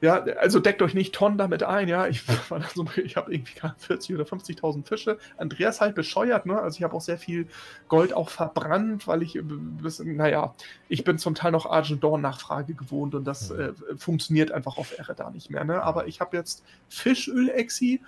Ja, also deckt euch nicht Tonnen damit ein, ja. Ich, so, ich habe irgendwie 40 oder 50.000 Fische. Andreas halt bescheuert, ne? Also ich habe auch sehr viel Gold auch verbrannt, weil ich, naja, ich bin zum Teil noch Argent Nachfrage gewohnt und das mhm. äh, funktioniert einfach auf Ehre da nicht mehr, ne? Aber ich habe jetzt Fischöl-Exi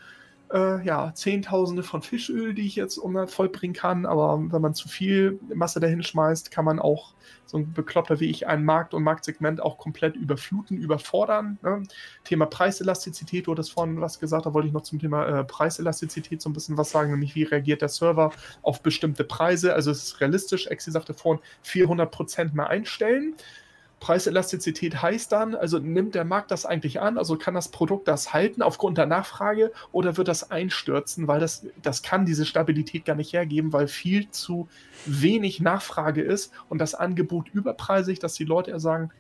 äh, ja, Zehntausende von Fischöl, die ich jetzt vollbringen kann. Aber wenn man zu viel Masse dahin schmeißt, kann man auch so ein Beklopper wie ich einen Markt und Marktsegment auch komplett überfluten, überfordern. Ne? Thema Preiselastizität, du hattest vorhin was gesagt, da wollte ich noch zum Thema äh, Preiselastizität so ein bisschen was sagen, nämlich wie reagiert der Server auf bestimmte Preise. Also es ist realistisch, Exi sagte vorhin, 400% mehr einstellen. Preiselastizität heißt dann, also nimmt der Markt das eigentlich an, also kann das Produkt das halten aufgrund der Nachfrage oder wird das einstürzen, weil das, das kann diese Stabilität gar nicht hergeben, weil viel zu wenig Nachfrage ist und das Angebot überpreisig, dass die Leute eher sagen,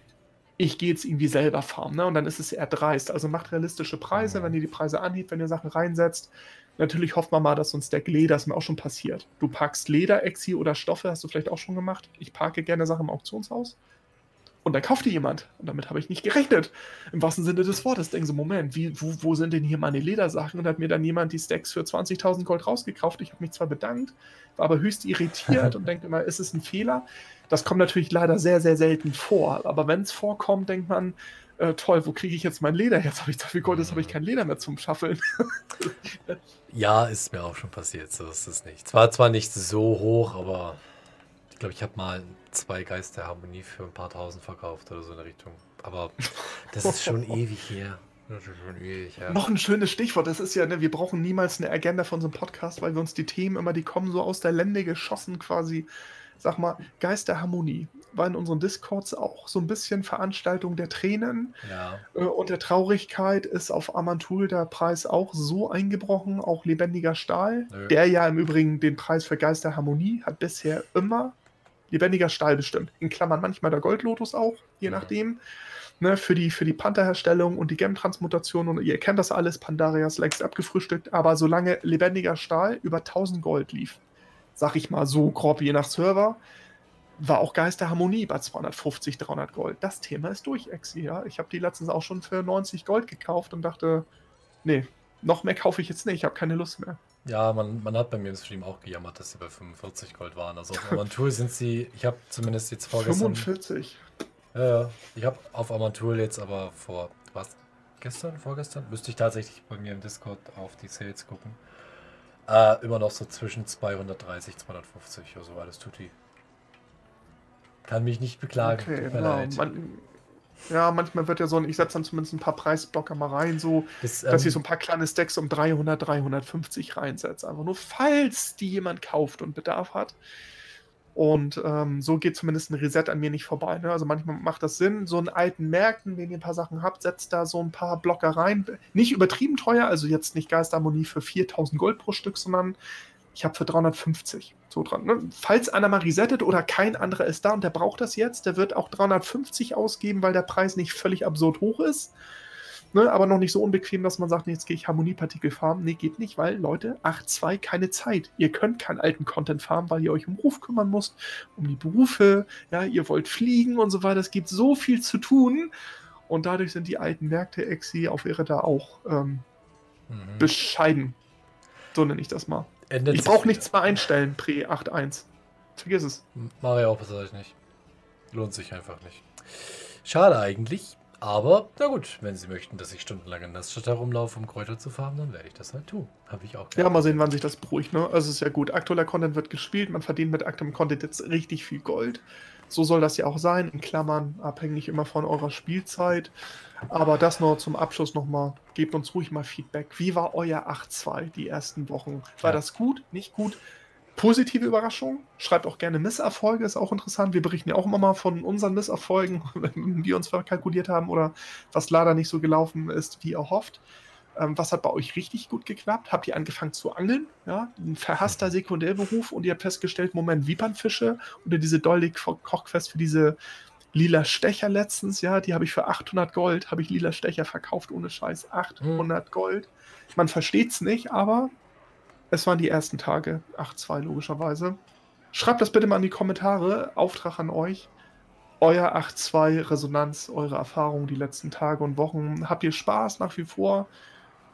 ich gehe jetzt irgendwie selber farmen. Ne? Und dann ist es eher dreist. Also macht realistische Preise, wenn ihr die Preise anhebt, wenn ihr Sachen reinsetzt. Natürlich hofft man mal, dass so ein Stack Leder, ist mir auch schon passiert. Du packst Leder, Exi oder Stoffe, hast du vielleicht auch schon gemacht. Ich parke gerne Sachen im Auktionshaus. Und dann kaufte jemand. Und damit habe ich nicht gerechnet. Im wahrsten Sinne des Wortes. Denken so, Moment, wie, wo, wo sind denn hier meine Ledersachen? Und hat mir dann jemand die Stacks für 20.000 Gold rausgekauft. Ich habe mich zwar bedankt, war aber höchst irritiert [laughs] und denkt immer, ist es ein Fehler? Das kommt natürlich leider sehr, sehr selten vor. Aber wenn es vorkommt, denkt man, äh, toll, wo kriege ich jetzt mein Leder? Jetzt habe ich so viel Gold, jetzt habe ich kein Leder mehr zum Schaffeln. [laughs] ja, ist mir auch schon passiert. So ist es nicht. Zwar zwar nicht so hoch, aber ich glaube, ich habe mal zwei Geisterharmonie für ein paar tausend verkauft oder so in der Richtung. Aber das ist schon [laughs] ewig her. Ewig, ja. Noch ein schönes Stichwort, das ist ja, ne, wir brauchen niemals eine Agenda von so einem Podcast, weil wir uns die Themen immer, die kommen so aus der Lände geschossen quasi. Sag mal, Geisterharmonie war in unseren Discords auch so ein bisschen Veranstaltung der Tränen ja. Äh, und der Traurigkeit ist auf Amantul der Preis auch so eingebrochen, auch lebendiger Stahl, Nö. der ja im Übrigen den Preis für Geisterharmonie hat bisher immer lebendiger Stahl bestimmt. In Klammern manchmal der Goldlotus auch, je ja. nachdem. Ne, für die, für die Panther-Herstellung und die Gem-Transmutation und ihr kennt das alles, Pandaria ist längst abgefrühstückt, aber solange lebendiger Stahl über 1000 Gold lief, sag ich mal so grob je nach Server, war auch Geisterharmonie bei 250, 300 Gold. Das Thema ist durch, Exi, ja. Ich habe die letztens auch schon für 90 Gold gekauft und dachte, nee, noch mehr kaufe ich jetzt nicht, ich habe keine Lust mehr. Ja, man, man hat bei mir im Stream auch gejammert, dass sie bei 45 Gold waren. Also auf [laughs] Amantul sind sie, ich habe zumindest jetzt vorgestern. 45? Ja, ja. Ich habe auf Amantul jetzt aber vor, was, gestern, vorgestern? Müsste ich tatsächlich bei mir im Discord auf die Sales gucken. Äh, immer noch so zwischen 230, 250, also alles tutti. Kann mich nicht beklagen. Okay, Tut mir leid. Man, ja, manchmal wird ja so ein, ich setze dann zumindest ein paar Preisblocker mal rein, so, das, dass ähm, ich so ein paar kleine Stacks um 300, 350 reinsetze. Einfach nur, falls die jemand kauft und Bedarf hat. Und ähm, so geht zumindest ein Reset an mir nicht vorbei. Ne? Also manchmal macht das Sinn, so einen alten Märkten, wenn ihr ein paar Sachen habt, setzt da so ein paar Blocker rein. Nicht übertrieben teuer, also jetzt nicht Geisterharmonie für 4000 Gold pro Stück, sondern ich habe für 350 so dran. Ne? Falls einer mal resettet oder kein anderer ist da und der braucht das jetzt, der wird auch 350 ausgeben, weil der Preis nicht völlig absurd hoch ist. Ne? Aber noch nicht so unbequem, dass man sagt, nee, jetzt gehe ich Harmoniepartikel farmen. Nee, geht nicht, weil Leute, 8.2, keine Zeit. Ihr könnt keinen alten Content farmen, weil ihr euch um Beruf kümmern müsst, um die Berufe, ja, ihr wollt fliegen und so weiter. Es gibt so viel zu tun. Und dadurch sind die alten Märkte Exi auf ihre da auch ähm, mhm. bescheiden. So nenne ich das mal. Ändert ich brauche nichts mehr einstellen, Pre 8.1. Vergiss es. Mache auch ich nicht. Lohnt sich einfach nicht. Schade eigentlich. Aber, na gut, wenn Sie möchten, dass ich stundenlang in Nassstadt herumlaufe, um Kräuter zu farmen, dann werde ich das halt tun. Habe ich auch. Ja, mal sehen, wann sich das beruhigt. Ne? Also, es ist ja gut. Aktueller Content wird gespielt. Man verdient mit aktuellem Content jetzt richtig viel Gold. So soll das ja auch sein. In Klammern, abhängig immer von eurer Spielzeit. Aber das nur zum Abschluss nochmal. Gebt uns ruhig mal Feedback. Wie war euer 8-2 die ersten Wochen? War ja. das gut? Nicht gut? Positive Überraschung? Schreibt auch gerne Misserfolge, ist auch interessant. Wir berichten ja auch immer mal von unseren Misserfolgen, [laughs] wenn wir uns verkalkuliert haben oder was leider nicht so gelaufen ist, wie erhofft. Ähm, was hat bei euch richtig gut geklappt? Habt ihr angefangen zu angeln? Ja, ein verhasster Sekundärberuf und ihr habt festgestellt, Moment, Wiepernfische oder diese Dolly Kochquest für diese lila Stecher letztens, ja, die habe ich für 800 Gold, habe ich lila Stecher verkauft, ohne Scheiß, 800 mhm. Gold. Man versteht es nicht, aber es waren die ersten Tage, 8-2 logischerweise. Schreibt das bitte mal in die Kommentare, Auftrag an euch. Euer 8-2 Resonanz, eure Erfahrungen die letzten Tage und Wochen. Habt ihr Spaß nach wie vor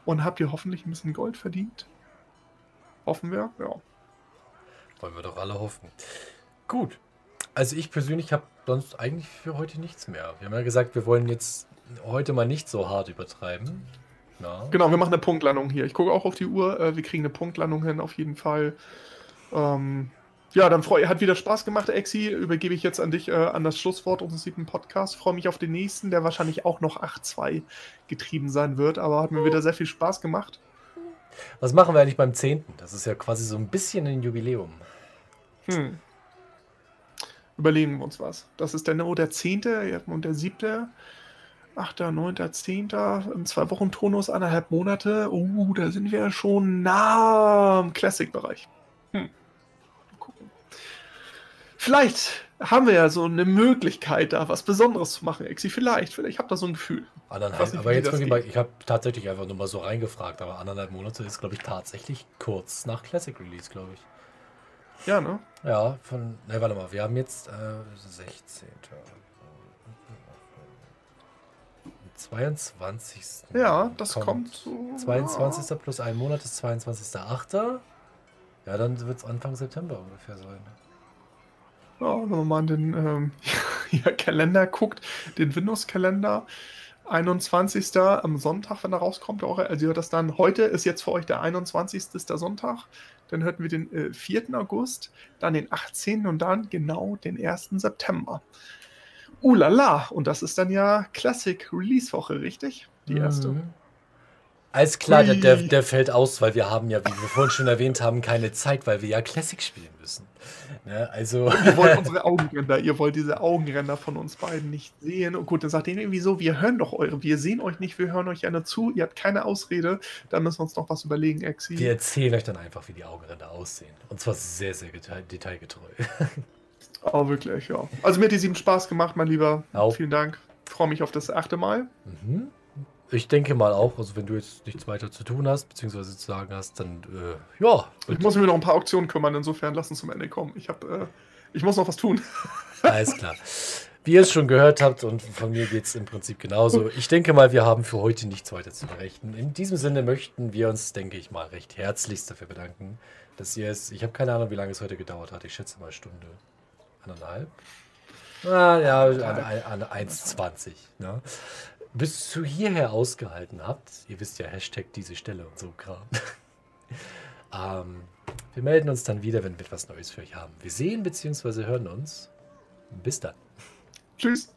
und habt ihr hoffentlich ein bisschen Gold verdient? Hoffen wir, ja. Wollen wir doch alle hoffen. Gut, also ich persönlich habe sonst eigentlich für heute nichts mehr. Wir haben ja gesagt, wir wollen jetzt heute mal nicht so hart übertreiben Na? Genau, wir machen eine Punktlandung hier. Ich gucke auch auf die Uhr. Äh, wir kriegen eine Punktlandung hin, auf jeden Fall. Ähm, ja, dann freue Hat wieder Spaß gemacht, Exi. Übergebe ich jetzt an dich äh, an das Schlusswort unseres siebten Podcasts. Freue mich auf den nächsten, der wahrscheinlich auch noch 8-2 getrieben sein wird, aber hat mir wieder sehr viel Spaß gemacht. Was machen wir eigentlich beim 10.? Das ist ja quasi so ein bisschen ein Jubiläum. Hm. Überlegen wir uns was. Das ist der, oh, der 10. und der 7. 8., 9., 10. im zwei Wochen Tonus, eineinhalb Monate. Uh, da sind wir schon nah am Classic-Bereich. Hm. Vielleicht haben wir ja so eine Möglichkeit, da was Besonderes zu machen, Exi. Vielleicht, vielleicht. Ich habe da so ein Gefühl. Anderthalb, aber jetzt mal, ich habe tatsächlich einfach nur mal so reingefragt, aber anderthalb Monate ist, glaube ich, tatsächlich kurz nach Classic Release, glaube ich. Ja, ne? Ja, von. Ne, warte mal, wir haben jetzt äh, 16. 22. Ja, das kommt, kommt so. 22. Ja. plus ein Monat ist 22.8. Ja, dann wird es Anfang September ungefähr sein. Ja, wenn man mal in den ähm, [laughs] ja, Kalender guckt, den Windows-Kalender, 21. am Sonntag, wenn er rauskommt, auch, also das dann, heute ist jetzt für euch der 21. der Sonntag, dann hörten wir den äh, 4. August, dann den 18. und dann genau den 1. September. Uh la und das ist dann ja Classic Release Woche, richtig? Die erste. Mhm. Alles klar, der, der, fällt aus, weil wir haben ja, wie wir vorhin schon erwähnt haben, keine Zeit, weil wir ja Classic spielen müssen. Ne, also. ihr wollt [laughs] unsere Augenränder, ihr wollt diese Augenränder von uns beiden nicht sehen. Und gut, dann sagt ihr irgendwie so, wir hören doch eure, wir sehen euch nicht, wir hören euch ja nur zu, ihr habt keine Ausrede, dann müssen wir uns noch was überlegen, Exi. Wir erzählen euch dann einfach, wie die Augenränder aussehen. Und zwar sehr, sehr detailgetreu. [laughs] Oh, wirklich, ja. Also mir hat die sieben Spaß gemacht, mein Lieber. Auch. Vielen Dank. Ich freue mich auf das achte Mal. Mhm. Ich denke mal auch, also wenn du jetzt nichts weiter zu tun hast, beziehungsweise zu sagen hast, dann äh, ja. Ich muss mich noch ein paar Auktionen kümmern, insofern lass uns zum Ende kommen. Ich habe, äh, ich muss noch was tun. [laughs] Alles klar. Wie ihr es schon gehört habt, und von mir geht es im Prinzip genauso. Ich denke mal, wir haben für heute nichts weiter zu berichten. In diesem Sinne möchten wir uns, denke ich mal, recht herzlichst dafür bedanken, dass ihr es, ich habe keine Ahnung, wie lange es heute gedauert hat. Ich schätze mal Stunde, anderthalb. Ah, ja, an, an 1,20. Ne? Bis zu hierher ausgehalten habt, ihr wisst ja, Hashtag diese Stelle und so Kram. [laughs] ähm, wir melden uns dann wieder, wenn wir etwas Neues für euch haben. Wir sehen bzw. hören uns. Bis dann. Tschüss.